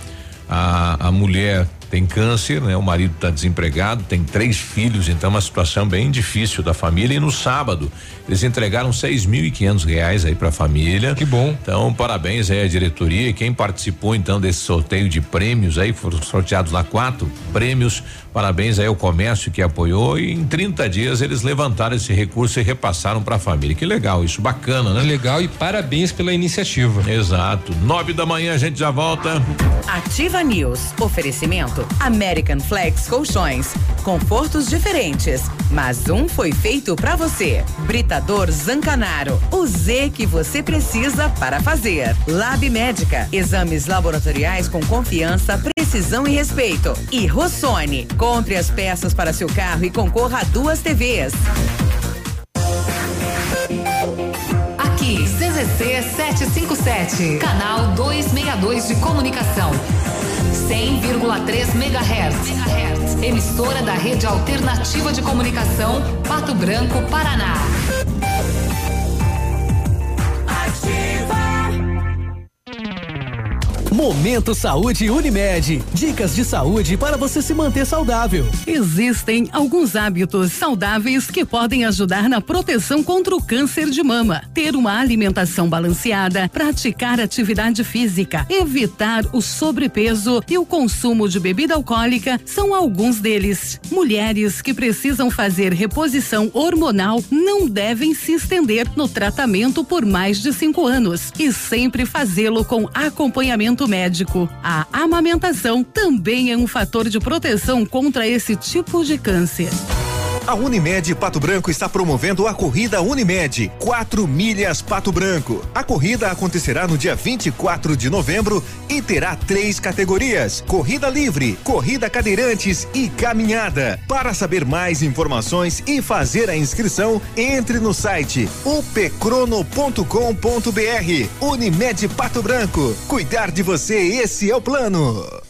A, a mulher tem câncer, né? O marido está desempregado, tem três filhos, então é uma situação bem difícil da família. E no sábado eles entregaram seis mil e quinhentos reais aí para a família. Que bom. Então parabéns aí à diretoria e quem participou então desse sorteio de prêmios aí foram sorteados lá quatro prêmios. Parabéns aí ao comércio que apoiou e em 30 dias eles levantaram esse recurso e repassaram para a família. Que legal, isso bacana, né? Legal e parabéns pela iniciativa. Exato. Nove da manhã a gente já volta. Ativa News. Oferecimento American Flex Colchões. Confortos diferentes, mas um foi feito pra você. Britador Zancanaro. O Z que você precisa para fazer. Lab Médica. Exames laboratoriais com confiança, precisão e respeito. E Rossoni. Compre as peças para seu carro e concorra a duas TVs. Aqui, CZC 757, canal 262 de comunicação. 100,3 MHz. Emissora da Rede Alternativa de Comunicação, Pato Branco, Paraná. Momento Saúde Unimed. Dicas de saúde para você se manter saudável. Existem alguns hábitos saudáveis que podem ajudar na proteção contra o câncer de mama. Ter uma alimentação balanceada, praticar atividade física, evitar o sobrepeso e o consumo de bebida alcoólica são alguns deles. Mulheres que precisam fazer reposição hormonal não devem se estender no tratamento por mais de cinco anos e sempre fazê-lo com acompanhamento médico. A amamentação também é um fator de proteção contra esse tipo de câncer. A Unimed Pato Branco está promovendo a corrida Unimed 4 milhas Pato Branco. A corrida acontecerá no dia 24 de novembro e terá três categorias: corrida livre, corrida cadeirantes e caminhada. Para saber mais informações e fazer a inscrição, entre no site upcrono.com.br. Unimed Pato Branco. Cuidar de você, esse é o plano.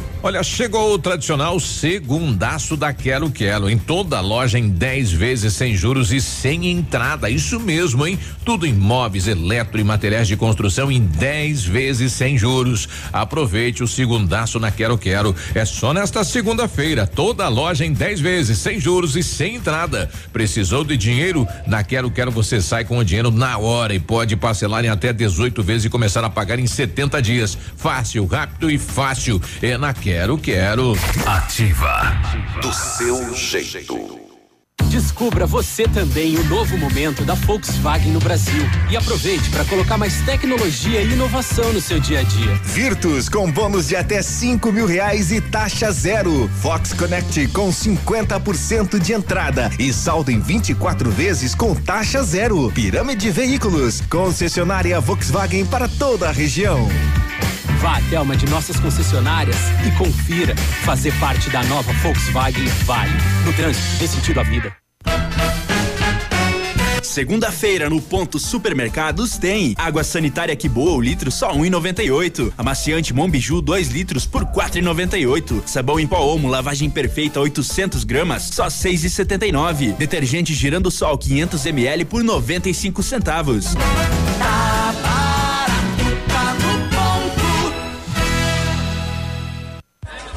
Olha, chegou o tradicional segundaço da Quero Quero. Em toda a loja em 10 vezes sem juros e sem entrada. Isso mesmo, hein? Tudo em móveis, eletro e materiais de construção em 10 vezes sem juros. Aproveite o segundaço na Quero Quero. É só nesta segunda-feira. Toda a loja em 10 vezes sem juros e sem entrada. Precisou de dinheiro? Na Quero Quero você sai com o dinheiro na hora e pode parcelar em até 18 vezes e começar a pagar em 70 dias. Fácil, rápido e fácil. É na Quero Quero. Ativa. Do seu jeito. Descubra você também o novo momento da Volkswagen no Brasil e aproveite para colocar mais tecnologia e inovação no seu dia a dia. Virtus com bônus de até cinco mil reais e taxa zero. Fox Connect com 50% de entrada e saldo em 24 vezes com taxa zero. Pirâmide Veículos, concessionária Volkswagen para toda a região. Vá até uma de nossas concessionárias e confira. Fazer parte da nova Volkswagen vale. No trânsito, dê sentido à vida. Segunda-feira no ponto supermercados tem água sanitária que boa o litro só 1,98. Amaciante Monbiju 2 litros por 4,98. Sabão em pó Omo lavagem perfeita 800 gramas só 6,79. Detergente girando sol 500 ml por 95 centavos.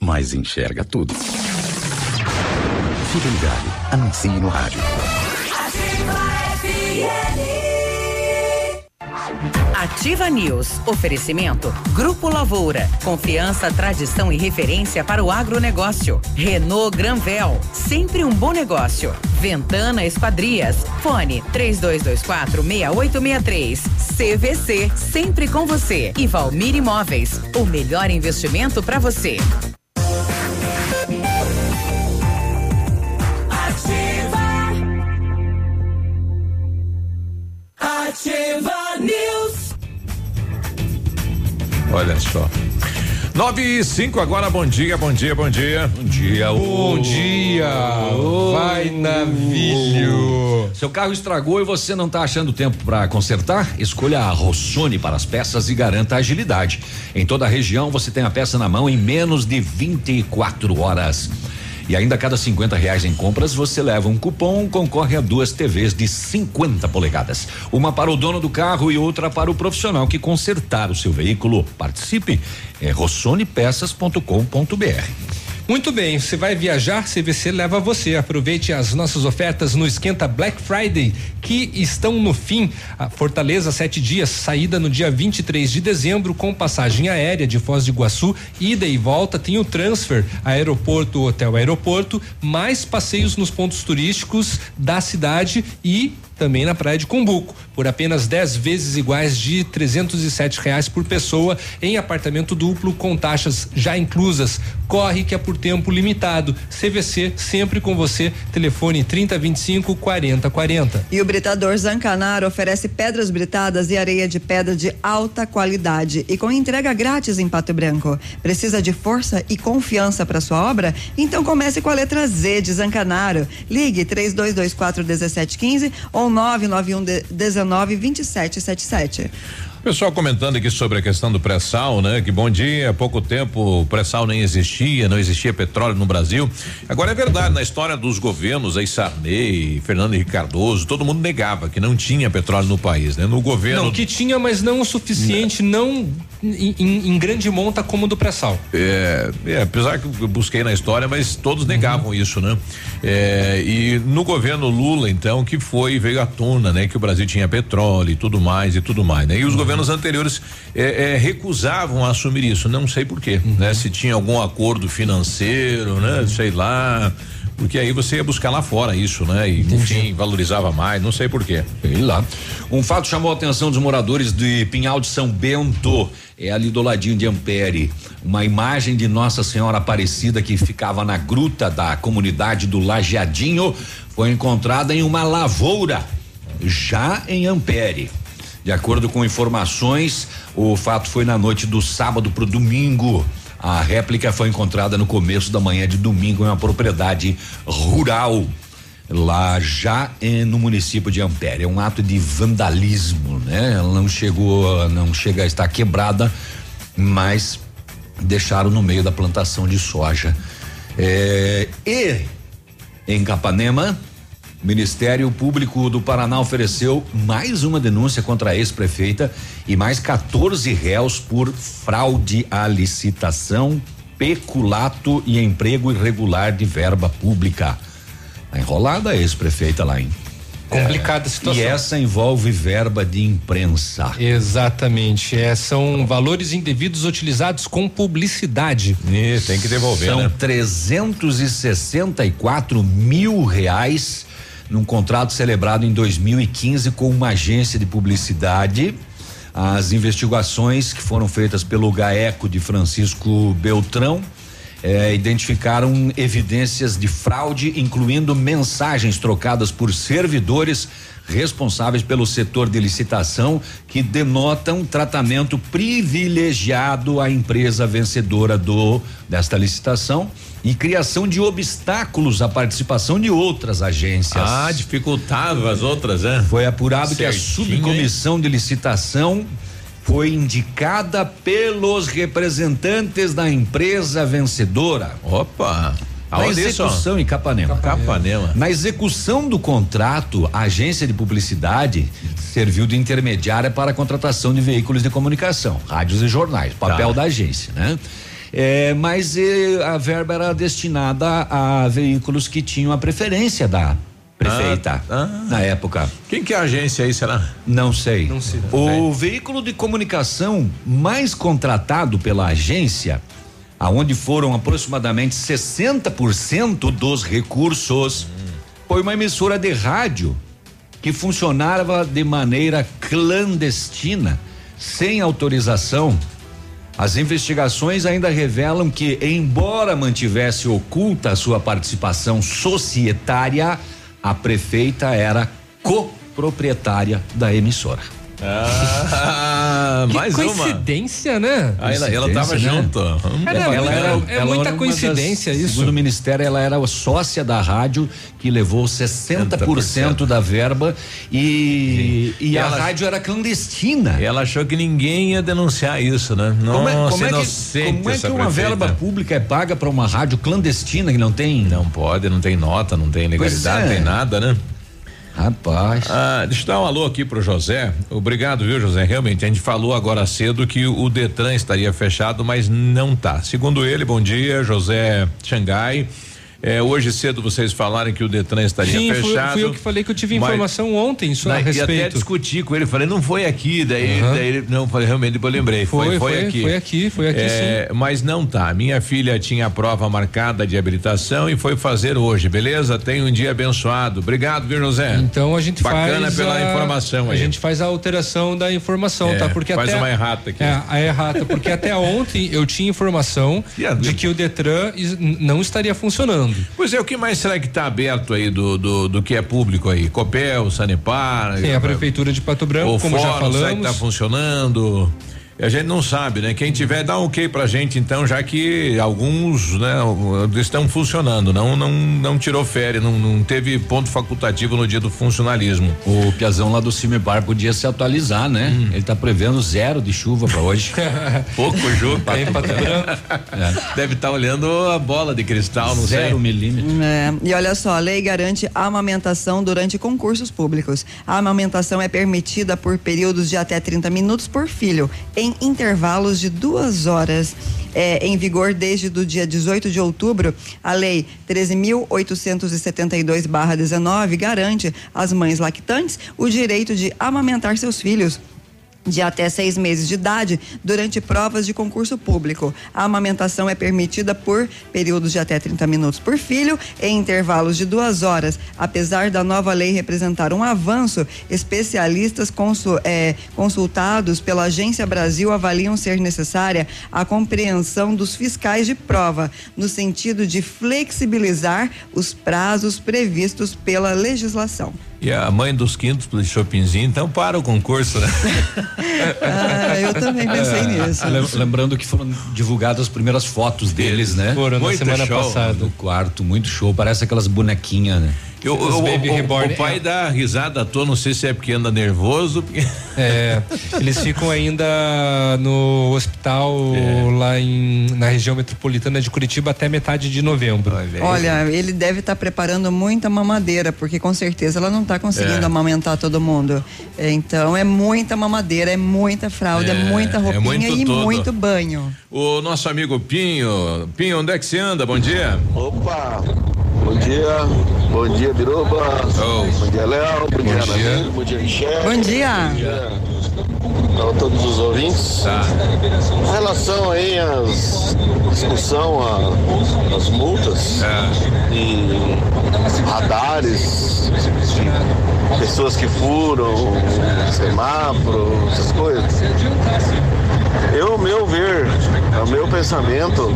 mas enxerga tudo. Fique ligado. Anuncie no rádio. Ativa News. Oferecimento. Grupo Lavoura. Confiança, tradição e referência para o agronegócio. Renault Granvel. Sempre um bom negócio. Ventana Esquadrias. Fone 3224 6863. CVC. Sempre com você. E Valmir Imóveis. O melhor investimento para você. Ativa News. Olha só. Nove e cinco agora, bom dia, bom dia, bom dia. Bom dia, Bom dia! Vai navilho! Seu carro estragou e você não está achando tempo para consertar? Escolha a Rossoni para as peças e garanta agilidade. Em toda a região você tem a peça na mão em menos de 24 horas. E ainda a cada 50 reais em compras você leva um cupom, concorre a duas TVs de 50 polegadas. Uma para o dono do carro e outra para o profissional que consertar o seu veículo. Participe. É rossonepeças.com.br. Muito bem, você vai viajar, CVC leva você. Aproveite as nossas ofertas no Esquenta Black Friday, que estão no fim. A Fortaleza, sete dias, saída no dia 23 de dezembro, com passagem aérea de Foz do Iguaçu, ida e volta. Tem o transfer, aeroporto, hotel, aeroporto, mais passeios nos pontos turísticos da cidade e também na praia de Cumbuco, por apenas 10 vezes iguais de 307 reais por pessoa em apartamento duplo com taxas já inclusas. Corre que é por tempo limitado. CVC sempre com você. Telefone 3025 4040. E o Britador Zancanaro oferece pedras britadas e areia de pedra de alta qualidade e com entrega grátis em Pato Branco. Precisa de força e confiança para sua obra? Então comece com a letra Z de Zancanaro. Ligue 3224 1715 ou 991 19 2777. Pessoal comentando aqui sobre a questão do pré-sal, né? Que bom dia, há pouco tempo o pré-sal nem existia, não existia petróleo no Brasil. Agora é verdade, na história dos governos, aí Sarney, Fernando Henrique Cardoso, todo mundo negava que não tinha petróleo no país, né? No governo. Não, que tinha, mas não o suficiente, não, em, em- em grande monta como o do pré-sal. É, é, apesar que eu busquei na história, mas todos negavam isso, né? É, e no governo Lula, então, que foi, veio à tona, né? Que o Brasil tinha petróleo e tudo mais e tudo mais, né? E os governos anteriores é, é, recusavam a assumir isso, não sei porquê, né? Se tinha algum acordo financeiro, né? Sei lá. Porque aí você ia buscar lá fora isso, né? E, enfim, valorizava mais, não sei porquê. Sei lá. Um fato chamou a atenção dos moradores de Pinhal de São Bento. É ali do ladinho de Ampere. Uma imagem de Nossa Senhora Aparecida que ficava na gruta da comunidade do Lajeadinho foi encontrada em uma lavoura, já em Ampere. De acordo com informações, o fato foi na noite do sábado para o domingo. A réplica foi encontrada no começo da manhã de domingo em uma propriedade rural lá já eh, no município de Ampere. É um ato de vandalismo, né? Ela não chegou, não chega a estar quebrada, mas deixaram no meio da plantação de soja. Eh, e em Capanema, Ministério Público do Paraná ofereceu mais uma denúncia contra a ex-prefeita e mais 14 réus por fraude à licitação, peculato e emprego irregular de verba pública. Tá enrolada a ex-prefeita lá, hein? Complicada a situação. E essa envolve verba de imprensa. Exatamente. É, são valores indevidos utilizados com publicidade. E tem que devolver, São né? 364 mil reais num contrato celebrado em 2015 com uma agência de publicidade. As investigações que foram feitas pelo GAECO de Francisco Beltrão eh, identificaram evidências de fraude, incluindo mensagens trocadas por servidores responsáveis pelo setor de licitação que denotam tratamento privilegiado à empresa vencedora do desta licitação e criação de obstáculos à participação de outras agências. Ah, dificultava as outras, né? Foi apurado que a Certinho, subcomissão de licitação foi indicada pelos representantes da empresa vencedora. Opa! Na execução em Capanema. Capanema. Na execução do contrato, a agência de publicidade serviu de intermediária para a contratação de veículos de comunicação, rádios e jornais, papel Tá. da agência, né? É, mas eh, a verba era destinada a veículos que tinham a preferência da prefeita na época. Quem que é a agência aí, será? Não sei. Não sei. O veículo de comunicação mais contratado pela agência, aonde foram aproximadamente 60% dos recursos, foi uma emissora de rádio que funcionava de maneira clandestina, sem autorização. As investigações ainda revelam que, embora mantivesse oculta a sua participação societária, a prefeita era coproprietária da emissora. Ah, Que mais uma. coincidência, né? Ah, ela, ela tava né? junto. Hum. Ela é- era- é ela muita coincidência das- isso. Segundo o Ministério, ela era a sócia da rádio que levou 60% da verba e, e, E a ela- rádio era clandestina. E ela achou que ninguém ia denunciar isso, né? Como é, Nossa, como é que, como é que uma prefeita. verba pública é paga para uma rádio clandestina que não tem? Não pode, não tem nota, não tem legalidade, não é. tem nada, né? Rapaz. Ah, deixa eu dar um alô aqui pro José. Obrigado, viu, José? Realmente, a gente falou agora cedo que o Detran estaria fechado, mas não tá. Segundo ele, bom dia, José Xangai. É, hoje cedo vocês falaram que o Detran estaria Sim, fui, fechado. fui eu que falei que eu tive informação ontem só a Na- E até respeito. discuti com ele, falei, não foi aqui, daí, Aham. daí ele, não, falei, realmente, eu lembrei, foi, Foi, foi, foi, aqui. foi aqui, foi aqui, É, Mas não tá, minha filha tinha a prova marcada de habilitação e foi fazer hoje, beleza? Tenha um dia abençoado, obrigado, viu, José? Então a gente Bacana faz pela a, informação A aí. gente faz a alteração da informação, É, tá? Porque faz até uma errata aqui. É, a errata, porque até ontem eu tinha informação de que o Detran não estaria funcionando. Pois é, o que mais será que está aberto aí do, do, do que é público aí? Copel, Sanepar? Tem a prefeitura de Pato Branco, o como já fórum, será que falamos. tá funcionando? A gente não sabe, né? Quem tiver dá um ok pra gente, então, já que alguns, né, estão funcionando, não não não tirou férias, não, não teve ponto facultativo no dia do funcionalismo. O Piazão lá do Cimepar podia se atualizar, né? Hum. Ele tá prevendo zero de chuva pra hoje. Pouco jogo. Pato Deve estar olhando a bola de cristal, não sei. Zero milímetro. É, e olha só, a lei garante amamentação durante concursos públicos. A amamentação é permitida por períodos de até 30 minutos por filho, em intervalos de duas horas. É, em vigor desde o dia 18 de outubro, a Lei 13.872-19 garante às mães lactantes o direito de amamentar seus filhos de até seis meses de idade durante provas de concurso público. A amamentação é permitida por períodos de até 30 minutos por filho, em intervalos de duas horas. Apesar da nova lei representar um avanço, especialistas consu- eh, consultados pela Agência Brasil avaliam ser necessária a compreensão dos fiscais de prova, no sentido de flexibilizar os prazos previstos pela legislação. E a mãe dos quintos do shoppingzinho, então para o concurso, né? Ah, eu também pensei nisso. Lem- Lembrando que foram divulgadas as primeiras fotos deles, né? Foram na Muito semana show. passada. No quarto, muito show. Parece aquelas bonequinhas, né? Eu, Baby o- Reborn o pai dá risada à toa, não sei se é porque anda nervoso. Porque... É, eles ficam ainda no hospital É. lá em, na região metropolitana de Curitiba até metade de novembro. Olha, ele deve estar preparando muita mamadeira, porque com certeza ela não está conseguindo É. amamentar todo mundo. É, Então é muita mamadeira, é muita fralda, é, É, muita é roupinha muito e todo. muito banho. O nosso amigo Pinho. Pinho, onde é que você anda? Bom dia. Opa! Bom dia, bom dia, Biruba. Bom dia, Léo. Bom, dia, dia. Anaí. Bom dia, Michel. Bom dia. Então, todos os ouvintes. Tá. Com relação aí às discussão, a- as multas e radares, pessoas que furam, semáforo, essas coisas. Eu, meu ver, ao meu pensamento,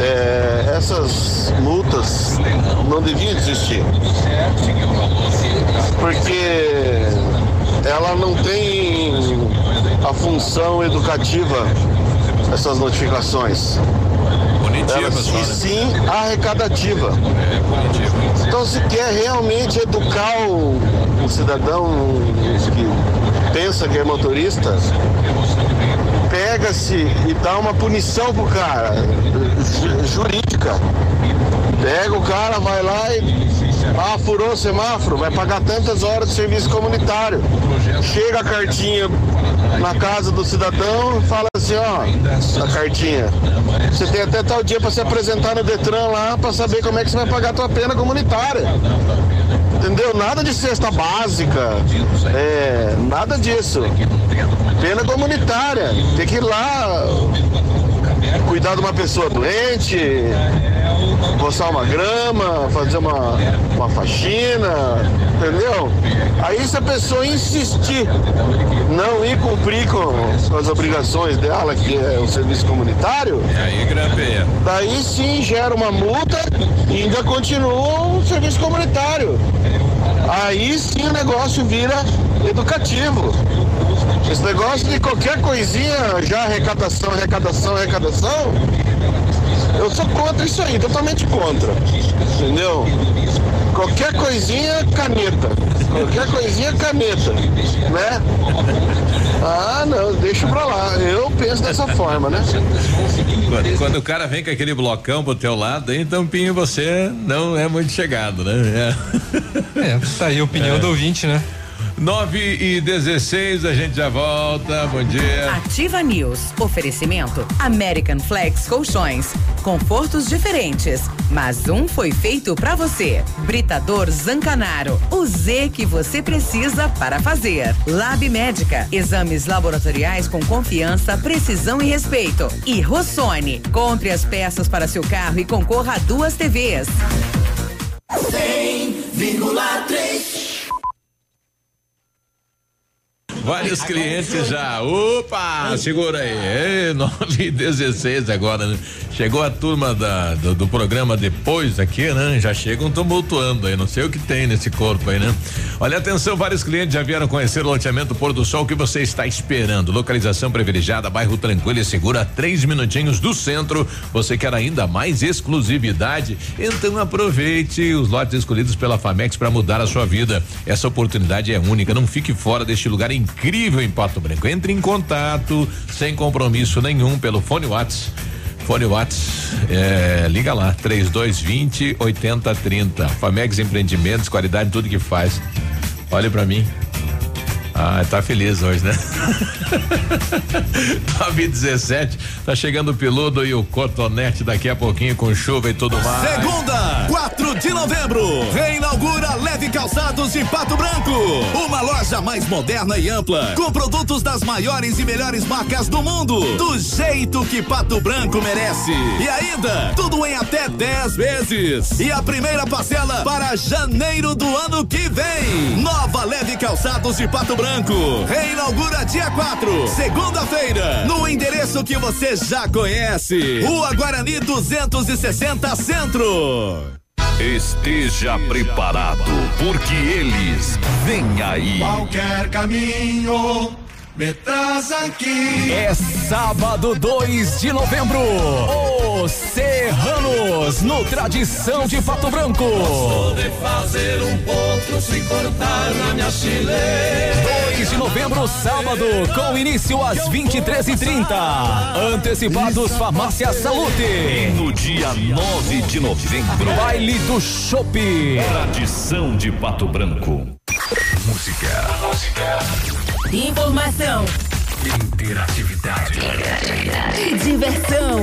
é, essas multas não deviam existir. Porque ela não tem a função educativa, essas notificações. E né? sim arrecadativa. Então se quer realmente educar o, o cidadão que pensa que é motorista, pega-se e dá uma punição pro cara, ju- jurídica. Pega o cara, vai lá e. Ah, furou o semáforo, vai pagar tantas horas de serviço comunitário. Chega a cartinha na casa do cidadão fala assim, ó, a cartinha. Você tem até tal dia para se apresentar no Detran lá para saber como é que você vai pagar a tua pena comunitária. Entendeu? Nada de cesta básica, é, nada disso. Pena comunitária. Tem que ir lá cuidar de uma pessoa doente, roçar uma grama, fazer uma, uma faxina, entendeu? Aí se a pessoa insistir não ir cumprir com, com as obrigações dela, que é o serviço comunitário, daí sim gera uma multa e ainda continua o serviço comunitário. Aí sim o negócio vira educativo. Esse negócio de qualquer coisinha, já arrecadação, arrecadação, arrecadação, eu sou contra isso aí, totalmente contra. Entendeu? qualquer coisinha, caneta. Qualquer coisinha, caneta. Né? Ah, não, deixa pra lá. Eu penso dessa forma, né? Quando, quando o cara vem com aquele blocão pro teu lado, então, Pinho, você não é muito chegado, né? É, tá aí a opinião É. do ouvinte, né? 9 e 16, a gente já volta. Bom dia. Ativa News. Oferecimento American Flex Colchões. Confortos diferentes, mas um foi feito pra você. Britador Zancanaro. O Z que você precisa para fazer. Lab Médica. Exames laboratoriais com confiança, precisão e respeito. E Rossoni. Compre as peças para seu carro e concorra a duas TVs. 100,3 Vários clientes já. Opa, segura aí. Ei, 9 e 16 agora, né? Chegou a turma da, do, do programa depois aqui, né? Já chegam tumultuando aí. Não sei o que tem nesse corpo aí, né? Olha, atenção, vários clientes já vieram conhecer o loteamento Pôr do Sol. O que você está esperando? Localização privilegiada, bairro tranquilo e seguro, a três minutinhos do centro. Você quer ainda mais exclusividade? Então aproveite os lotes escolhidos pela Famex para mudar a sua vida. Essa oportunidade é única. Não fique fora deste lugar incrível em Pato Branco. Entre em contato sem compromisso nenhum pelo fone Whats. Fone Whats, é, liga lá, 3220 8030. Famex Empreendimentos, qualidade tudo que faz. Olhe pra mim. Ah, tá feliz hoje, né? 917, tá chegando o Piludo e o Cotonete daqui a pouquinho com chuva e tudo mais. Segunda, 4 de novembro, reinaugura Leve Calçados de Pato Branco. Uma loja mais moderna e ampla, com produtos das maiores e melhores marcas do mundo, do jeito que Pato Branco merece. E ainda, tudo em até 10 vezes. E a primeira parcela para janeiro do ano que vem. Nova Leve Calçados de Pato Branco, reinaugura dia 4, segunda-feira, no endereço que você já conhece. Rua Guarani 260 Centro. Esteja preparado, porque eles vêm aí. Qualquer caminho me traz aqui. É sábado 2 de novembro. Os Serranos, no Tradição de Pato Branco. Gosto de fazer um ponto se cortar na minha chile. 2 de novembro, sábado, com início às 23h30. Antecipados Farmácia Salute. E no dia 9 de novembro, Baile do Chopp. Tradição de Pato Branco. Música. Informação Interatividade. e diversão.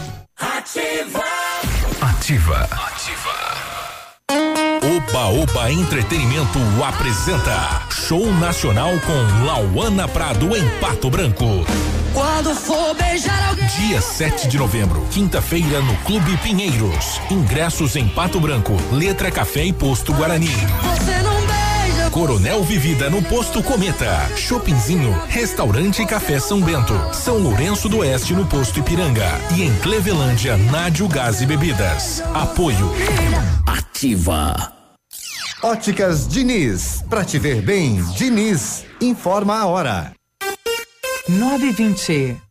Ativa. Ativa. Oba Oba Entretenimento apresenta Show Nacional com Lauana Prado em Pato Branco. Quando for beijar alguém. Dia 7 de novembro, quinta-feira, no Clube Pinheiros. Ingressos em Pato Branco, Letra Café e Posto Guarani. Você não. Coronel Vivida no Posto Cometa. Shoppingzinho, Restaurante Café São Bento. São Lourenço do Oeste no Posto Ipiranga. E em Clevelândia, Nádio Gás e Bebidas. Apoio. Ativa. Óticas Diniz. Pra te ver bem, Diniz. Informa a hora. 920.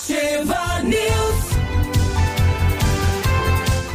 Ativa News.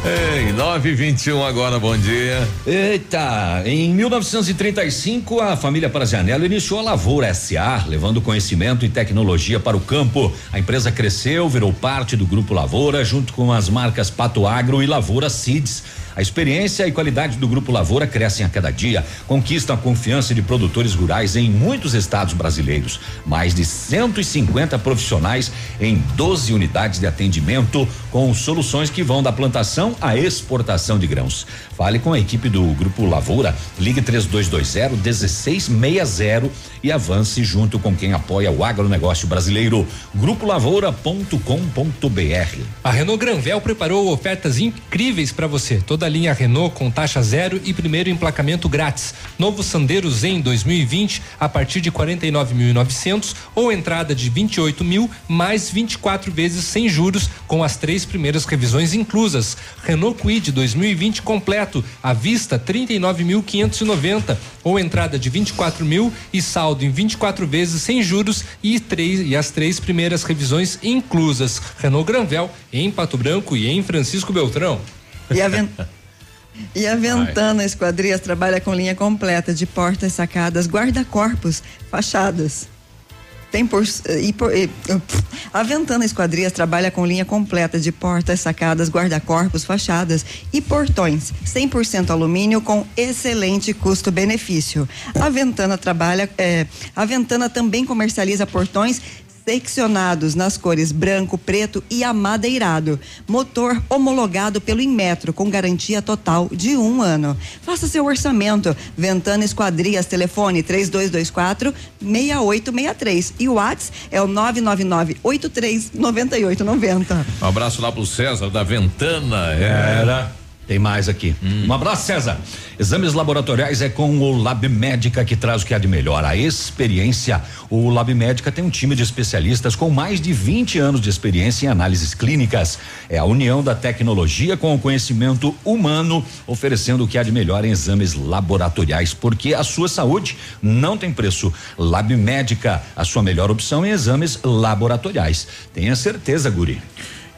Ei, 9 e 21 agora, bom dia. Eita, em 1935 a família Prazianello iniciou a Lavoura SA, levando conhecimento e tecnologia para o campo. A empresa cresceu, virou parte do grupo Lavoura, junto com as marcas Pato Agro e Lavoura Seeds. A experiência e qualidade do Grupo Lavoura crescem a cada dia, conquistam a confiança de produtores rurais em muitos estados brasileiros. Mais de 150 profissionais em 12 unidades de atendimento, com soluções que vão da plantação à exportação de grãos. Fale com a equipe do Grupo Lavoura, ligue 3220 1660 e avance junto com quem apoia o agronegócio brasileiro. Grupolavoura.com.br. A Renault Granvel preparou ofertas incríveis para você. Toda a linha Renault com taxa zero e primeiro emplacamento grátis. Novo Sandero Zen 2020 a partir de 49.900 ou entrada de 28 mil mais 24 vezes sem juros com as três primeiras revisões inclusas. Renault Kwid 2020 completo à vista 39.590 ou entrada de 24 mil e saldo em 24 vezes sem juros e três e as três primeiras revisões inclusas. Renault Granvel em Pato Branco e em Francisco Beltrão. E a, e a Ventana Esquadrias trabalha com linha completa de portas, sacadas, guarda-corpos, fachadas. Tem por, e por- e- a Ventana Esquadrias trabalha com linha completa de portas, sacadas, guarda-corpos, fachadas e portões, 100% alumínio com excelente custo-benefício. A Ventana trabalha, é, a Ventana também comercializa portões seccionados nas cores branco, preto e amadeirado. Motor homologado pelo Inmetro com garantia total de um ano. Faça seu orçamento. Ventana Esquadrias, telefone 3224 6863 e o WhatsApp é o 999 83 9890. Um abraço lá pro César da Ventana. Era. Tem mais aqui. Um abraço, César. Exames laboratoriais é com o Lab Médica que traz o que há de melhor, a experiência. O Lab Médica tem um time de especialistas com mais de 20 anos de experiência em análises clínicas. É a união da tecnologia com o conhecimento humano, oferecendo o que há de melhor em exames laboratoriais, porque a sua saúde não tem preço. Lab Médica, a sua melhor opção em exames laboratoriais. Tenha certeza, Guri.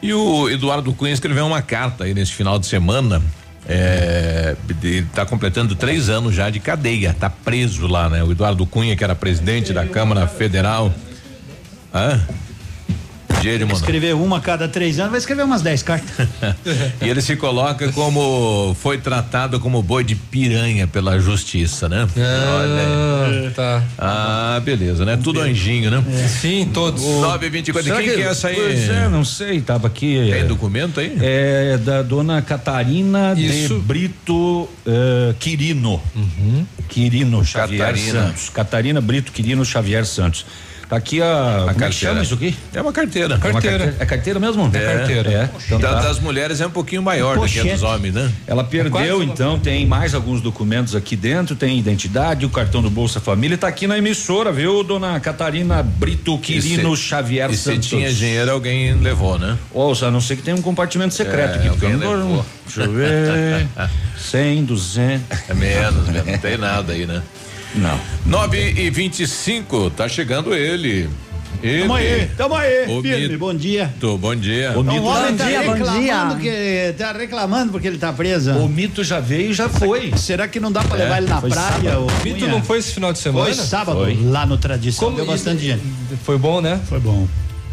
E o Eduardo Cunha escreveu uma carta aí nesse final de semana. É, ele tá completando três anos já de cadeia, tá preso lá, né? O Eduardo Cunha, que era presidente da Câmara Federal. Hã? Escrever uma a cada três anos, vai escrever umas dez cartas. E ele se coloca como foi tratado como boi de piranha pela justiça, né? Olha aí. tá. Ah, beleza, né? Tudo anjinho, né? Sim, todos. 9 e 24 Será Quem que, é essa aí? Pois é, não sei, tava aqui. Tem é, documento aí? É da dona Catarina Isso. de Brito eh, Quirino. Quirino Xavier Catarina. Santos. Catarina Brito Quirino Xavier Santos. Tá aqui a. como é carteira. chama isso aqui? É uma carteira. É uma carteira. É carteira mesmo? É. carteira. É. Então Da- tá. Das mulheres é um pouquinho maior do que a dos homens, né? Ela perdeu, quase então, tem mais alguns documentos aqui dentro, tem identidade, o cartão do Bolsa Família, tá aqui na emissora, viu, dona Catarina Brito Quirino E se- Xavier E se Santos. tinha dinheiro, alguém levou, né? Ouça, a não ser que tenha um compartimento secreto É, aqui, porque eu não levou. Deixa eu ver. 100, 200. É menos, né? não tem nada aí, né? Não. 9 e 25 tá chegando ele. Ele. Tamo aí, tamo aí, O firme, mito. bom dia. Tô, bom dia. O Então, mito, o homem tá dia, bom reclamando dia. que tá reclamando porque ele tá preso. o mito já veio e já foi. Será que não dá pra levar ele na praia? O Mito não foi esse final de semana? Foi sábado, Foi. lá no Tradição. Como Deu bastante gente. Foi bom, né? Foi bom.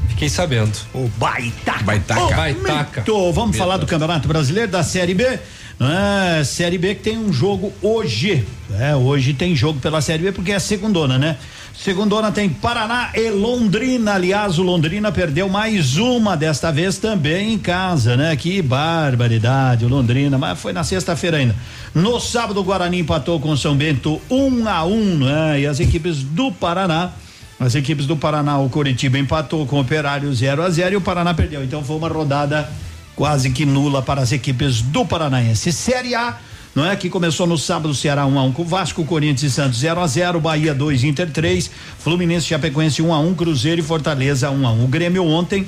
Fiquei sabendo. O Baitaca. Baitaca. Ô, Baitaca. muito. Vamos falar do Campeonato Brasileiro da Série B. É, série B que tem um jogo hoje. É, hoje tem jogo pela Série B porque é segundona, né? Segundona tem Paraná e Londrina. Aliás, o Londrina perdeu mais uma desta vez também em casa, né? Que barbaridade, o Londrina, mas foi na sexta-feira ainda. No sábado, o Guarani empatou com São Bento um a um, né? E as equipes do Paraná as equipes do Paraná, o Coritiba empatou com o Operário 0 a 0 e o Paraná perdeu. Então foi uma rodada quase que nula para as equipes do Paranaense. Série A, não é? Que começou no sábado, Ceará 1 um a 1 um, com Vasco, Corinthians e Santos 0 a 0 Bahia 2, Inter 3, Fluminense Chapecoense 1 um a 1 Cruzeiro e Fortaleza 1 a 1 O Grêmio ontem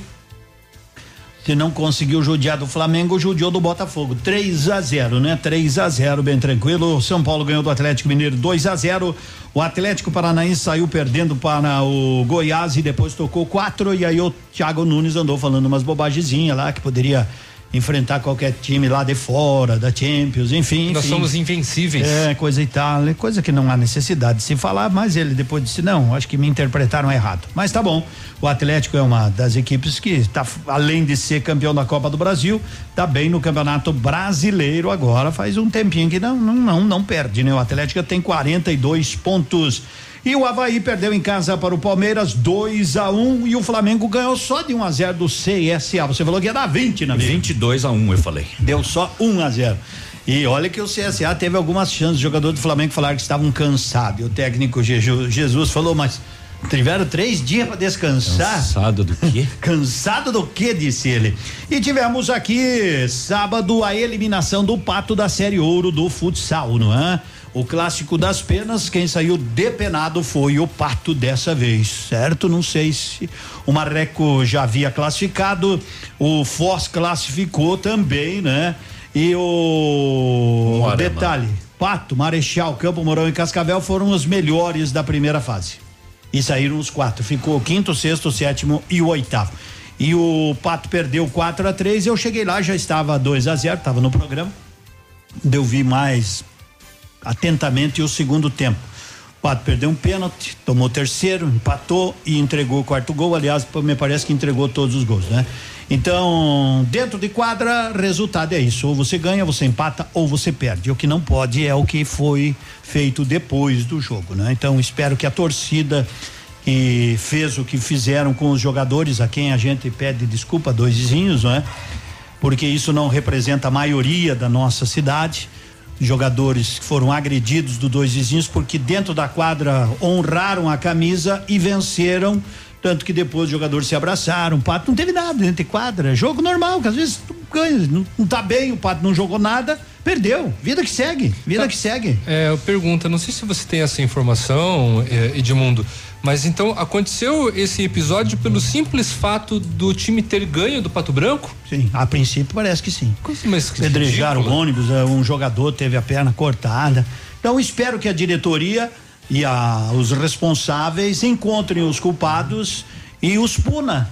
se não conseguiu judiar do Flamengo, judiou do Botafogo. 3 a 0, né? 3 a 0, bem tranquilo. São Paulo ganhou do Atlético Mineiro 2 a 0. O Atlético Paranaense saiu perdendo para o Goiás e depois tocou quatro. E aí o Thiago Nunes andou falando umas bobagezinhas lá que poderia enfrentar qualquer time lá de fora, da Champions, enfim. Nós enfim. somos invencíveis. É, coisa e tal, é coisa que não há necessidade de se falar, mas ele depois disse: não, acho que me interpretaram errado. Mas tá bom. O Atlético é uma das equipes que está, além de ser campeão da Copa do Brasil, tá bem no Campeonato Brasileiro agora. Faz um tempinho que não, não, não, não perde, né? O Atlético tem 42 pontos. E o Havaí perdeu em casa para o Palmeiras 2 a 1 um, e o Flamengo ganhou só de 1 um a 0 do CSA. Você falou que ia dar 20 na 22 a 1, um, eu falei. Deu só 1 um a 0. E olha que o CSA teve algumas chances. O jogador do Flamengo falaram que estavam cansados. E o técnico Jesus falou, mas tiveram três dias para descansar. Cansado do quê? Cansado do quê? Disse ele. E tivemos aqui sábado a eliminação do Pato da Série Ouro do futsal, não é? O clássico das penas, quem saiu depenado foi o Pato dessa vez, certo? Não sei se o Marreco já havia classificado, o Foz classificou também, né? E o detalhe, Pato, Marechal, Campo Mourão e Cascavel foram os melhores da primeira fase. E saíram os quatro. Ficou o quinto, sexto, sétimo e o oitavo. E o Pato perdeu 4 a 3 Eu cheguei lá, já estava 2 a 0 estava no programa. Eu vi mais atentamente o segundo tempo. O Pato perdeu um pênalti, tomou o terceiro, empatou e entregou o quarto gol. Aliás, me parece que entregou todos os gols, né? Então, dentro de quadra, resultado é isso. Ou você ganha, você empata, ou você perde. O que não pode é o que foi feito depois do jogo, né? Então, espero que a torcida que fez o que fizeram com os jogadores, a quem a gente pede desculpa, dois vizinhos, não é? Porque isso não representa a maioria da nossa cidade jogadores que foram agredidos do dois vizinhos porque dentro da quadra honraram a camisa e venceram tanto que depois os jogadores se abraçaram, o Pato não teve nada dentro de quadra, jogo normal, que às vezes tu ganha, não, não tá bem, o Pato não jogou nada, perdeu, vida que segue, vida Tá. que segue. É, eu pergunto, não sei se você tem essa informação, eh, Edmundo, mas então aconteceu esse episódio pelo simples fato do time ter ganho do Pato Branco? Sim, a princípio parece que sim. Mas que Pedrejaram o ônibus, é, um jogador teve a perna cortada. Então espero que a diretoria e a, os responsáveis encontrem os culpados e os puna.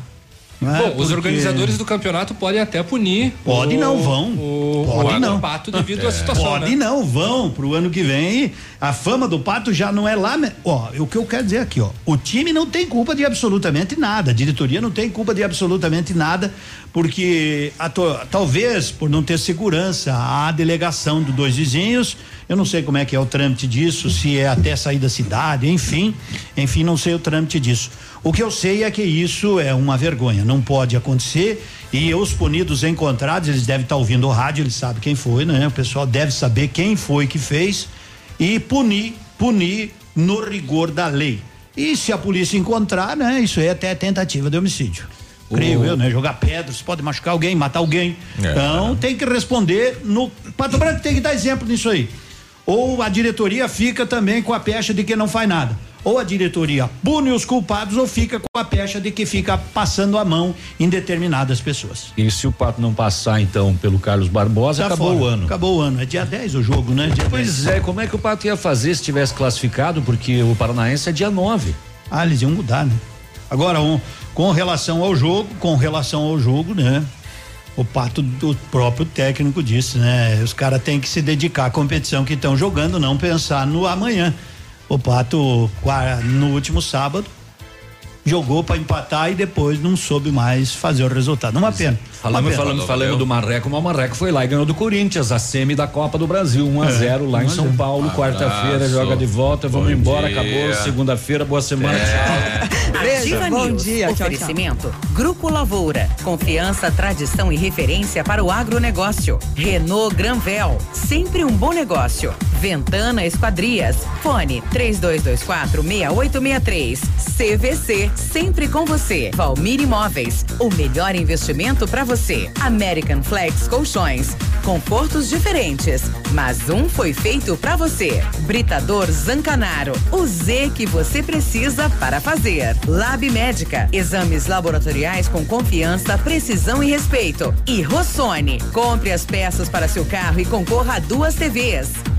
Não é? Bom, os Porque- organizadores do campeonato podem até punir. Pode o- não, vão. O, Pode o não. Pato devido à situação. Pode né? não, vão pro ano que vem. A fama do Pato já não é lá. Ó, o que eu quero dizer aqui, ó. O time não tem culpa de absolutamente nada. A diretoria não tem culpa de absolutamente nada, porque a to- talvez por não ter segurança, a delegação do dois vizinhos, eu não sei como é que é o trâmite disso, se é até sair da cidade, enfim, enfim, não sei o trâmite disso. O que eu sei é que isso é uma vergonha, não pode acontecer e os punidos encontrados, eles devem estar ouvindo o rádio, eles sabem quem foi, né? O pessoal deve saber quem foi que fez e punir, punir no rigor da lei. E se a polícia encontrar, né? Isso aí é até tentativa de homicídio. Creio eu, né? Jogar pedras, pode machucar alguém, matar alguém. É. Então tem que responder no. Pato Branco tem que dar exemplo nisso aí. Ou a diretoria fica também com a pecha de que não faz nada. Ou a diretoria pune os culpados ou fica com a pecha de que fica passando a mão em determinadas pessoas. E se o Pato não passar, então, pelo Carlos Barbosa, Tá acabou fora. o ano. Acabou o ano. É dia 10 o jogo, né? Dia 10. Pois é, como é que o Pato ia fazer se tivesse classificado? Porque o Paranaense é dia 9. Ah, eles iam mudar, né? Agora, um, com relação ao jogo, com relação ao jogo, né? O Pato, o próprio técnico disse, né? Os caras têm que se dedicar à competição que estão jogando, não pensar no amanhã. O Pato, no último sábado, jogou para empatar e depois não soube mais fazer o resultado. Uma pena. Falamos, Uma pena. falamos, falamos do Marreco, mas o Marreco foi lá e ganhou do Corinthians, a semi da Copa do Brasil, 1 a É, 0 lá em 1 a São 0. Paulo, quarta-feira, joga de volta, vamos Bom embora, dia. acabou, segunda-feira, boa semana, tchau. Beijo, bom News. dia, tchau, tchau. Oferecimento. Grupo Lavoura. Confiança, tradição e referência para o agronegócio. Renault Granvel. Sempre um bom negócio. Ventana Esquadrias. Fone 3224 6863. CVC. Sempre com você. Valmir Imóveis. O melhor investimento para você. American Flex Colchões. Confortos diferentes, mas um foi feito para você. Britador Zancanaro. O Z que você precisa para fazer. Lab Médica. Exames laboratoriais com confiança, precisão e respeito. E Rossoni. Compre as peças para seu carro e concorra a duas TVs.